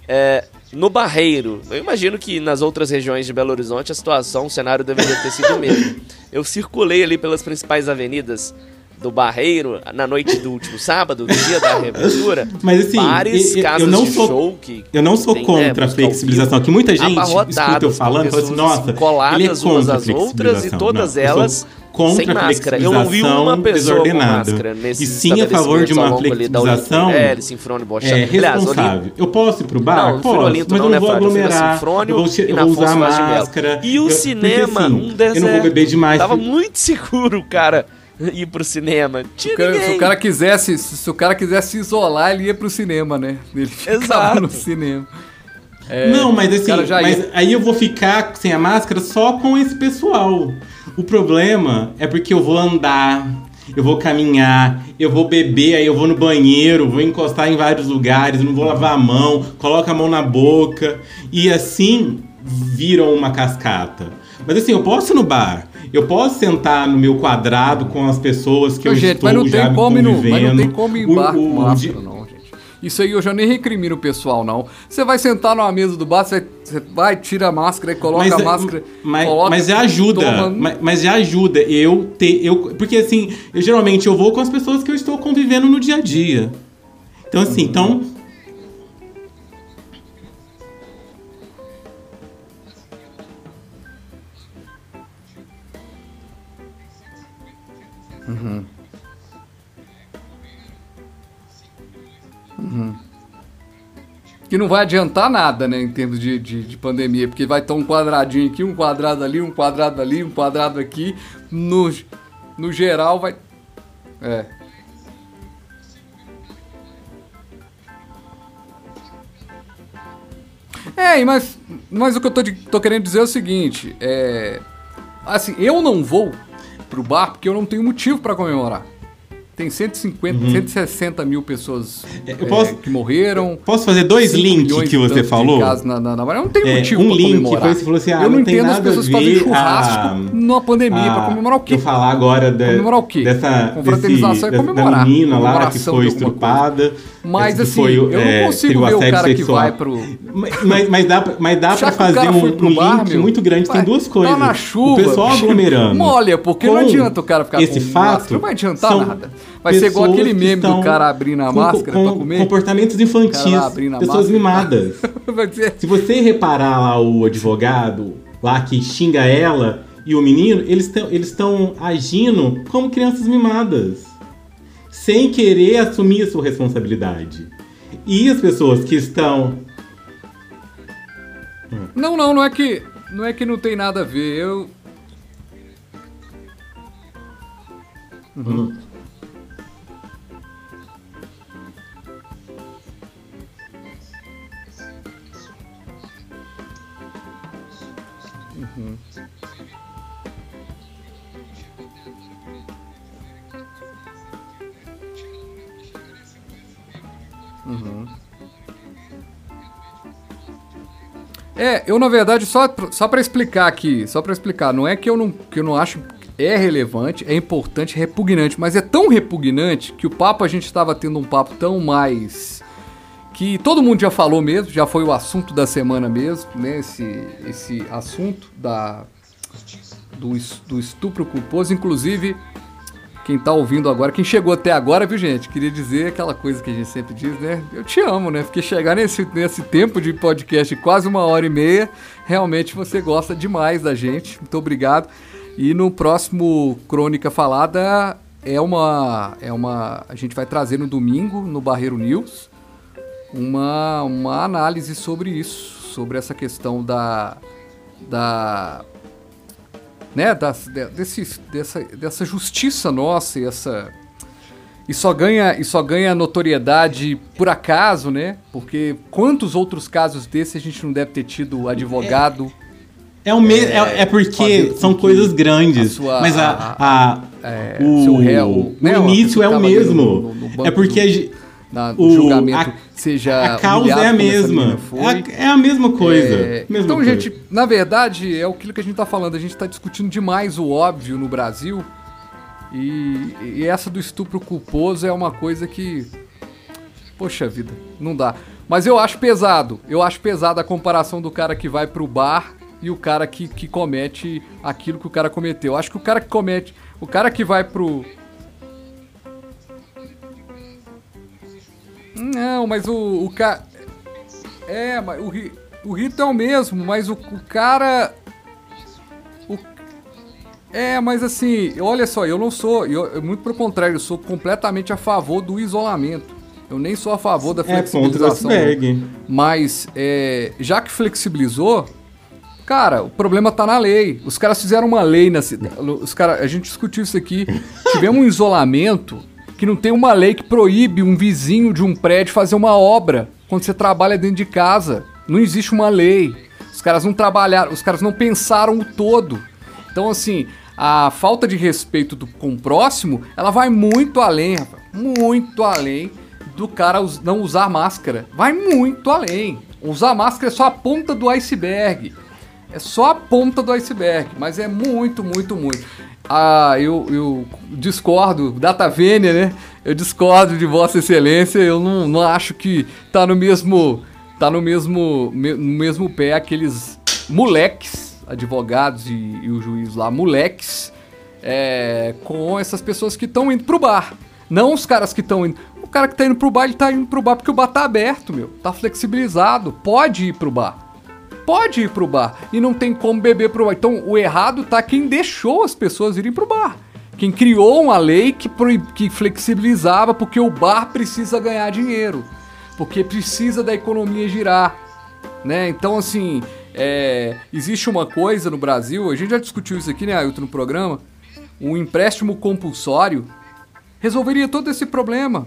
Speaker 2: é, no Barreiro, eu imagino que nas outras regiões de Belo Horizonte a situação, o cenário deveria ter sido o mesmo. Eu circulei ali pelas principais avenidas do Barreiro na noite do último sábado, do dia da reabertura. *laughs*
Speaker 3: Mas assim, várias eu, eu não sou, show que eu não sou tem, contra né, a flexibilização, que muita gente escuta eu falando, fala assim, nossa,
Speaker 2: coladas ele é umas às outras e todas não, elas contra sem máscara. Eu não vi uma pessoa com máscara nesse
Speaker 3: E sim a favor de uma flexibilização
Speaker 2: é,
Speaker 3: é, responsável. eu posso ir pro bar? Não, posso, mas eu não, vou aglomerar, eu vou, eu vou usar máscara.
Speaker 2: E o cinema, assim, um deserto.
Speaker 3: Eu não vou beber demais.
Speaker 2: Tava muito seguro, cara *laughs* ir pro cinema.
Speaker 1: Se o, cara, se o, cara, quisesse, se o cara quisesse se isolar, ele ia pro cinema, né? Ele ficava Exato. no cinema.
Speaker 3: É, não, mas assim, mas aí eu vou ficar sem a máscara só com esse pessoal. O problema é porque eu vou andar, eu vou caminhar, eu vou beber, aí eu vou no banheiro, vou encostar em vários lugares, não vou lavar a mão, coloco a mão na boca e assim viram uma cascata. Mas assim, eu posso ir no bar, eu posso sentar no meu quadrado com as pessoas que eu gente, estou mas não já tem como.
Speaker 1: Mas não tem como ir bar o, o, máscara, não. Isso aí eu já nem recrimino o pessoal, não. Você vai sentar numa mesa do bar, você, vai, tira a máscara e coloca mas, a máscara.
Speaker 3: Mas,
Speaker 1: coloca,
Speaker 3: mas já ajuda. Mas, mas, já ajuda eu ter. Eu, porque assim, eu geralmente eu vou com as pessoas que eu estou convivendo no dia a dia. Então, assim, uhum. então.
Speaker 1: Uhum. Que não vai adiantar nada, né, em termos de, de, de, pandemia, porque vai estar um quadradinho aqui, um quadrado ali, um quadrado ali, um quadrado aqui. No, no geral, vai. É. É, mas, mas o que eu tô, tô querendo dizer é o seguinte: é. Assim, eu não vou pro bar porque eu não tenho motivo para comemorar. Tem 150, 160 mil pessoas
Speaker 3: É, eu
Speaker 1: é,
Speaker 3: posso-
Speaker 1: que morreram.
Speaker 3: Posso fazer dois links que você falou?
Speaker 1: Na, na, na, Não tem
Speaker 3: É,
Speaker 1: motivo
Speaker 3: um
Speaker 1: pra
Speaker 3: link,
Speaker 1: comemorar.
Speaker 3: foi você falou assim, ah,
Speaker 1: Eu não
Speaker 3: não
Speaker 1: entendo as pessoas
Speaker 3: a
Speaker 1: fazerem
Speaker 3: ver
Speaker 1: churrasco
Speaker 3: a-
Speaker 1: numa pandemia. pra
Speaker 3: Ah,
Speaker 1: comemorar o quê?
Speaker 3: Eu falar agora de,
Speaker 1: Comemorar o quê?
Speaker 3: dessa
Speaker 1: Confraternização é comemorar.
Speaker 3: da menina lá que foi estrupada.
Speaker 1: Mas,
Speaker 3: que
Speaker 1: assim,
Speaker 3: foi,
Speaker 1: eu não
Speaker 3: é,
Speaker 1: consigo
Speaker 3: teve o
Speaker 1: ver o cara que
Speaker 3: sexual.
Speaker 1: vai pro-
Speaker 3: Mas, mas- dá, pra- mas dá *laughs* pra
Speaker 1: que
Speaker 3: fazer um, um
Speaker 1: bar,
Speaker 3: link
Speaker 1: meu,
Speaker 3: muito grande. Tem duas
Speaker 1: tá
Speaker 3: coisas.
Speaker 1: na chuva,
Speaker 3: o pessoal aglomerando.
Speaker 1: Molha, porque não adianta o cara ficar
Speaker 3: esse
Speaker 1: com
Speaker 3: fato,
Speaker 1: máscara, não vai adiantar nada. Vai ser igual aquele
Speaker 3: que
Speaker 1: meme do cara abrindo a máscara
Speaker 3: com
Speaker 1: pra comer.
Speaker 3: Comportamentos infantis. Pessoas mimadas. *laughs*
Speaker 1: Ser-
Speaker 3: Se você reparar lá o advogado lá que xinga ela e o menino, eles estão eles agindo como crianças mimadas, sem querer assumir a sua responsabilidade. E as pessoas que estão
Speaker 1: Não, não, não é que não é que não tem nada a ver. Eu É, eu na verdade só só para explicar aqui, só para explicar, não é que eu não que eu não acho é relevante, é importante, é repugnante, mas é tão repugnante que o papo a gente estava tendo um papo tão mais que todo mundo já falou mesmo, já foi o assunto da semana mesmo, né? Esse esse assunto da do, do estupro culposo, inclusive quem tá ouvindo agora, quem chegou até agora, viu, gente? Queria dizer aquela coisa que a gente sempre diz, né? Eu te amo, né? Porque chegar nesse, nesse tempo de podcast, quase uma hora e meia, realmente você gosta demais da gente. Muito obrigado. E no próximo Crônica Falada é uma. É uma. A gente vai trazer no domingo, no Barreiro News, uma, uma análise sobre isso, sobre essa questão da. da né, das, de- desse, dessa, dessa justiça nossa e essa e só ganha e só ganha notoriedade por acaso, né? Porque quantos outros casos desse a gente não deve ter tido advogado?
Speaker 3: é, o me... é, é porque
Speaker 1: fazer
Speaker 3: são
Speaker 1: com que
Speaker 3: coisa grandes,
Speaker 1: a sua-
Speaker 3: mas a, a-
Speaker 1: é,
Speaker 3: o,
Speaker 1: réu, né,
Speaker 3: o início é o mesmo.
Speaker 1: no- no- no
Speaker 3: é porque a
Speaker 1: Na, no
Speaker 3: o-
Speaker 1: julgamento
Speaker 3: a-
Speaker 1: seja
Speaker 3: a causa é a mesma. É a, é a mesma coisa.
Speaker 1: É,
Speaker 3: mesma
Speaker 1: então,
Speaker 3: coisa.
Speaker 1: gente, na verdade, é aquilo que a gente tá falando. A gente tá discutindo demais o óbvio no Brasil. E, e essa do estupro culposo é uma coisa que. Poxa vida, não dá. Mas eu acho pesado. Eu acho pesado a comparação do cara que vai pro bar e o cara que, que comete aquilo que o cara cometeu. Eu acho que o cara que comete. O cara que vai pro. Não, mas o, o cara. É, mas o, o rito é o mesmo, mas o, o cara. o- é, mas assim, olha só, eu não sou. Eu, muito pelo contrário, eu sou completamente a favor do isolamento. Eu nem sou a favor da
Speaker 3: é
Speaker 1: flexibilização.
Speaker 3: iceberg.
Speaker 1: Mas, é, já que flexibilizou, cara, o problema tá na lei. Os caras fizeram uma lei na cidade. Os cara, a gente discutiu isso aqui. *laughs* Tivemos um isolamento que não tem uma lei que proíbe um vizinho de um prédio fazer uma obra quando você trabalha dentro de casa. Não existe uma lei. Os caras não trabalharam, os caras não pensaram o todo. Então, assim, a falta de respeito do, com o próximo, ela vai muito além. Muito além do cara não usar máscara. Vai muito além. Usar máscara é só a ponta do iceberg. É só a ponta do iceberg, mas é muito, muito, muito. Ah, eu, eu discordo, data vênia, né? Eu discordo de Vossa Excelência, eu não, não acho que tá no mesmo. Tá no mesmo, me- no mesmo pé aqueles moleques, advogados e, e o juiz lá, moleques, é, com essas pessoas que estão indo pro bar. Não os caras que estão indo. O cara que tá indo pro bar, ele tá indo pro bar porque o bar tá aberto, meu. Tá flexibilizado. Pode ir pro bar pode ir pro bar e não tem como beber pro bar. Então o errado tá quem deixou as pessoas irem pro bar. Quem criou uma lei que, que flexibilizava porque o bar precisa ganhar dinheiro. Porque precisa da economia girar. Né? Então, assim, é, existe uma coisa no Brasil, a gente já discutiu isso aqui, né, Ailton, no programa. Um empréstimo compulsório resolveria todo esse problema.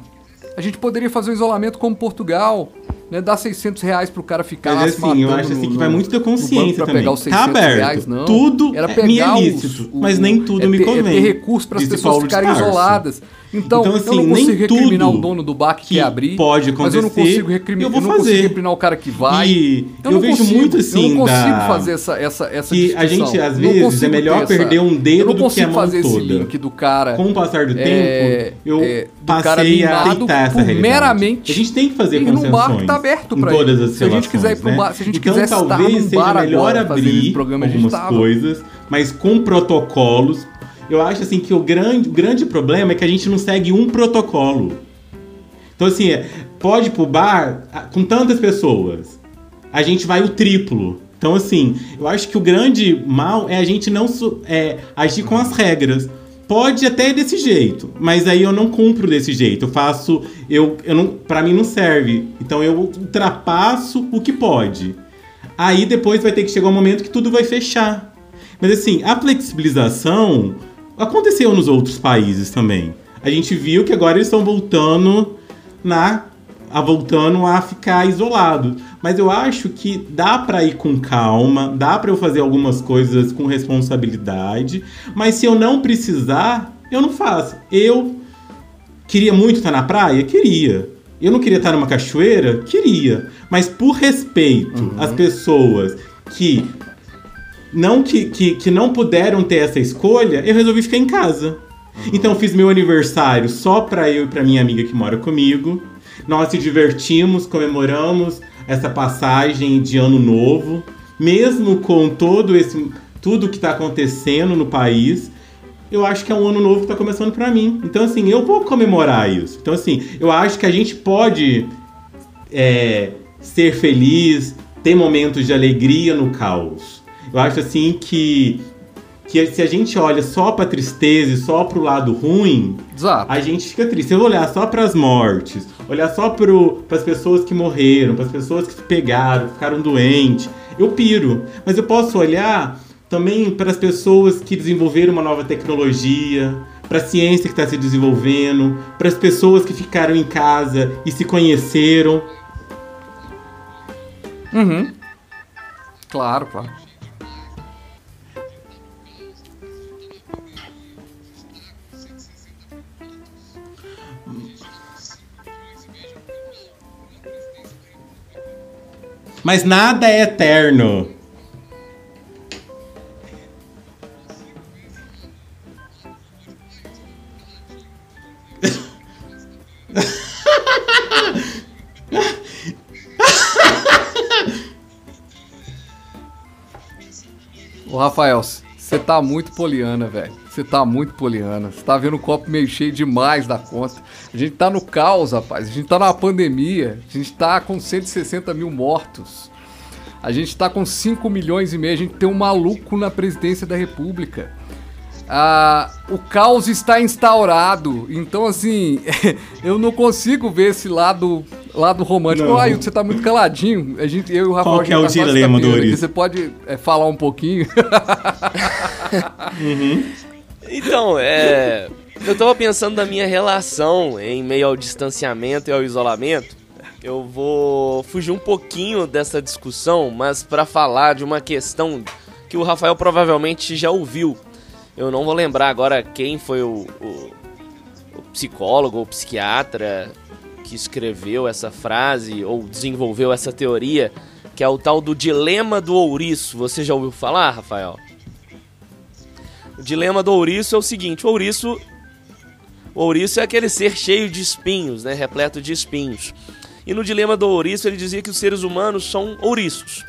Speaker 1: A gente poderia fazer um isolamento como Portugal. Né? Dá 600 reais pro cara ficar
Speaker 3: Mas assim, eu acho assim que vai muito da consciência também. tá aberto. Reais, não. Tudo Era pegar é ilícito, os, o, mas nem tudo é me convém. É
Speaker 1: ter recurso para as pessoas ficarem isoladas. Então, então assim, eu não consigo recriminar o dono do bar que, que quer abrir.
Speaker 3: Pode acontecer. Mas
Speaker 1: eu não consigo recriminar. Eu vou fazer. Eu não consigo recriminar o cara que vai.
Speaker 3: E eu, eu vejo consigo, muito assim.
Speaker 1: Eu não consigo da... fazer essa essa essa
Speaker 3: que a gente às vezes é melhor perder um dedo do que a mão fazer
Speaker 1: toda. esse link do cara.
Speaker 3: Com o passar do é, tempo, eu é, passei a aceitar essa realidade.
Speaker 1: Meramente.
Speaker 3: A gente tem que fazer concessões.
Speaker 1: Tá aberto para todas as Se a gente quiser ir pro bar, se a gente
Speaker 3: então,
Speaker 1: quiser
Speaker 3: talvez seja melhor abrir algumas coisas, mas com protocolos eu acho assim que o grande, grande problema é que a gente não segue um protocolo. Então, assim, pode ir pro bar com tantas pessoas. A gente vai o triplo. Então, assim, eu acho que o grande mal é a gente não é, agir com as regras. Pode até desse jeito, mas aí eu não cumpro desse jeito. Eu faço, eu, eu não, para mim não serve. Então eu ultrapasso o que pode. Aí depois vai ter que chegar um momento que tudo vai fechar. Mas assim, a flexibilização Aconteceu nos outros países também. A gente viu que agora eles estão voltando na a voltando a ficar isolado. Mas eu acho que dá para ir com calma, dá para eu fazer algumas coisas com responsabilidade, mas se eu não precisar, eu não faço. Eu queria muito estar na praia, queria. Eu não queria estar numa cachoeira, queria. Mas por respeito uhum. às pessoas que não que, que, que não puderam ter essa escolha, eu resolvi ficar em casa. Uhum. Então fiz meu aniversário só para eu e para minha amiga que mora comigo. Nós se divertimos, comemoramos essa passagem de ano novo, mesmo com todo esse tudo que está acontecendo no país. Eu acho que é um ano novo que está começando para mim. Então assim, eu vou comemorar isso. Então assim, eu acho que a gente pode é, ser feliz, ter momentos de alegria no caos. Eu acho assim que que se a gente olha só para tristeza e só para o lado ruim,
Speaker 1: Exato.
Speaker 3: a gente fica triste. Se eu olhar só para as mortes, olhar só para as pessoas que morreram, para as pessoas que se pegaram, ficaram doentes, eu piro. Mas eu posso olhar também para as pessoas que desenvolveram uma nova tecnologia, para a ciência que está se desenvolvendo, para as pessoas que ficaram em casa e se conheceram.
Speaker 1: Uhum. Claro, claro.
Speaker 3: Mas nada é eterno.
Speaker 1: Ô Rafael, você tá muito poliana, velho. Você tá muito poliana. Você tá vendo o copo meio cheio demais da conta. A gente tá no caos, rapaz. A gente tá na pandemia. A gente tá com 160 mil mortos. A gente tá com 5 milhões e meio. A gente tem um maluco na presidência da República. Ah, o caos está instaurado. Então, assim, *laughs* eu não consigo ver esse lado lado romântico. Não. Ai, você tá muito caladinho. A gente, eu e o Rafael.
Speaker 3: Qual que é o tá dilema, Doris?
Speaker 1: Você pode é, falar um pouquinho?
Speaker 2: uhum. *laughs* Então, é. Eu tava pensando na minha relação em meio ao distanciamento e ao isolamento. Eu vou fugir um pouquinho dessa discussão, mas para falar de uma questão que o Rafael provavelmente já ouviu. Eu não vou lembrar agora quem foi o, o, o psicólogo ou psiquiatra que escreveu essa frase ou desenvolveu essa teoria, que é o tal do dilema do ouriço. Você já ouviu falar, Rafael? O dilema do ouriço é o seguinte: o ouriço o ouriço é aquele ser cheio de espinhos, né, repleto de espinhos. E no dilema do ouriço ele dizia que os seres humanos são ouriços.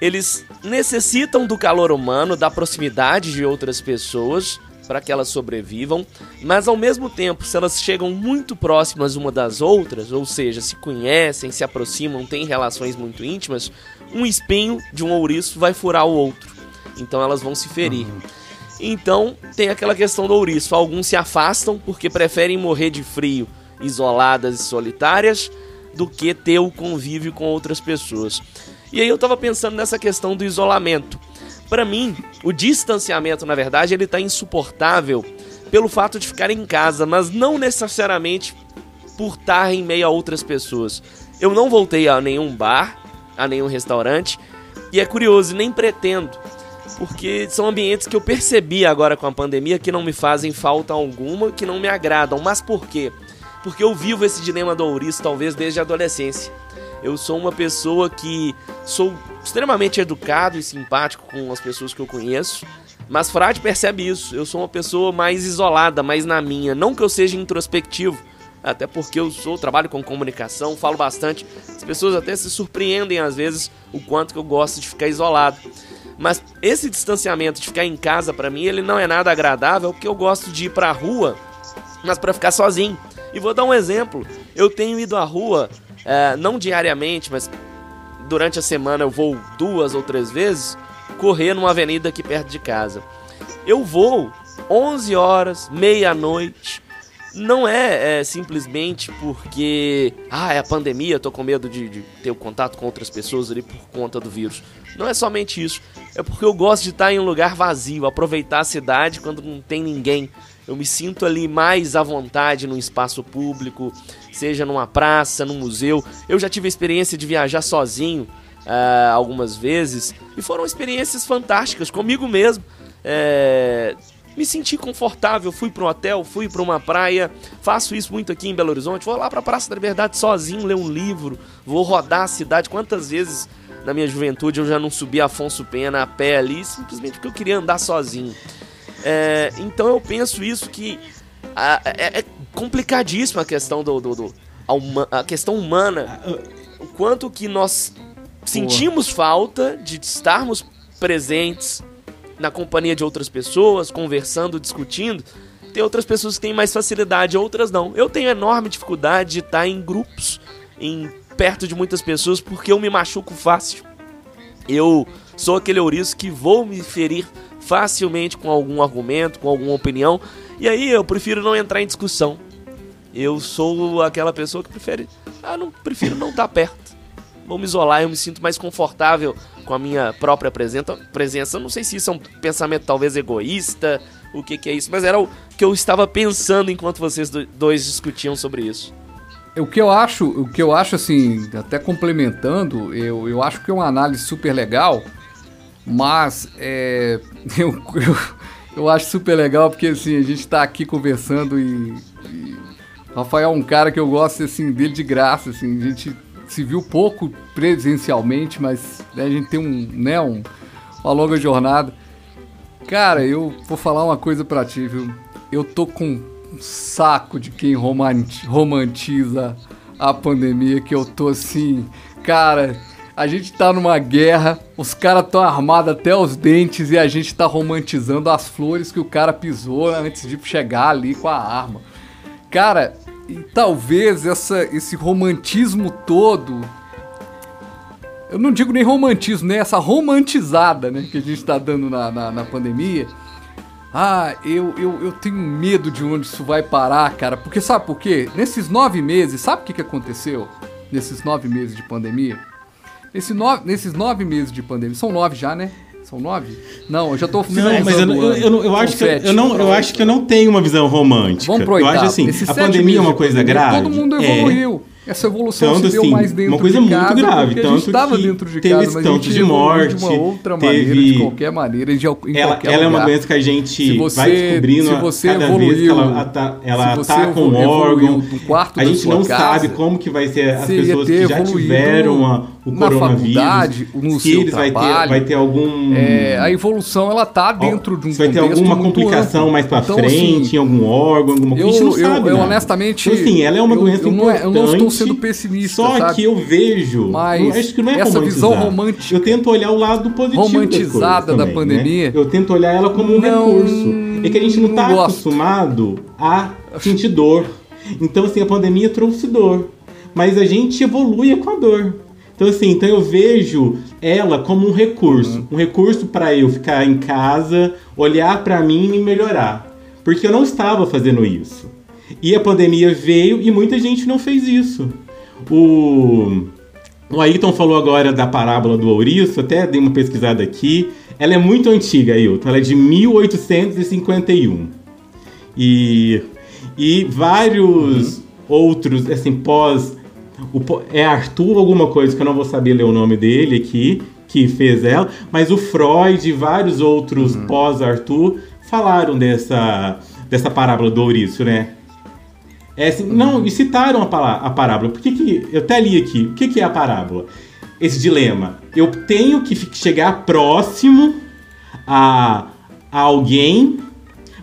Speaker 2: Eles necessitam do calor humano, da proximidade de outras pessoas para que elas sobrevivam, mas ao mesmo tempo, se elas chegam muito próximas uma das outras, ou seja, se conhecem, se aproximam, têm relações muito íntimas, um espinho de um ouriço vai furar o outro. Então elas vão se ferir. Uhum. Então tem aquela questão do ouriço. Alguns se afastam porque preferem morrer de frio, isoladas e solitárias, do que ter o convívio com outras pessoas. E aí eu tava pensando nessa questão do isolamento. Para mim, o distanciamento, na verdade, ele tá insuportável pelo fato de ficar em casa, mas não necessariamente por estar em meio a outras pessoas. Eu não voltei a nenhum bar, a nenhum restaurante, e é curioso, nem pretendo, porque são ambientes que eu percebi agora com a pandemia que não me fazem falta alguma, que não me agradam. Mas por quê? Porque eu vivo esse dilema do ouriço talvez desde a adolescência. Eu sou uma pessoa que sou extremamente educado e simpático com as pessoas que eu conheço. Mas Frade percebe isso. Eu sou uma pessoa mais isolada, mais na minha. Não que eu seja introspectivo, até porque eu sou trabalho com comunicação, falo bastante. As pessoas até se surpreendem às vezes o quanto que eu gosto de ficar isolado. Mas esse distanciamento de ficar em casa para mim, ele não é nada agradável, porque eu gosto de ir para a rua, mas para ficar sozinho. E vou dar um exemplo. Eu tenho ido à rua, é, não diariamente, mas durante a semana eu vou duas ou três vezes correr numa avenida aqui perto de casa. Eu vou 11 horas, meia-noite, não é, é, simplesmente porque ah, é a pandemia, tô com medo de, de ter o contato com outras pessoas ali por conta do vírus. Não é somente isso. É porque eu gosto de estar em um lugar vazio, aproveitar a cidade quando não tem ninguém. Eu me sinto ali mais à vontade num espaço público, seja numa praça, num museu. Eu já tive a experiência de viajar sozinho uh, algumas vezes e foram experiências fantásticas comigo mesmo. É, me senti confortável, fui para um hotel, fui para uma praia, faço isso muito aqui em Belo Horizonte, vou lá para a Praça da Liberdade sozinho ler um livro, vou rodar a cidade. Quantas vezes na minha juventude eu já não subi Afonso Pena a pé ali, simplesmente porque eu queria andar sozinho. É, então eu penso isso que a, é, é, complicadíssima a questão do, do, do a, uma, a, questão humana, o quanto que nós sentimos falta de estarmos presentes na companhia de outras pessoas, conversando, discutindo. Tem outras pessoas que têm mais facilidade, outras não. Eu tenho enorme dificuldade de estar em grupos, em perto de muitas pessoas, porque eu me machuco fácil. Eu sou aquele ouriço que vou me ferir facilmente com algum argumento, com alguma opinião, e aí eu prefiro não entrar em discussão. Eu sou aquela pessoa que prefere, ah, não prefiro não estar perto vou me isolar, eu me sinto mais confortável com a minha própria presença. Não sei se isso é um pensamento talvez egoísta, o que, que é isso, mas era o que eu estava pensando enquanto vocês dois discutiam sobre isso.
Speaker 1: O que eu acho, o que eu acho assim, até complementando, eu, eu acho que é uma análise super legal, mas é, *laughs* eu, eu, eu acho super legal porque assim, a gente está aqui conversando e, e Rafael é um cara que eu gosto assim dele de graça, assim, a gente se viu pouco presencialmente, mas né, a gente tem um, né, um, uma longa jornada. Cara, eu vou falar uma coisa pra ti, viu? Eu tô com um saco de quem romantiza a pandemia, que eu tô assim, cara, a gente tá numa guerra, os caras tão armados até os dentes e a gente tá romantizando as flores que o cara pisou antes de chegar ali com a arma. Cara, e talvez essa, esse romantismo todo. Eu não digo nem romantismo, né? Essa romantizada né, que a gente está dando na, na, na, pandemia. Ah, eu, eu, eu tenho medo de onde isso vai parar, cara. Porque sabe por quê? Nesses nove meses, sabe o que, que aconteceu? Nesses nove meses de pandemia? Nesse no, nesses nove meses de pandemia, são nove já, né? São nove? Não, eu já tô.
Speaker 3: Não, mas eu, eu, eu, eu acho que eu, não, eu acho que eu não tenho uma visão romântica.
Speaker 1: Vamos pro Eu
Speaker 3: acho assim, a pandemia é uma coisa grave.
Speaker 1: Todo mundo é. evoluiu. É. Essa evolução
Speaker 3: tanto,
Speaker 1: se deu
Speaker 3: assim,
Speaker 1: mais dentro
Speaker 3: uma coisa
Speaker 1: de
Speaker 3: muito
Speaker 1: casa,
Speaker 3: grave, tanto
Speaker 1: a gente estava dentro de
Speaker 3: teve
Speaker 1: casa, mas a gente
Speaker 3: de morte,
Speaker 1: de uma outra
Speaker 3: teve...
Speaker 1: maneira, de qualquer maneira, de, em
Speaker 3: ela,
Speaker 1: qualquer
Speaker 3: ela
Speaker 1: lugar.
Speaker 3: é uma doença que a gente
Speaker 1: você,
Speaker 3: vai descobrindo
Speaker 1: se você
Speaker 3: cada
Speaker 1: evoluiu,
Speaker 3: vez que ela, ata, ela ataca um
Speaker 1: órgão,
Speaker 3: a gente não
Speaker 1: casa,
Speaker 3: sabe como que vai ser as pessoas que já
Speaker 1: evoluído
Speaker 3: tiveram a, o
Speaker 1: na
Speaker 3: coronavírus.
Speaker 1: no
Speaker 3: se
Speaker 1: seu
Speaker 3: eles
Speaker 1: trabalho,
Speaker 3: vai ter, vai ter algum...
Speaker 1: É, a evolução, ela tá dentro de um
Speaker 3: Vai ter alguma complicação
Speaker 1: amplo.
Speaker 3: mais pra
Speaker 1: então,
Speaker 3: frente,
Speaker 1: assim,
Speaker 3: em algum órgão, alguma coisa.
Speaker 1: Eu,
Speaker 3: não
Speaker 1: eu,
Speaker 3: sabe,
Speaker 1: eu
Speaker 3: nada.
Speaker 1: honestamente...
Speaker 3: Então, assim, ela é uma doença
Speaker 1: eu, não, é- eu não estou sendo pessimista,
Speaker 3: Só
Speaker 1: sabe?
Speaker 3: que eu vejo...
Speaker 1: Mas
Speaker 3: acho que não é
Speaker 1: essa visão romântica-
Speaker 3: Eu tento olhar o lado positivo
Speaker 1: romantizada da
Speaker 3: também,
Speaker 1: pandemia,
Speaker 3: né? Eu tento olhar ela como um
Speaker 1: não-
Speaker 3: recurso. É que a gente
Speaker 1: não
Speaker 3: tá
Speaker 1: gosto.
Speaker 3: acostumado a sentir dor. Então, assim, a pandemia trouxe dor. Mas a gente evolui com a dor. Então, assim, então eu vejo ela como um recurso.
Speaker 1: Uhum.
Speaker 3: Um recurso para eu ficar em casa, olhar para mim e me melhorar. Porque eu não estava fazendo isso. E a pandemia veio e muita gente não fez isso. O, o Ayrton falou agora da parábola do ouriço, até dei uma pesquisada aqui. Ela é muito antiga, Ayrton. Ela é de 1851. E, e vários outros, assim, pós o, é Arthur alguma coisa que eu não vou saber ler o nome dele aqui, que fez ela, mas o Freud e vários outros uhum. pós-Arthur falaram dessa, dessa parábola do ouriço, né? É assim, uhum. Não, e citaram a, a parábola. Por que, que eu até li aqui? O que, que é a parábola? Esse dilema. Eu tenho que chegar próximo a, a alguém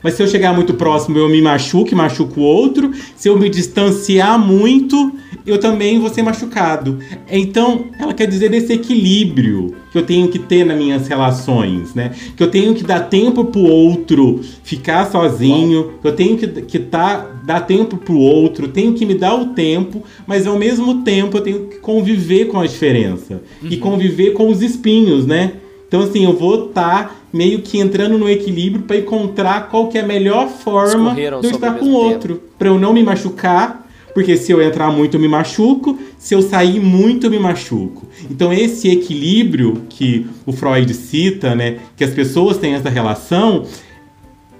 Speaker 3: mas se eu chegar muito próximo, eu me machuco e machuco o outro. Se eu me distanciar muito, eu também vou ser machucado. Então, ela quer dizer desse equilíbrio que eu tenho que ter nas minhas relações, né? Que eu tenho que dar tempo pro outro ficar sozinho, que eu tenho que, que tá, dar tempo pro outro, tenho que me dar o tempo, mas ao mesmo tempo eu tenho que conviver com a diferença uhum. e conviver com os espinhos, né? Então, assim, eu vou estar tá meio que entrando no equilíbrio para encontrar qual que é a melhor forma de eu estar com o outro. Para eu não me machucar, porque se eu entrar muito eu me machuco, se eu sair muito eu me machuco. Então, esse equilíbrio que o Freud cita, né, que as pessoas têm essa relação,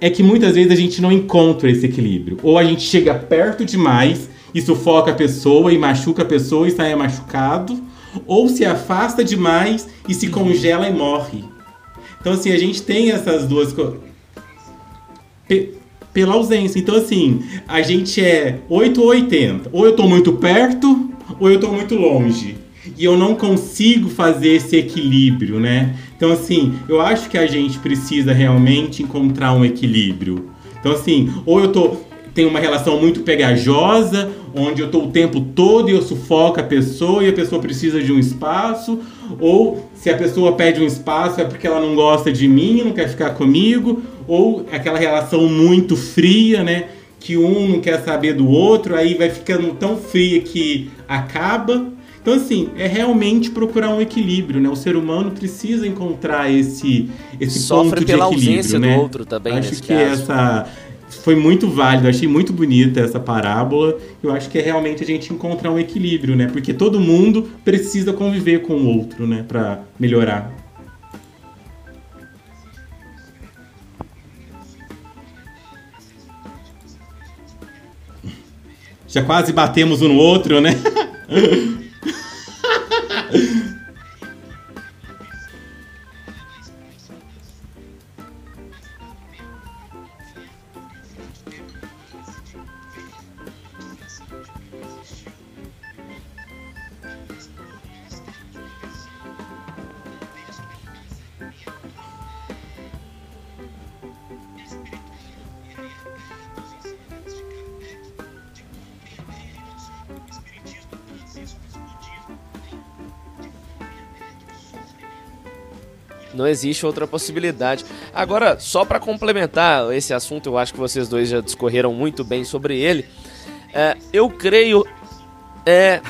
Speaker 3: é que muitas vezes a gente não encontra esse equilíbrio. Ou a gente chega perto demais e sufoca a pessoa e machuca a pessoa e sai machucado ou se afasta demais e se congela e morre. Então, assim, a gente tem essas duas coisas. Pela ausência. Então, assim, a gente é 8 ou 80. Ou eu tô muito perto, ou eu tô muito longe. E eu não consigo fazer esse equilíbrio, né? Então, assim, eu acho que a gente precisa realmente encontrar um equilíbrio. Então, assim, ou eu tô tenho uma relação muito pegajosa, onde eu estou o tempo todo e eu sufoco a pessoa e a pessoa precisa de um espaço, ou se a pessoa pede um espaço é porque ela não gosta de mim, não quer ficar comigo, ou aquela relação muito fria, né? Que um não quer saber do outro, aí vai ficando tão fria que acaba. Então, assim, é realmente procurar um equilíbrio, né? O ser humano precisa encontrar esse, esse
Speaker 2: Sofre
Speaker 3: ponto
Speaker 2: de
Speaker 3: equilíbrio,
Speaker 2: ausência
Speaker 3: né?
Speaker 2: do outro também,
Speaker 3: Acho que
Speaker 2: caso.
Speaker 3: essa foi muito válido, achei muito bonita essa parábola. Eu acho que é realmente a gente encontrar um equilíbrio, né? Porque todo mundo precisa conviver com o outro, né, para melhorar. Já quase batemos um no outro, né? *laughs*
Speaker 2: existe outra possibilidade. Agora, só para complementar esse assunto, eu acho que vocês dois já discorreram muito bem sobre ele. É, eu creio. É.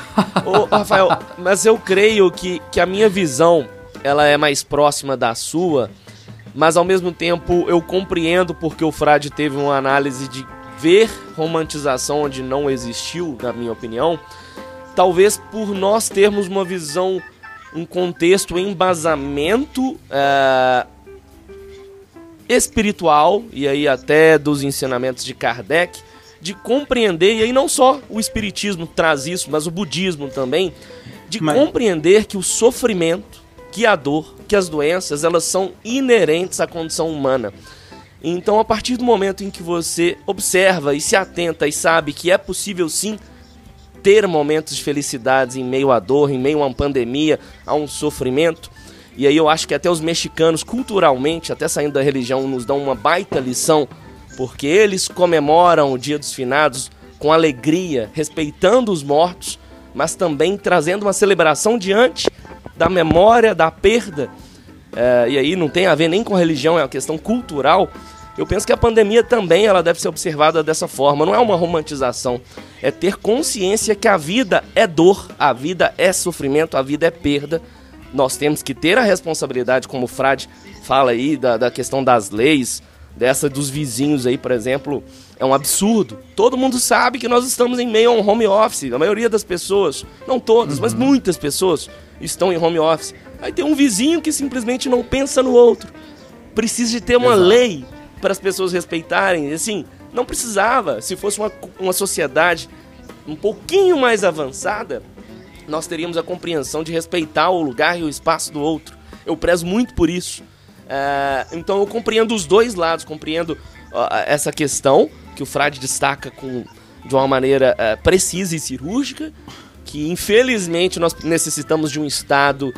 Speaker 2: ô, *laughs* Rafael, mas eu creio que, que a minha visão ela é mais próxima da sua, mas ao mesmo tempo eu compreendo porque o Frade teve uma análise de ver romantização onde não existiu, na minha opinião. Talvez por nós termos uma visão um contexto, um embasamento uh, espiritual, e aí até dos ensinamentos de Kardec, de compreender, e aí não só o espiritismo traz isso, mas o budismo também, de mas... compreender que o sofrimento, que a dor, que as doenças, elas são inerentes à condição humana. Então, a partir do momento em que você observa e se atenta e sabe que é possível sim ter momentos de felicidade em meio à dor, em meio a uma pandemia, a um sofrimento. E aí eu acho que até os mexicanos, culturalmente, até saindo da religião, nos dão uma baita lição, porque eles comemoram o Dia dos Finados com alegria, respeitando os mortos, mas também trazendo uma celebração diante da memória da perda. É, e aí não tem a ver nem com religião, é uma questão cultural eu penso que a pandemia também ela deve ser observada dessa forma. Não é uma romantização, é ter consciência que a vida é dor, a vida é sofrimento, a vida é perda. Nós temos que ter a responsabilidade, como o Frade fala aí, da, da questão das leis, dessa dos vizinhos aí, por exemplo, é um absurdo. Todo mundo sabe que nós estamos em meio a um home office. A maioria das pessoas, não todas, uhum. mas muitas pessoas estão em home office. Aí tem um vizinho que simplesmente não pensa no outro. Precisa de ter uma Exato. lei para as pessoas respeitarem. Assim, não precisava. Se fosse uma, uma sociedade um pouquinho mais avançada, nós teríamos a compreensão de respeitar o lugar e o espaço do outro. Eu prezo muito por isso. É, então eu compreendo os dois lados, compreendo essa questão que o Frade destaca com, de uma maneira é, precisa e cirúrgica, que infelizmente nós necessitamos de um Estado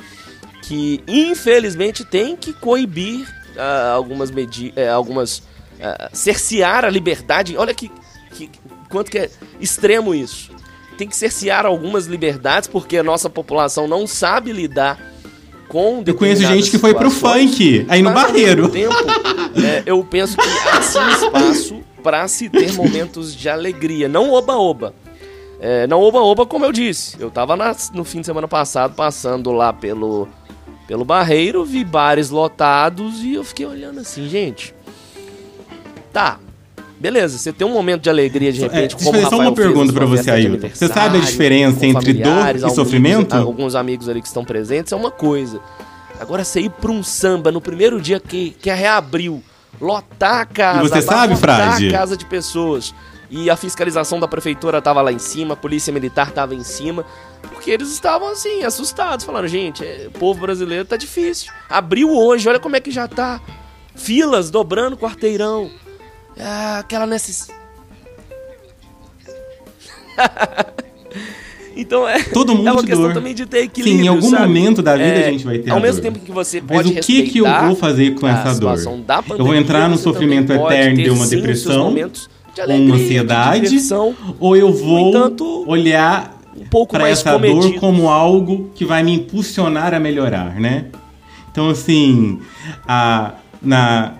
Speaker 2: que infelizmente tem que coibir uh, algumas medidas, uh, algumas uh, cercear a liberdade. Olha que, que quanto que é extremo isso. Tem que cercear algumas liberdades porque a nossa população não sabe lidar com
Speaker 3: Eu conheço gente que foi pro funk, aí no barreiro.
Speaker 2: Tempo, é, eu penso que há sim espaço para se ter momentos de alegria, não oba-oba. É, não oba-oba, como eu disse. Eu tava na, no fim de semana passado passando lá pelo, pelo Barreiro, vi bares lotados e eu fiquei olhando assim, gente. Tá, Beleza, você tem um momento de alegria de é, repente, é, como
Speaker 3: Só uma pergunta para você, Ailton. Você sabe a diferença entre dor e sofrimento?
Speaker 2: Alguns amigos ali que estão presentes é uma coisa. Agora você ir para um samba no primeiro dia que, que reabriu, lotar a casa,
Speaker 3: e você sabe, Frade?
Speaker 2: a casa de pessoas. E a fiscalização da prefeitura tava lá em cima, a polícia militar tava em cima, porque eles estavam assim, assustados, falando, gente, é, o povo brasileiro tá difícil. Abriu hoje, olha como é que já tá. Filas dobrando quarteirão. Ah, aquela necessidade. *laughs* então é,
Speaker 3: Todo mundo
Speaker 2: é uma questão
Speaker 3: dor.
Speaker 2: também de ter equilíbrio.
Speaker 3: Sim, em algum
Speaker 2: sabe?
Speaker 3: momento da vida é, a gente vai ter
Speaker 2: Ao
Speaker 3: mesmo
Speaker 2: tempo que você pode
Speaker 3: Mas o que, que eu vou fazer com essa dor?
Speaker 2: Pandemia,
Speaker 3: eu vou entrar no sofrimento eterno de uma depressão, de alegria, uma ansiedade, de ou eu vou entanto, olhar um para essa comedido. dor como algo que vai me impulsionar a melhorar, né? Então, assim, a, na,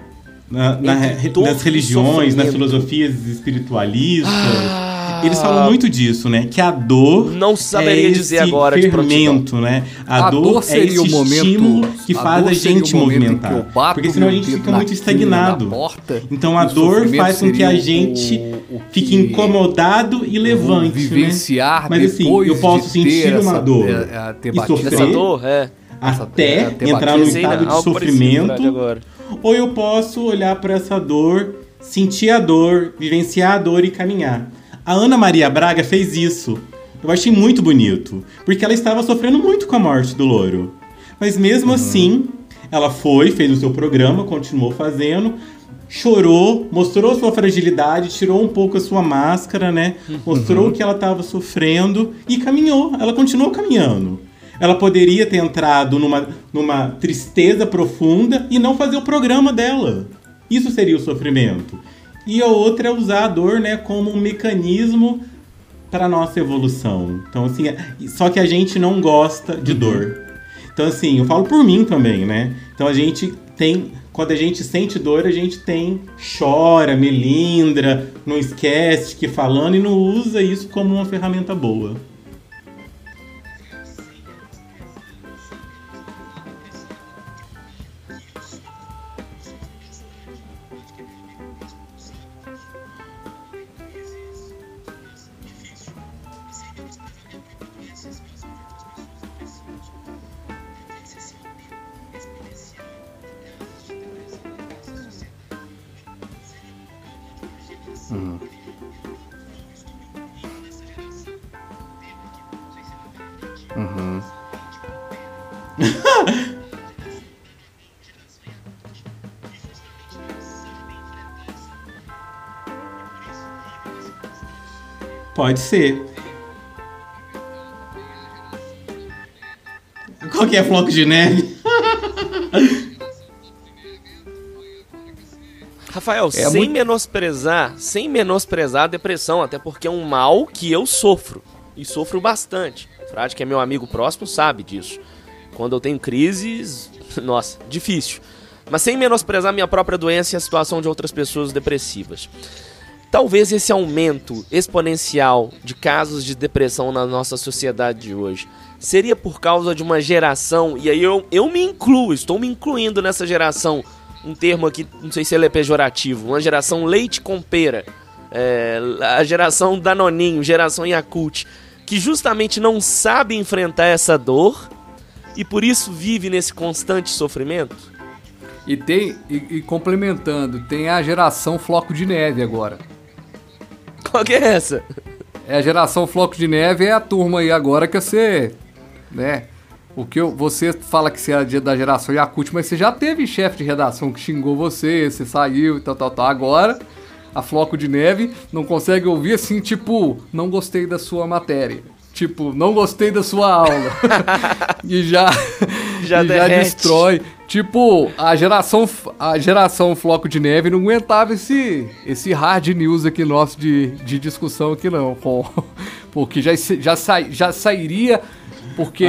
Speaker 3: na, na, nas religiões, nas filosofias espiritualistas. Ah, eles falam muito disso, né? Que a dor
Speaker 2: não saberia é
Speaker 3: dizer
Speaker 2: agora
Speaker 3: fermento, né? A, a dor, dor é esse momento, estímulo que faz a gente movimentar. Porque senão a gente fica muito estagnado. Porta, então a dor faz com que a gente o, o fique incomodado e levante, né?
Speaker 1: vivenciar
Speaker 3: né? Mas assim, eu posso sentir uma dor
Speaker 2: é, é, e sofrer. Essa dor, é.
Speaker 3: Até entrar no estado de sofrimento ou eu posso olhar para essa dor, sentir a dor, vivenciar a dor e caminhar. A Ana Maria Braga fez isso. Eu achei muito bonito, porque ela estava sofrendo muito com a morte do louro. Mas mesmo uhum. assim, ela foi, fez o seu programa, continuou fazendo, chorou, mostrou sua fragilidade, tirou um pouco a sua máscara, né? Mostrou uhum. que ela estava sofrendo e caminhou. Ela continuou caminhando. Ela poderia ter entrado numa, numa tristeza profunda e não fazer o programa dela. Isso seria o sofrimento. E a outra é usar a dor né, como um mecanismo para nossa evolução. Então, assim, é, só que a gente não gosta de dor. Então, assim, eu falo por mim também, né? Então, a gente tem. Quando a gente sente dor, a gente tem. chora, melindra, não esquece que falando e não usa isso como uma ferramenta boa. Pode ser. Qual que é floco de neve? *laughs*
Speaker 2: Rafael, é sem muito... menosprezar, sem menosprezar a depressão, até porque é um mal que eu sofro e sofro bastante. Frade, que é meu amigo próximo, sabe disso. Quando eu tenho crises, *laughs* nossa, difícil. Mas sem menosprezar minha própria doença e a situação de outras pessoas depressivas. Talvez esse aumento exponencial de casos de depressão na nossa sociedade de hoje seria por causa de uma geração, e aí eu, eu me incluo, estou me incluindo nessa geração, um termo aqui, não sei se ele é pejorativo, uma geração leite com pera, é, a geração Danoninho, geração Yakult, que justamente não sabe enfrentar essa dor e por isso vive nesse constante sofrimento?
Speaker 1: E tem, e, e complementando, tem a geração Floco de Neve agora.
Speaker 2: Qual que é essa?
Speaker 1: é a geração Floco de Neve, é a turma aí agora que você, né? O que eu, você fala que você é da geração Yakut, mas você já teve chefe de redação que xingou você, você saiu e tal, tal, tal. Agora, a Floco de Neve não consegue ouvir assim, tipo, não gostei da sua matéria. Tipo, não gostei da sua aula. *laughs* e já, *laughs*
Speaker 2: Já
Speaker 1: e já destrói. Tipo, a geração, a geração Floco de Neve não aguentava esse, esse hard news aqui nosso de, de discussão aqui não. *laughs* porque já, já, sai, já sairia... Porque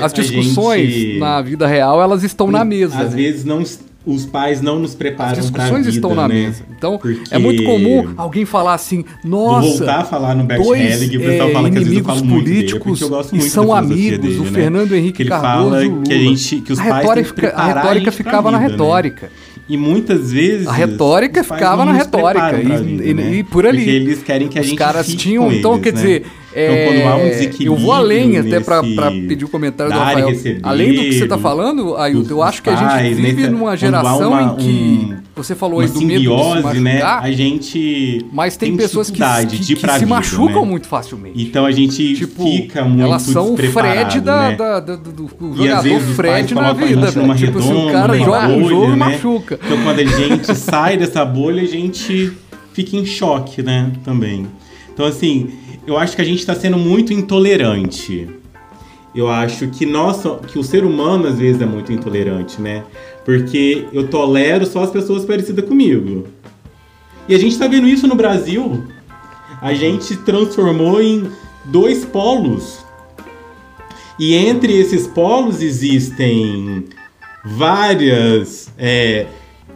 Speaker 3: a-
Speaker 1: as
Speaker 3: a
Speaker 1: discussões
Speaker 3: gente-
Speaker 1: na vida real, elas estão na mesa.
Speaker 3: Às
Speaker 1: né?
Speaker 3: vezes não, os pais não nos preparam
Speaker 1: As
Speaker 3: pra
Speaker 1: discussões
Speaker 3: vida,
Speaker 1: estão na
Speaker 3: né?
Speaker 1: mesa. Então,
Speaker 3: Porque-
Speaker 1: é muito comum alguém falar assim,
Speaker 3: Vou
Speaker 1: nossa,
Speaker 3: voltar a falar no Bert
Speaker 1: dois
Speaker 3: Helling, o pessoal
Speaker 1: é,
Speaker 3: fala que às vezes eu muito dele, é
Speaker 1: políticos
Speaker 3: gosto
Speaker 1: e
Speaker 3: muito
Speaker 1: são amigos,
Speaker 3: dele,
Speaker 1: o
Speaker 3: né?
Speaker 1: Fernando Henrique
Speaker 3: Que ele
Speaker 1: Cardoso
Speaker 3: fala que a gente- que os
Speaker 1: a
Speaker 3: pais
Speaker 1: retórica, a
Speaker 3: a
Speaker 1: retórica
Speaker 3: pra
Speaker 1: ficava na
Speaker 3: vida, né?
Speaker 1: retórica.
Speaker 3: E muitas vezes.
Speaker 1: A retórica
Speaker 3: os
Speaker 1: ficava na retórica, e-
Speaker 3: vida,
Speaker 1: e-
Speaker 3: né?
Speaker 1: e por ali.
Speaker 3: Porque eles querem que a
Speaker 1: Os
Speaker 3: gente
Speaker 1: caras
Speaker 3: fique
Speaker 1: tinham, então
Speaker 3: eles,
Speaker 1: quer
Speaker 3: né?
Speaker 1: dizer,
Speaker 3: Então, quando há um
Speaker 1: é,
Speaker 3: desequilíbrio
Speaker 1: eu vou além até pra pedir o comentário do Rafael.
Speaker 3: receber,
Speaker 1: Além do que você tá falando, Ailton, eu acho que a gente
Speaker 3: pais,
Speaker 1: vive
Speaker 3: nessa-
Speaker 1: numa geração
Speaker 3: uma-
Speaker 1: em que
Speaker 3: um-
Speaker 1: você falou aí do medo de se
Speaker 3: simbiose, né?
Speaker 1: machucar,
Speaker 3: A gente.
Speaker 1: mas tem, pessoas que, que, que
Speaker 3: pra
Speaker 1: se
Speaker 3: vida,
Speaker 1: machucam
Speaker 3: né?
Speaker 1: muito facilmente.
Speaker 3: Então a gente
Speaker 1: Tipo,
Speaker 3: fica muito
Speaker 1: elas são o Fred da,
Speaker 3: né?
Speaker 1: da- da- do, do- jogador Fred na vida,
Speaker 3: gente numa.
Speaker 1: Tipo assim, o
Speaker 3: redoma,
Speaker 1: cara joga um jogo e
Speaker 3: né?
Speaker 1: machuca.
Speaker 3: Então quando a gente *laughs* sai dessa bolha, a gente fica em choque, né? Também. Então assim, eu acho que a gente está sendo muito intolerante. Eu acho que nós, que o ser humano às vezes é muito intolerante, né? Porque eu tolero só as pessoas parecidas comigo. E a gente tá vendo isso no Brasil. A gente transformou em dois polos. E entre esses polos existem várias é,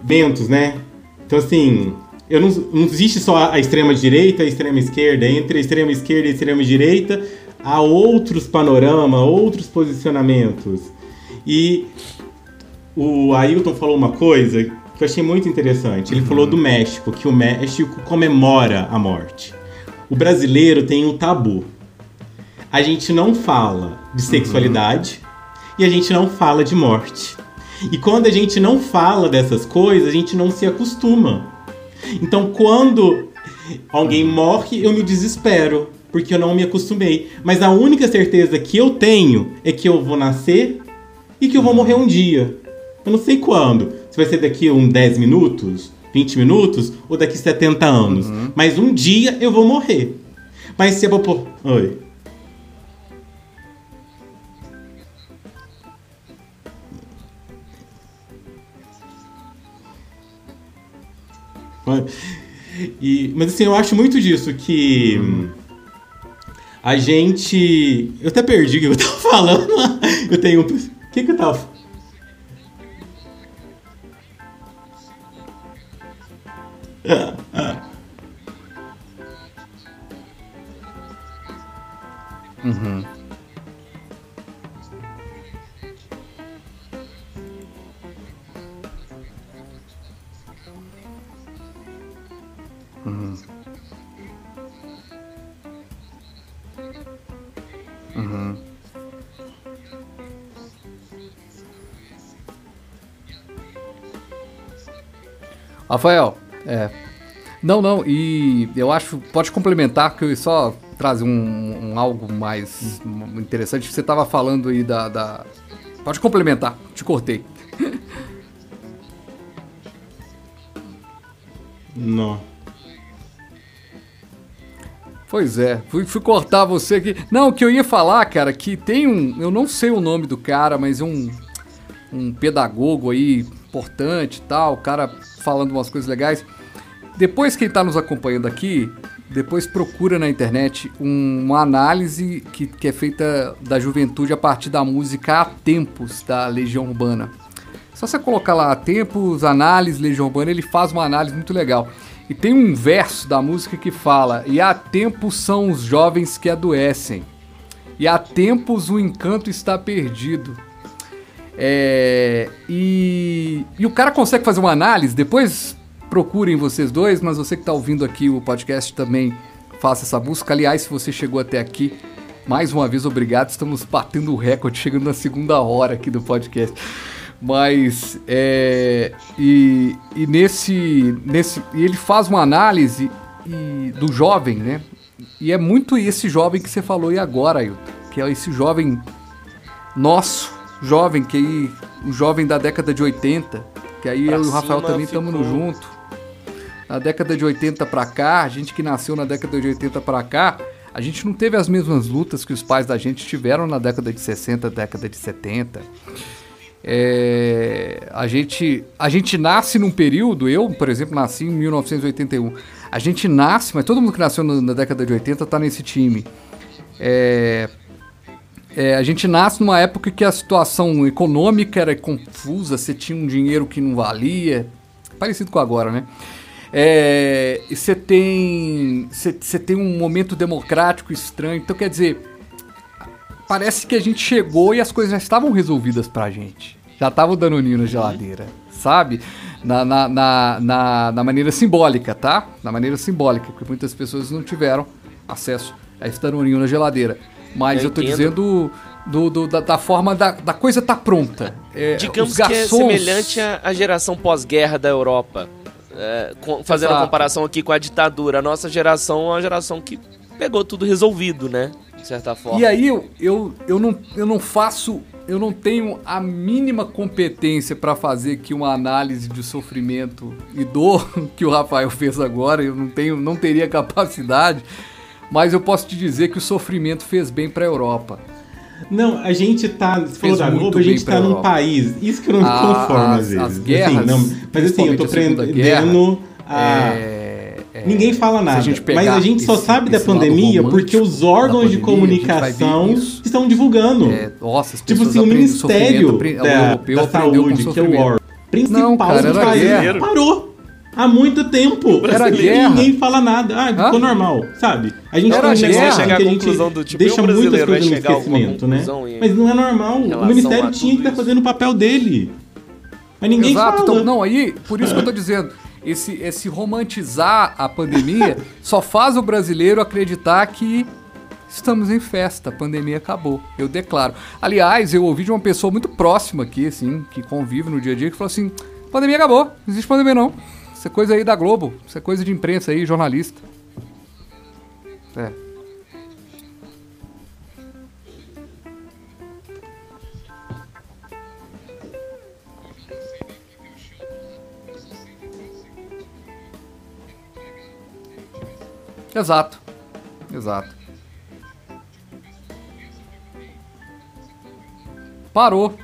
Speaker 3: ventos, né? Então assim, eu não, não existe só a extrema direita e a extrema esquerda. Entre a extrema esquerda e a extrema direita há outros panoramas, outros posicionamentos. E o Ailton falou uma coisa que eu achei muito interessante. Ele falou do México, que o México comemora a morte. O brasileiro tem um tabu. A gente não fala de sexualidade e a gente não fala de morte. E quando a gente não fala dessas coisas, a gente não se acostuma. Então, quando alguém morre, eu me desespero, porque eu não me acostumei. Mas a única certeza que eu tenho é que eu vou nascer e que eu vou morrer um dia. Eu não sei quando. Se vai ser daqui uns 10 minutos, 20 minutos ou daqui 70 anos. Mas um dia eu vou morrer. Mas se a população. Oi. E, mas assim, eu acho muito disso que a gente. Eu até perdi o que eu tava *laughs* falando. Eu tenho. O que, que eu tava.
Speaker 1: Rafael, é. Não, não, e eu acho. Pode complementar, que eu ia só trazer um, um algo mais interessante. Você tava falando aí da, da. Pode complementar, te cortei.
Speaker 3: Não.
Speaker 1: Pois é, fui, fui cortar você aqui. Não, o que eu ia falar, cara, que tem um. Eu não sei o nome do cara, mas é um. Um pedagogo aí importante e tal, o cara falando umas coisas legais. Depois quem tá nos acompanhando aqui, depois procura na internet um- uma análise que, que é feita da juventude a partir da música Há Tempos, da Legião Urbana. Só você colocar lá Tempos, análise, Legião Urbana, ele faz uma análise muito legal. E tem um verso da música que fala: E há tempos são os jovens que adoecem, e há tempos o encanto está perdido. É, e, e o cara consegue fazer uma análise, depois procurem vocês dois, mas você que está ouvindo aqui o podcast também faça essa busca. Aliás, se você chegou até aqui, mais uma vez obrigado, estamos batendo o recorde, chegando na segunda hora aqui do podcast. Mas é, e, e nesse nesse e ele faz uma análise e- do jovem, né? e é muito esse jovem que você falou aí agora, Ailton, que é esse jovem nosso, jovem, que aí, o jovem da década de 80, que aí
Speaker 2: Pra
Speaker 1: eu e o Rafael também estamos
Speaker 2: ficou-
Speaker 1: junto. Na década de 80 pra cá, a gente que nasceu na década de 80 pra cá, a gente não teve as mesmas lutas que os pais da gente tiveram na década de 60, década de 70. É, a, gente, a gente nasce num período, eu, por exemplo, nasci em 1981. A gente nasce, mas todo mundo que nasceu na, na década de 80 tá nesse time. É, é, a gente nasce numa época que a situação econômica era confusa, você tinha um dinheiro que não valia, parecido com agora, né? É, e você tem, você você tem um momento democrático estranho, então quer dizer, parece que a gente chegou e as coisas já estavam resolvidas pra gente. Já tava o danoninho na geladeira, sabe? Na, na, na, na, na maneira simbólica, tá? Na maneira simbólica, porque muitas pessoas não tiveram acesso a esse danoninho na geladeira. Mas eu,
Speaker 2: Eu
Speaker 1: tô
Speaker 2: entendo.
Speaker 1: dizendo do, do- da, da forma da, da coisa tá pronta. É,
Speaker 2: Digamos
Speaker 1: os
Speaker 2: que é
Speaker 1: garçons-
Speaker 2: semelhante à, geração pós-guerra da Europa. É, com- fazendo a
Speaker 1: Exato.
Speaker 2: comparação aqui com a ditadura. A nossa geração é uma geração que pegou tudo resolvido, né? De certa forma.
Speaker 1: E aí eu, eu, eu, não, eu não faço, eu não tenho a mínima competência para fazer aqui uma análise de sofrimento e dor *laughs* que o Rafael fez agora, eu não tenho, não teria capacidade, mas eu posso te dizer que o sofrimento fez bem para a Europa.
Speaker 3: Não, a gente tá. Você falou da Globo, a gente tá num
Speaker 1: Europa.
Speaker 3: país. Isso que eu não me
Speaker 1: A-
Speaker 3: conformo às vezes.
Speaker 1: as guerras,
Speaker 3: Assim, não, mas assim, eu tô aprendendo a.
Speaker 1: É, é,
Speaker 3: Ninguém fala nada.
Speaker 1: a
Speaker 3: mas a gente só
Speaker 1: esse-
Speaker 3: sabe da pandemia porque os órgãos de
Speaker 1: pandemia, ver
Speaker 3: comunicação estão divulgando.
Speaker 1: é, nossa, as
Speaker 3: tipo assim, o Ministério da, da Saúde, que é o órgão principal
Speaker 1: Não, cara,
Speaker 3: do país,
Speaker 1: guerra.
Speaker 3: parou. Há muito tempo.
Speaker 1: Era guerra.
Speaker 3: ninguém fala nada. Ah, ficou
Speaker 1: Hã?
Speaker 3: normal, sabe? A gente
Speaker 1: Era
Speaker 3: tem
Speaker 1: guerra. Chegar
Speaker 3: que
Speaker 2: à
Speaker 3: a
Speaker 2: conclusão do tipo,
Speaker 3: deixa
Speaker 2: o
Speaker 3: muitas coisas no esquecimento, né?
Speaker 2: em-
Speaker 3: Mas não é normal. O Ministério tinha que estar
Speaker 2: isso?
Speaker 3: fazendo o papel dele. Mas ninguém
Speaker 1: Exato,
Speaker 3: fala.
Speaker 1: então, não, aí, por isso que eu tô dizendo, esse, esse romantizar a pandemia só faz o brasileiro acreditar que estamos em festa, a pandemia acabou, eu declaro. Aliás, eu ouvi de uma pessoa muito próxima aqui, assim, que convive no dia a dia, que falou assim, pandemia acabou, não existe pandemia não. Isso é coisa aí da Globo, isso é coisa de imprensa aí, jornalista. É. Exato. Exato. Parou.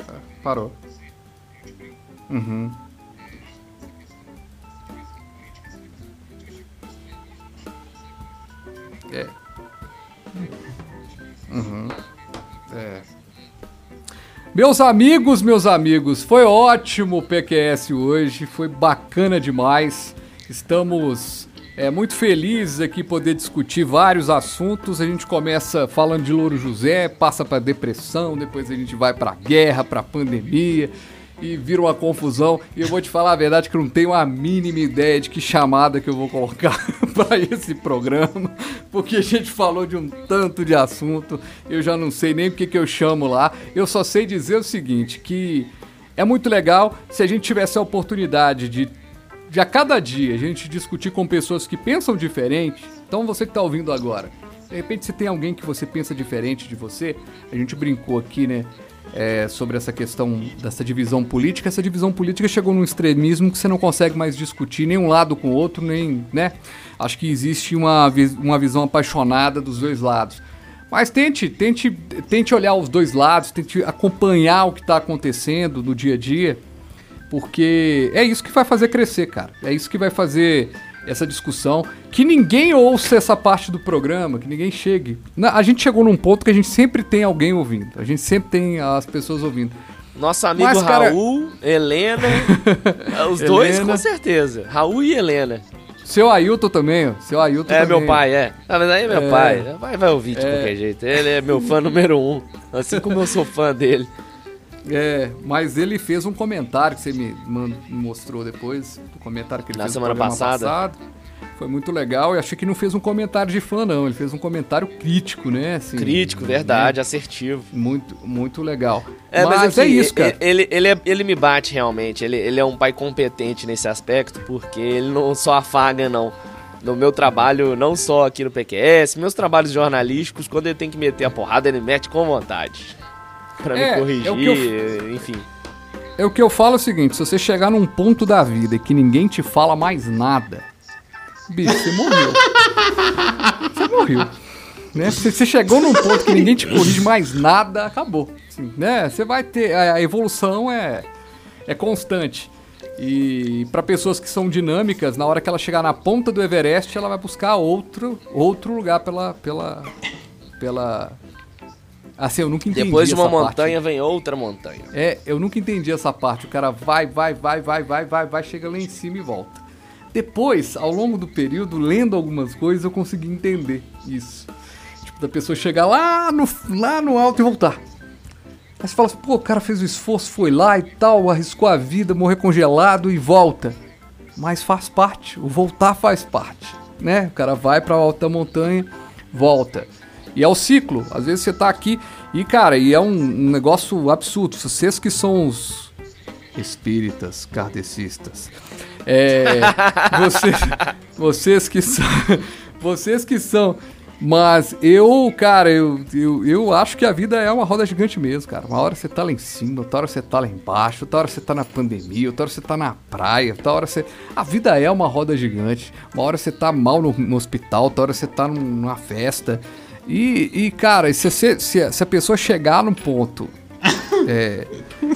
Speaker 1: É, Parou. Uhum. É. Uhum. É. Meus amigos, meus amigos, foi ótimo o PQS hoje, foi bacana demais. Estamos é, muito felizes aqui poder discutir vários assuntos. A gente começa falando de Louro José, passa para depressão, depois a gente vai para guerra, para pandemia e vira uma confusão. E eu vou te falar a verdade que eu não tenho a mínima ideia de que chamada que eu vou colocar *laughs* para esse programa, porque a gente falou de um tanto de assunto, eu já não sei nem o que que eu chamo lá. Eu só sei dizer o seguinte, que é muito legal se a gente tivesse a oportunidade de de a cada dia a gente discutir com pessoas que pensam diferente. Então você que está ouvindo agora, de repente se tem alguém que você pensa diferente de você, a gente brincou aqui, né? É, sobre essa questão dessa divisão política. Essa divisão política chegou num extremismo que você não consegue mais discutir nem um lado com o outro, nem, né? Acho que existe uma, uma visão apaixonada dos dois lados. Mas tente, tente, tente olhar os dois lados, tente acompanhar o que está acontecendo no dia a dia, porque é isso que vai fazer crescer, cara. É isso que vai fazer essa discussão. Que ninguém ouça essa parte do programa, que ninguém chegue. A gente chegou num ponto que a gente sempre tem alguém ouvindo. A gente sempre tem as pessoas ouvindo.
Speaker 2: Nosso amigo
Speaker 1: Mas, cara-
Speaker 2: Raul, Helena, *laughs* os dois
Speaker 1: Helena.
Speaker 2: com certeza. Raul e Helena.
Speaker 1: Seu Ailton também, ó. Seu Ailton
Speaker 2: É,
Speaker 1: também.
Speaker 2: meu pai, é. Na verdade é meu
Speaker 1: É.
Speaker 2: pai. Meu pai vai ouvir de
Speaker 1: É.
Speaker 2: qualquer jeito. Ele é meu fã número um. Assim como eu sou fã dele.
Speaker 1: É, mas ele fez um comentário que você me mostrou depois, do comentário que ele
Speaker 2: Na
Speaker 1: fez
Speaker 2: semana passada.
Speaker 1: passado. Foi muito legal. Eu achei que não fez um comentário de fã, não. Ele fez um comentário crítico, né? Assim,
Speaker 2: Crítico, verdade, assertivo.
Speaker 1: Muito, muito legal.
Speaker 2: É, mas,
Speaker 1: mas é isso, cara.
Speaker 2: Ele, ele, é- ele me bate realmente. Ele, ele é um pai competente nesse aspecto, porque ele não só afaga, não. no meu trabalho, não só aqui no PQS, meus trabalhos jornalísticos, quando ele tem que meter a porrada, ele mete com vontade. Pra
Speaker 1: É,
Speaker 2: me corrigir,
Speaker 1: é o que eu-
Speaker 2: enfim.
Speaker 1: É o que eu falo é o seguinte, se você chegar num ponto da vida que ninguém te fala mais nada, bicho, você morreu. *laughs* Você morreu. Né? Se você chegou num ponto que ninguém te corrige mais nada, acabou. Assim, né? Você vai ter. A a evolução é, é constante. E para pessoas que são dinâmicas, na hora que ela chegar na ponta do Everest, ela vai buscar outro, outro lugar pela. pela. pela. Assim, eu nunca entendi.
Speaker 2: Depois de uma
Speaker 1: essa parte.
Speaker 2: montanha vem outra montanha.
Speaker 1: É, eu nunca entendi essa parte. O cara vai, vai, vai, vai, vai, vai, vai, chega lá em cima e volta. Depois, ao longo do período, lendo algumas coisas, eu consegui entender isso. Tipo, da pessoa chegar lá no, lá no alto e voltar. Aí você fala assim, pô, o cara fez o esforço, foi lá e tal, arriscou a vida, morrer congelado e volta. Mas faz parte, o voltar faz parte, né? O cara vai pra alta montanha, volta. E é o ciclo. Às vezes você tá aqui e, cara, e é um, um negócio absurdo. Vocês que são os espíritas kardecistas. É, *laughs* vocês, vocês que são. *laughs* Vocês que são. Mas eu, cara, eu, eu, eu acho que a vida é uma roda gigante mesmo, cara. Uma hora você tá lá em cima, outra hora você tá lá embaixo, outra hora você tá na pandemia, outra hora você tá na praia, outra hora você. A vida é uma roda gigante. Uma hora você tá mal no, no hospital, outra hora você tá num- numa festa. E, e cara, se, se, se a pessoa chegar num ponto. é,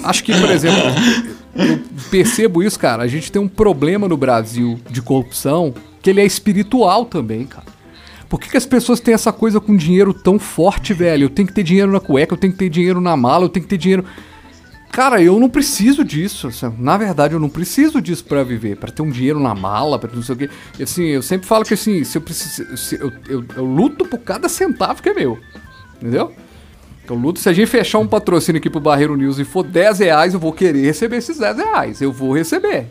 Speaker 1: acho que, por exemplo, eu percebo isso, cara. A gente tem um problema no Brasil de corrupção que ele é espiritual também, cara. Por que, que as pessoas têm essa coisa com dinheiro tão forte, velho? Eu tenho que ter dinheiro na cueca, eu tenho que ter dinheiro na mala, eu tenho que ter dinheiro. Cara, eu não preciso disso. assim, Na verdade, eu não preciso disso pra viver, Pra ter um dinheiro na mala, pra não sei o quê. Assim, eu sempre falo que assim, se eu preciso, se eu, eu, eu luto por cada centavo que é meu, entendeu? Eu luto, se a gente fechar um patrocínio aqui pro Barreiro News e for 10 reais, eu vou querer receber esses 10 reais. Eu vou receber.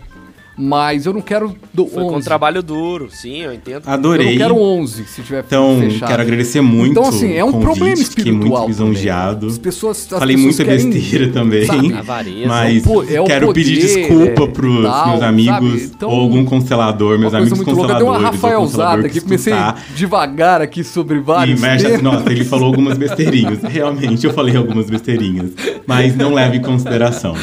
Speaker 1: Mas eu não quero do
Speaker 2: Foi com
Speaker 1: 11.
Speaker 2: trabalho duro, sim, eu entendo.
Speaker 1: Eu
Speaker 3: Adorei.
Speaker 1: não quero 11 se tiver
Speaker 3: Então,
Speaker 1: fechado.
Speaker 3: quero agradecer muito
Speaker 1: Então, assim, é um
Speaker 3: convite,
Speaker 1: problema
Speaker 3: fiquei
Speaker 1: espiritual.
Speaker 3: muito
Speaker 1: também.
Speaker 3: lisonjeado.
Speaker 1: As pessoas. as
Speaker 3: Falei
Speaker 1: pessoas
Speaker 3: muita
Speaker 1: querem,
Speaker 3: besteira *laughs* também.
Speaker 1: sabe?
Speaker 2: Avareza.
Speaker 3: Mas
Speaker 1: É o po- é o
Speaker 3: quero
Speaker 1: poder,
Speaker 3: pedir desculpa
Speaker 1: é,
Speaker 3: pros
Speaker 1: tal,
Speaker 3: meus amigos?
Speaker 1: Então,
Speaker 3: ou algum constelador, meus amigos
Speaker 1: muito louca. Deu uma
Speaker 3: consteladores.
Speaker 1: Rafaelzada aqui,
Speaker 3: que
Speaker 1: comecei devagar aqui sobre
Speaker 3: E
Speaker 1: vários
Speaker 3: mexe,
Speaker 1: temas.
Speaker 3: nossa, ele falou algumas besteirinhas. Realmente, eu falei algumas besteirinhas. Mas não leve em consideração.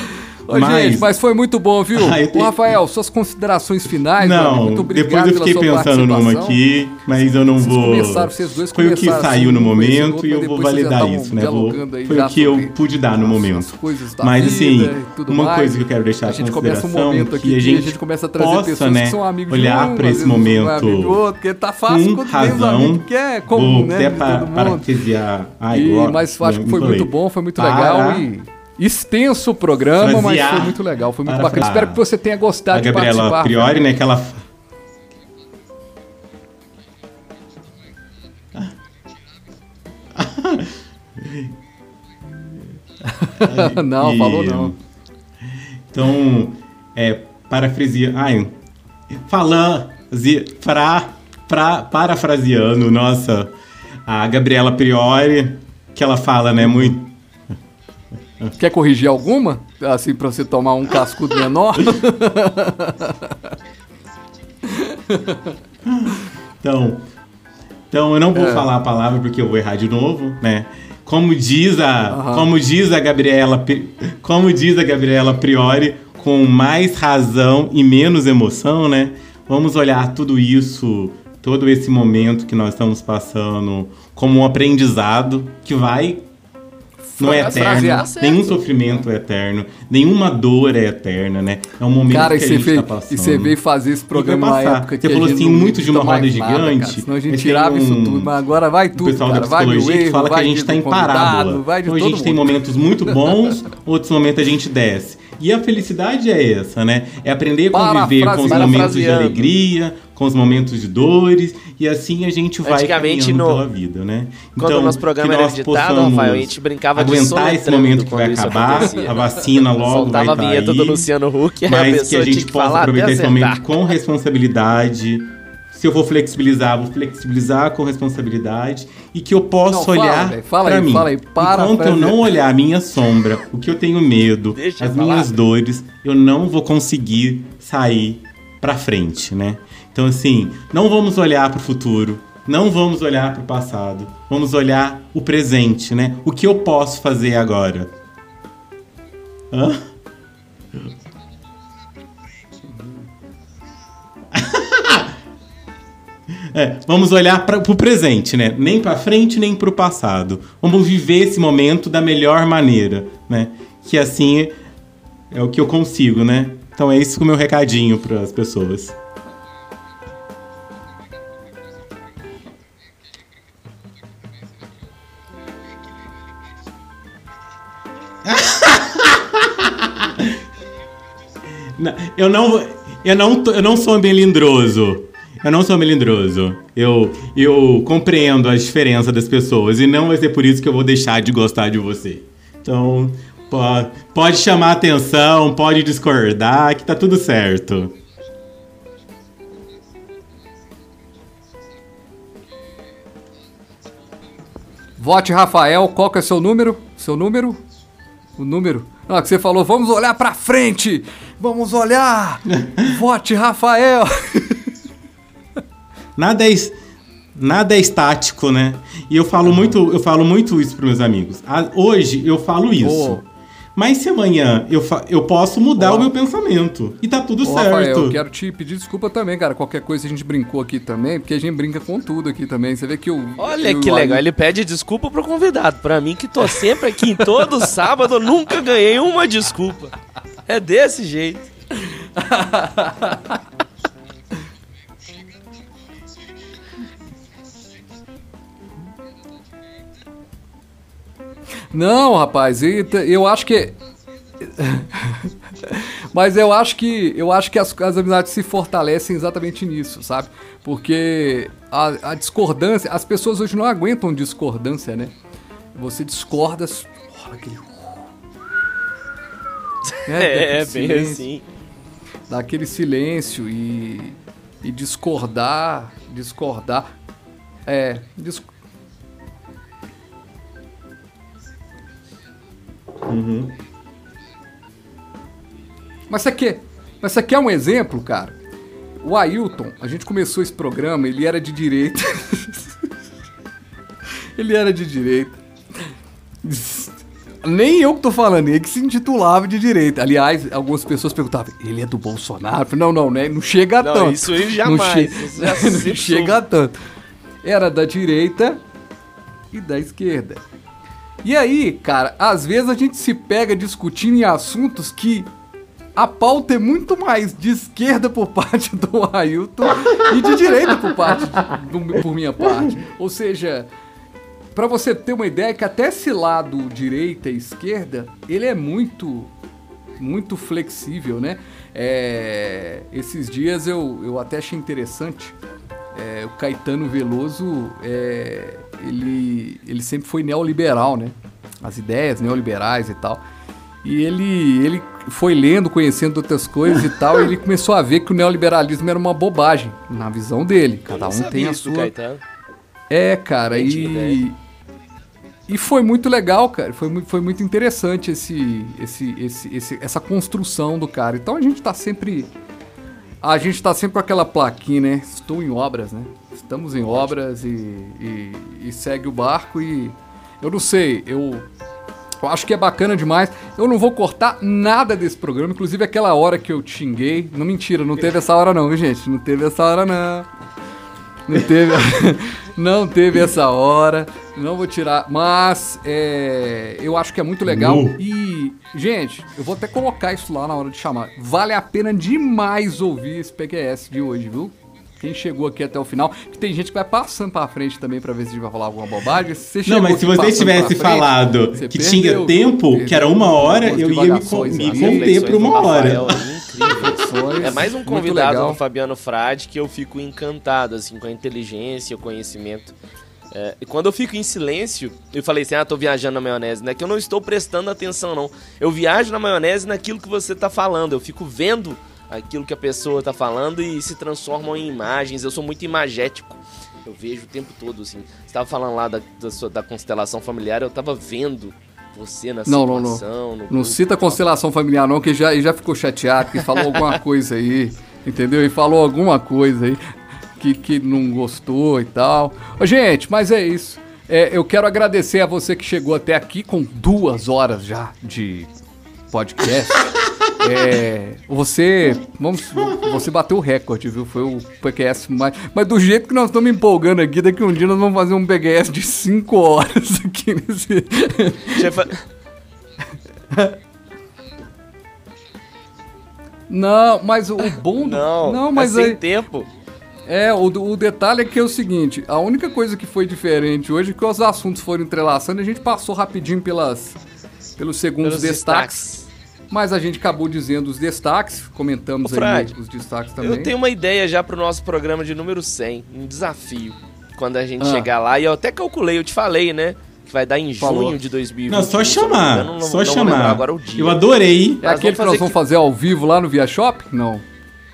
Speaker 1: Ô,
Speaker 3: mas,
Speaker 1: gente, mas foi muito bom, viu? *laughs*
Speaker 3: Ah, tenho-
Speaker 1: Rafael, suas considerações finais,
Speaker 3: Não,
Speaker 1: muito obrigado
Speaker 3: depois eu fiquei pensando numa aqui, mas eu não
Speaker 1: Vocês
Speaker 3: vou.
Speaker 1: começaram, vocês dois
Speaker 3: Foi o que saiu no
Speaker 1: um
Speaker 3: momento
Speaker 1: outro,
Speaker 3: e eu vou validar isso, né? Vou, foi o que eu pude dar no momento. Mas assim, uma
Speaker 1: mais.
Speaker 3: coisa que eu quero deixar
Speaker 1: a gente começa um momento aqui
Speaker 3: que a
Speaker 1: que
Speaker 3: gente
Speaker 1: a gente começa a trazer
Speaker 3: possa,
Speaker 1: pessoas
Speaker 3: né,
Speaker 1: que são amigos
Speaker 3: olhar
Speaker 1: um, às
Speaker 3: esse
Speaker 1: um é
Speaker 3: momento
Speaker 1: outro, porque tá fácil
Speaker 3: com razão.
Speaker 1: porque é comum,
Speaker 3: Vou
Speaker 1: né?
Speaker 3: até para, parafrasear. Ai,
Speaker 1: E, mas acho que
Speaker 3: me
Speaker 1: foi muito bom, foi muito
Speaker 3: Para-
Speaker 1: legal e extenso o programa, mas foi muito legal, foi muito
Speaker 3: Para
Speaker 1: bacana.
Speaker 3: fra-
Speaker 1: Espero que você tenha gostado
Speaker 3: A
Speaker 1: de
Speaker 3: Gabriela
Speaker 1: participar.
Speaker 3: Priori, né, que ela... *laughs*
Speaker 1: não,
Speaker 3: E-
Speaker 1: falou não.
Speaker 3: Então, é, parafrasear... Ai, falando... Fra, fra, parafraseando, nossa, a Gabriela Priori, que ela fala, né, muito...
Speaker 1: Quer corrigir alguma? Assim, pra você tomar um cascudo menor?
Speaker 3: Então, então eu não vou
Speaker 1: É.
Speaker 3: falar a palavra porque eu vou errar de novo, né? Como diz a,
Speaker 1: Aham.
Speaker 3: como diz a Gabriela, como diz a Gabriela Priori, com mais razão e menos emoção, né? Vamos olhar tudo isso, todo esse momento que nós estamos passando como um aprendizado que vai não é eterno,
Speaker 2: certo.
Speaker 3: nenhum sofrimento é eterno, nenhuma dor é eterna, né? É um momento
Speaker 1: Cara,
Speaker 3: que a gente
Speaker 1: veio,
Speaker 3: tá passando.
Speaker 1: e você veio fazer esse programa na época que
Speaker 3: Você falou assim, muito de uma roda
Speaker 1: nada,
Speaker 3: gigante,
Speaker 1: cara, senão a gente
Speaker 3: tem
Speaker 1: tirava isso
Speaker 3: um-
Speaker 1: tudo, mas agora vai
Speaker 3: o
Speaker 1: tudo,
Speaker 3: pessoal
Speaker 1: cara.
Speaker 3: da psicologia que
Speaker 1: erro,
Speaker 3: fala que a gente está em parábola. Então a gente tem
Speaker 1: mundo.
Speaker 3: momentos muito bons, *laughs* outros momentos a gente desce. E a felicidade é essa, né? É aprender a conviver com os momentos de alegria, com os momentos de dores, e assim a gente vai caminhando
Speaker 2: no-
Speaker 3: pela vida, né?
Speaker 2: Quando o nosso programa
Speaker 3: que
Speaker 2: era
Speaker 3: nós
Speaker 2: editado,
Speaker 3: possamos
Speaker 2: Rafael, a gente brincava de
Speaker 3: aguentar esse momento que vai acabar,
Speaker 2: acontecia.
Speaker 3: a vacina logo
Speaker 2: Soltava
Speaker 3: vai
Speaker 2: a vinheta
Speaker 3: tá
Speaker 2: do
Speaker 3: aí,
Speaker 2: Luciano Huck e a
Speaker 3: mas que a gente possa aproveitar esse momento com responsabilidade. Se eu vou flexibilizar, vou flexibilizar com responsabilidade e que eu possa
Speaker 1: Não,
Speaker 3: olhar
Speaker 1: aí,
Speaker 3: mim.
Speaker 1: fala aí, para
Speaker 3: Enquanto eu não olhar a minha sombra, o que eu tenho medo,
Speaker 2: Deixa
Speaker 3: as
Speaker 2: falar.
Speaker 3: minhas dores, eu não vou conseguir sair pra frente, né? Então, assim, não vamos olhar para o futuro, não vamos olhar para o passado, vamos olhar o presente, né? O que eu posso fazer agora? Hã? É, vamos olhar para o presente, né? Nem para frente nem para o passado. Vamos viver esse momento da melhor maneira, né? Que assim é o que eu consigo, né? Então é isso o meu recadinho para as pessoas. eu *laughs* não, eu não, eu não sou melindroso. Eu não sou melindroso. Eu, eu compreendo a diferença das pessoas e não vai ser por isso que eu vou deixar de gostar de você. Então, pode, pode chamar atenção, pode discordar, que tá tudo certo.
Speaker 1: Vote Rafael, qual que é seu número? Seu número? O número? Ah, que você falou, vamos olhar pra frente! Vamos olhar! *laughs* Vote Rafael!
Speaker 3: Nada é, nada é estático, né? E eu falo, muito, eu falo muito isso para meus amigos. Hoje eu falo isso. Oh. Mas se amanhã eu, eu posso mudar oh. o meu pensamento. E tá tudo oh, certo. Rafael,
Speaker 1: eu quero te pedir desculpa também, cara. Qualquer coisa a gente brincou aqui também, porque a gente brinca com tudo aqui também. Você vê que o.
Speaker 2: Olha eu, que legal. Ele pede desculpa pro convidado. Pra mim, que tô sempre aqui em todo *laughs* sábado, eu nunca ganhei uma desculpa. É desse jeito. *laughs*
Speaker 1: Não, rapaz, eu acho que. *laughs* Mas eu acho que eu acho que as, as amizades se fortalecem exatamente nisso, sabe? Porque a, a, discordância, as pessoas hoje não aguentam discordância, né? Você discorda, aquele... *laughs*
Speaker 2: né? É, é bem assim.
Speaker 1: Dá aquele silêncio e, e discordar, discordar. É, discordar Uhum. Mas você quer, mas você quer um exemplo, cara? O Ailton, a gente começou esse programa, ele era de direita. *laughs* ele era de direita. *laughs* Nem eu que tô falando, ele que se intitulava de direita. Aliás, algumas pessoas perguntavam, ele é do Bolsonaro? Não, não, né? Não chega não, tanto.
Speaker 2: Isso aí jamais.
Speaker 1: Não, che... *laughs* não chega tanto. Era da direita e da esquerda. E aí, cara, às vezes a gente se pega discutindo em assuntos que a pauta é muito mais de esquerda por parte do Ailton e de direita por parte por minha parte. Ou seja, para você ter uma ideia que até esse lado direita e esquerda, ele é muito muito flexível, né? É, esses dias eu, eu até achei interessante é, o Caetano Veloso é, ele, ele sempre foi neoliberal, né? As ideias neoliberais e tal. E ele, ele foi lendo, conhecendo outras coisas e tal, e ele começou a ver que o neoliberalismo era uma bobagem, na visão dele. Cada um tem a sua. É, cara, e. E foi muito legal, cara. Foi, foi muito interessante esse, esse, esse, esse, essa construção do cara. Então a gente tá sempre. A gente tá sempre com aquela plaquinha, né? Estou em obras, né? Estamos em obras e, e, e segue o barco e eu não sei, eu eu acho que é bacana demais. Eu não vou cortar nada desse programa, inclusive aquela hora que eu xinguei. Não mentira, não teve essa hora não, viu, gente? Não teve essa hora não. Não teve, *laughs* não teve essa hora. Não vou tirar, mas é, eu acho que é muito legal. Uh. E, gente, eu vou até colocar isso lá na hora de chamar. Vale a pena demais ouvir esse PQS de hoje, viu? Quem chegou aqui até o final, que tem gente que vai passando pra frente também pra ver se a gente vai falar alguma bobagem.
Speaker 3: Não, mas se você tivesse falado que perdeu, tinha tempo, que era uma hora, eu ia me, me conter por uma hora.
Speaker 2: é mais um convidado do Fabiano Frade que eu fico encantado, assim, com a inteligência, o conhecimento. É, e quando eu fico em silêncio, eu falei assim, ah, tô viajando na maionese, né? Que eu não estou prestando atenção, não. Eu viajo na maionese naquilo que você tá falando. Eu fico vendo aquilo que a pessoa tá falando e se transformam em imagens. Eu sou muito imagético. Eu vejo o tempo todo, assim. Você tava falando lá da, da, sua, da constelação familiar, eu tava vendo você na
Speaker 1: não, situação. Não, não. Não cita constelação familiar, não, que já, já ficou chateado, que falou alguma *laughs* coisa aí. entendeu? E falou alguma coisa aí que, que não gostou e tal. Ô, gente, mas é isso. É, eu quero agradecer a você que chegou até aqui com duas horas já de podcast. *laughs* É, você, vamos, você bateu o recorde, viu? Foi o PQS mais. Mas do jeito que nós estamos empolgando aqui, daqui um dia nós vamos fazer um PQS de 5 horas *laughs* aqui nesse. Não, mas o bom.
Speaker 2: Não, não mas é sem aí, tempo.
Speaker 1: É, o, o detalhe é que é o seguinte: a única coisa que foi diferente hoje é que os assuntos foram entrelaçando e a gente passou rapidinho pelas, pelos segundos pelos destaques. destaques. Mas a gente acabou dizendo os destaques, comentamos Ô, aí os destaques também.
Speaker 2: Eu tenho uma ideia já pro nosso programa de número 100, um desafio. Quando a gente ah. chegar lá, e eu até calculei, eu te falei, né? Que vai dar em Falou. junho de 2020.
Speaker 3: Não, só chamar. Não, não, só não chamar. Agora o dia. Eu adorei.
Speaker 1: É aquele que nós vamos que... fazer ao vivo lá no Via Shop? Não.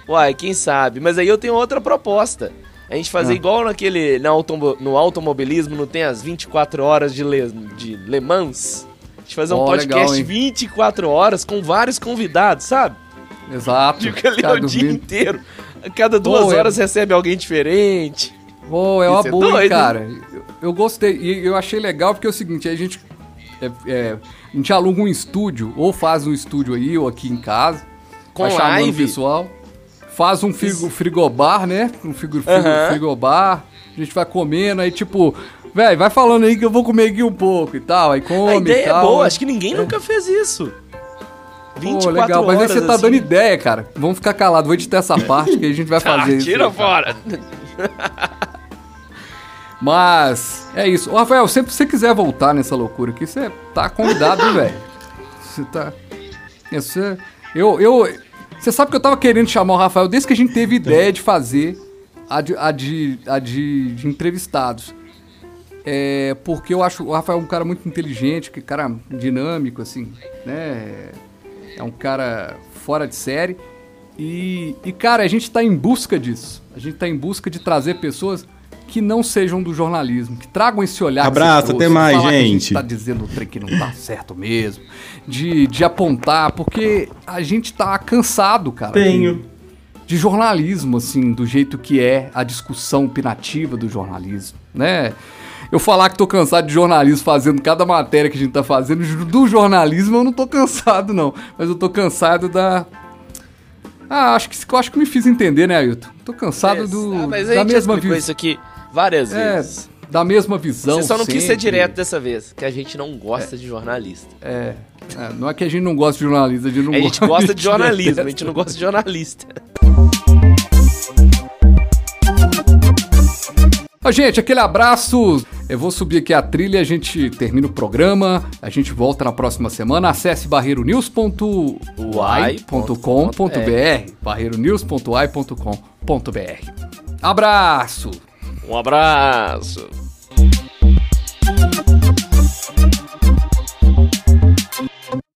Speaker 2: Uai, quem sabe? Mas aí eu tenho outra proposta. A gente fazer ah. igual naquele. No, automo, no automobilismo, não tem as 24 horas de Le, de Le Mans? Gente fazer um oh, podcast legal, 24 horas com vários convidados, sabe?
Speaker 1: Exato.
Speaker 2: Fica ali o dia inteiro. A cada duas é horas é... recebe alguém diferente.
Speaker 1: Pô, é uma é boa, hein, cara. Eu, eu, gostei. E eu achei legal porque é o seguinte, a gente. É, é, a gente aluga um estúdio, ou faz um estúdio aí, ou aqui em casa.
Speaker 2: Com live.
Speaker 1: pessoal faz um frigo, frigobar, né? Um frigo, frigo, frigobar. A gente vai comendo, aí tipo, velho, vai falando aí que eu vou comer aqui um pouco e tal. Aí come. A
Speaker 2: ideia
Speaker 1: é
Speaker 2: boa, acho que ninguém é. nunca fez isso.
Speaker 1: 24 Pô, legal, mas aí você tá assim. dando ideia, cara. Vamos ficar calado, vou editar essa parte que a gente vai *laughs* fazer isso.
Speaker 2: Tira fora! *laughs*
Speaker 1: Mas é isso. Ô, Rafael, que você quiser voltar nessa loucura aqui, você tá convidado, velho. Você tá. Você... Eu, eu, você sabe que eu tava querendo chamar o Rafael desde que a gente teve ideia de fazer a de, a de, a de, de entrevistados. É, porque eu acho o Rafael um cara muito inteligente, que cara dinâmico, assim, né? É um cara fora de série. E, e cara, a gente tá em busca disso. A gente tá em busca de trazer pessoas que não sejam do jornalismo, que tragam esse olhar.
Speaker 3: Abraço, até mais, gente. Que a gente
Speaker 1: tá dizendo o trem que não tá certo mesmo. De, de apontar, porque a gente tá cansado, cara.
Speaker 3: Tenho.
Speaker 1: De, de jornalismo, assim, do jeito que é a discussão opinativa do jornalismo, né? Eu falar que tô cansado de jornalismo fazendo cada matéria que a gente tá fazendo, do jornalismo eu não tô cansado, não. Mas eu tô cansado da, ah, acho que, acho que me fiz entender, né, Ailton? Tô cansado do, ah, da mesma visão.
Speaker 2: isso aqui várias é, vezes.
Speaker 1: Da mesma visão.
Speaker 2: Você só não sempre. quis ser direto dessa vez, que a gente não gosta é, de jornalista.
Speaker 1: É, é, Não é que a gente não gosta de jornalista, a gente não
Speaker 2: a gente gosta de jornalismo, a gente não gosta de jornalista. *laughs*
Speaker 1: Ó, gente, aquele abraço. Eu vou subir aqui a trilha, a gente termina o programa, a gente volta na próxima semana. Acesse barreironews.uy.com.br, barreironews.uy.com.br. Abraço!
Speaker 2: Um abraço!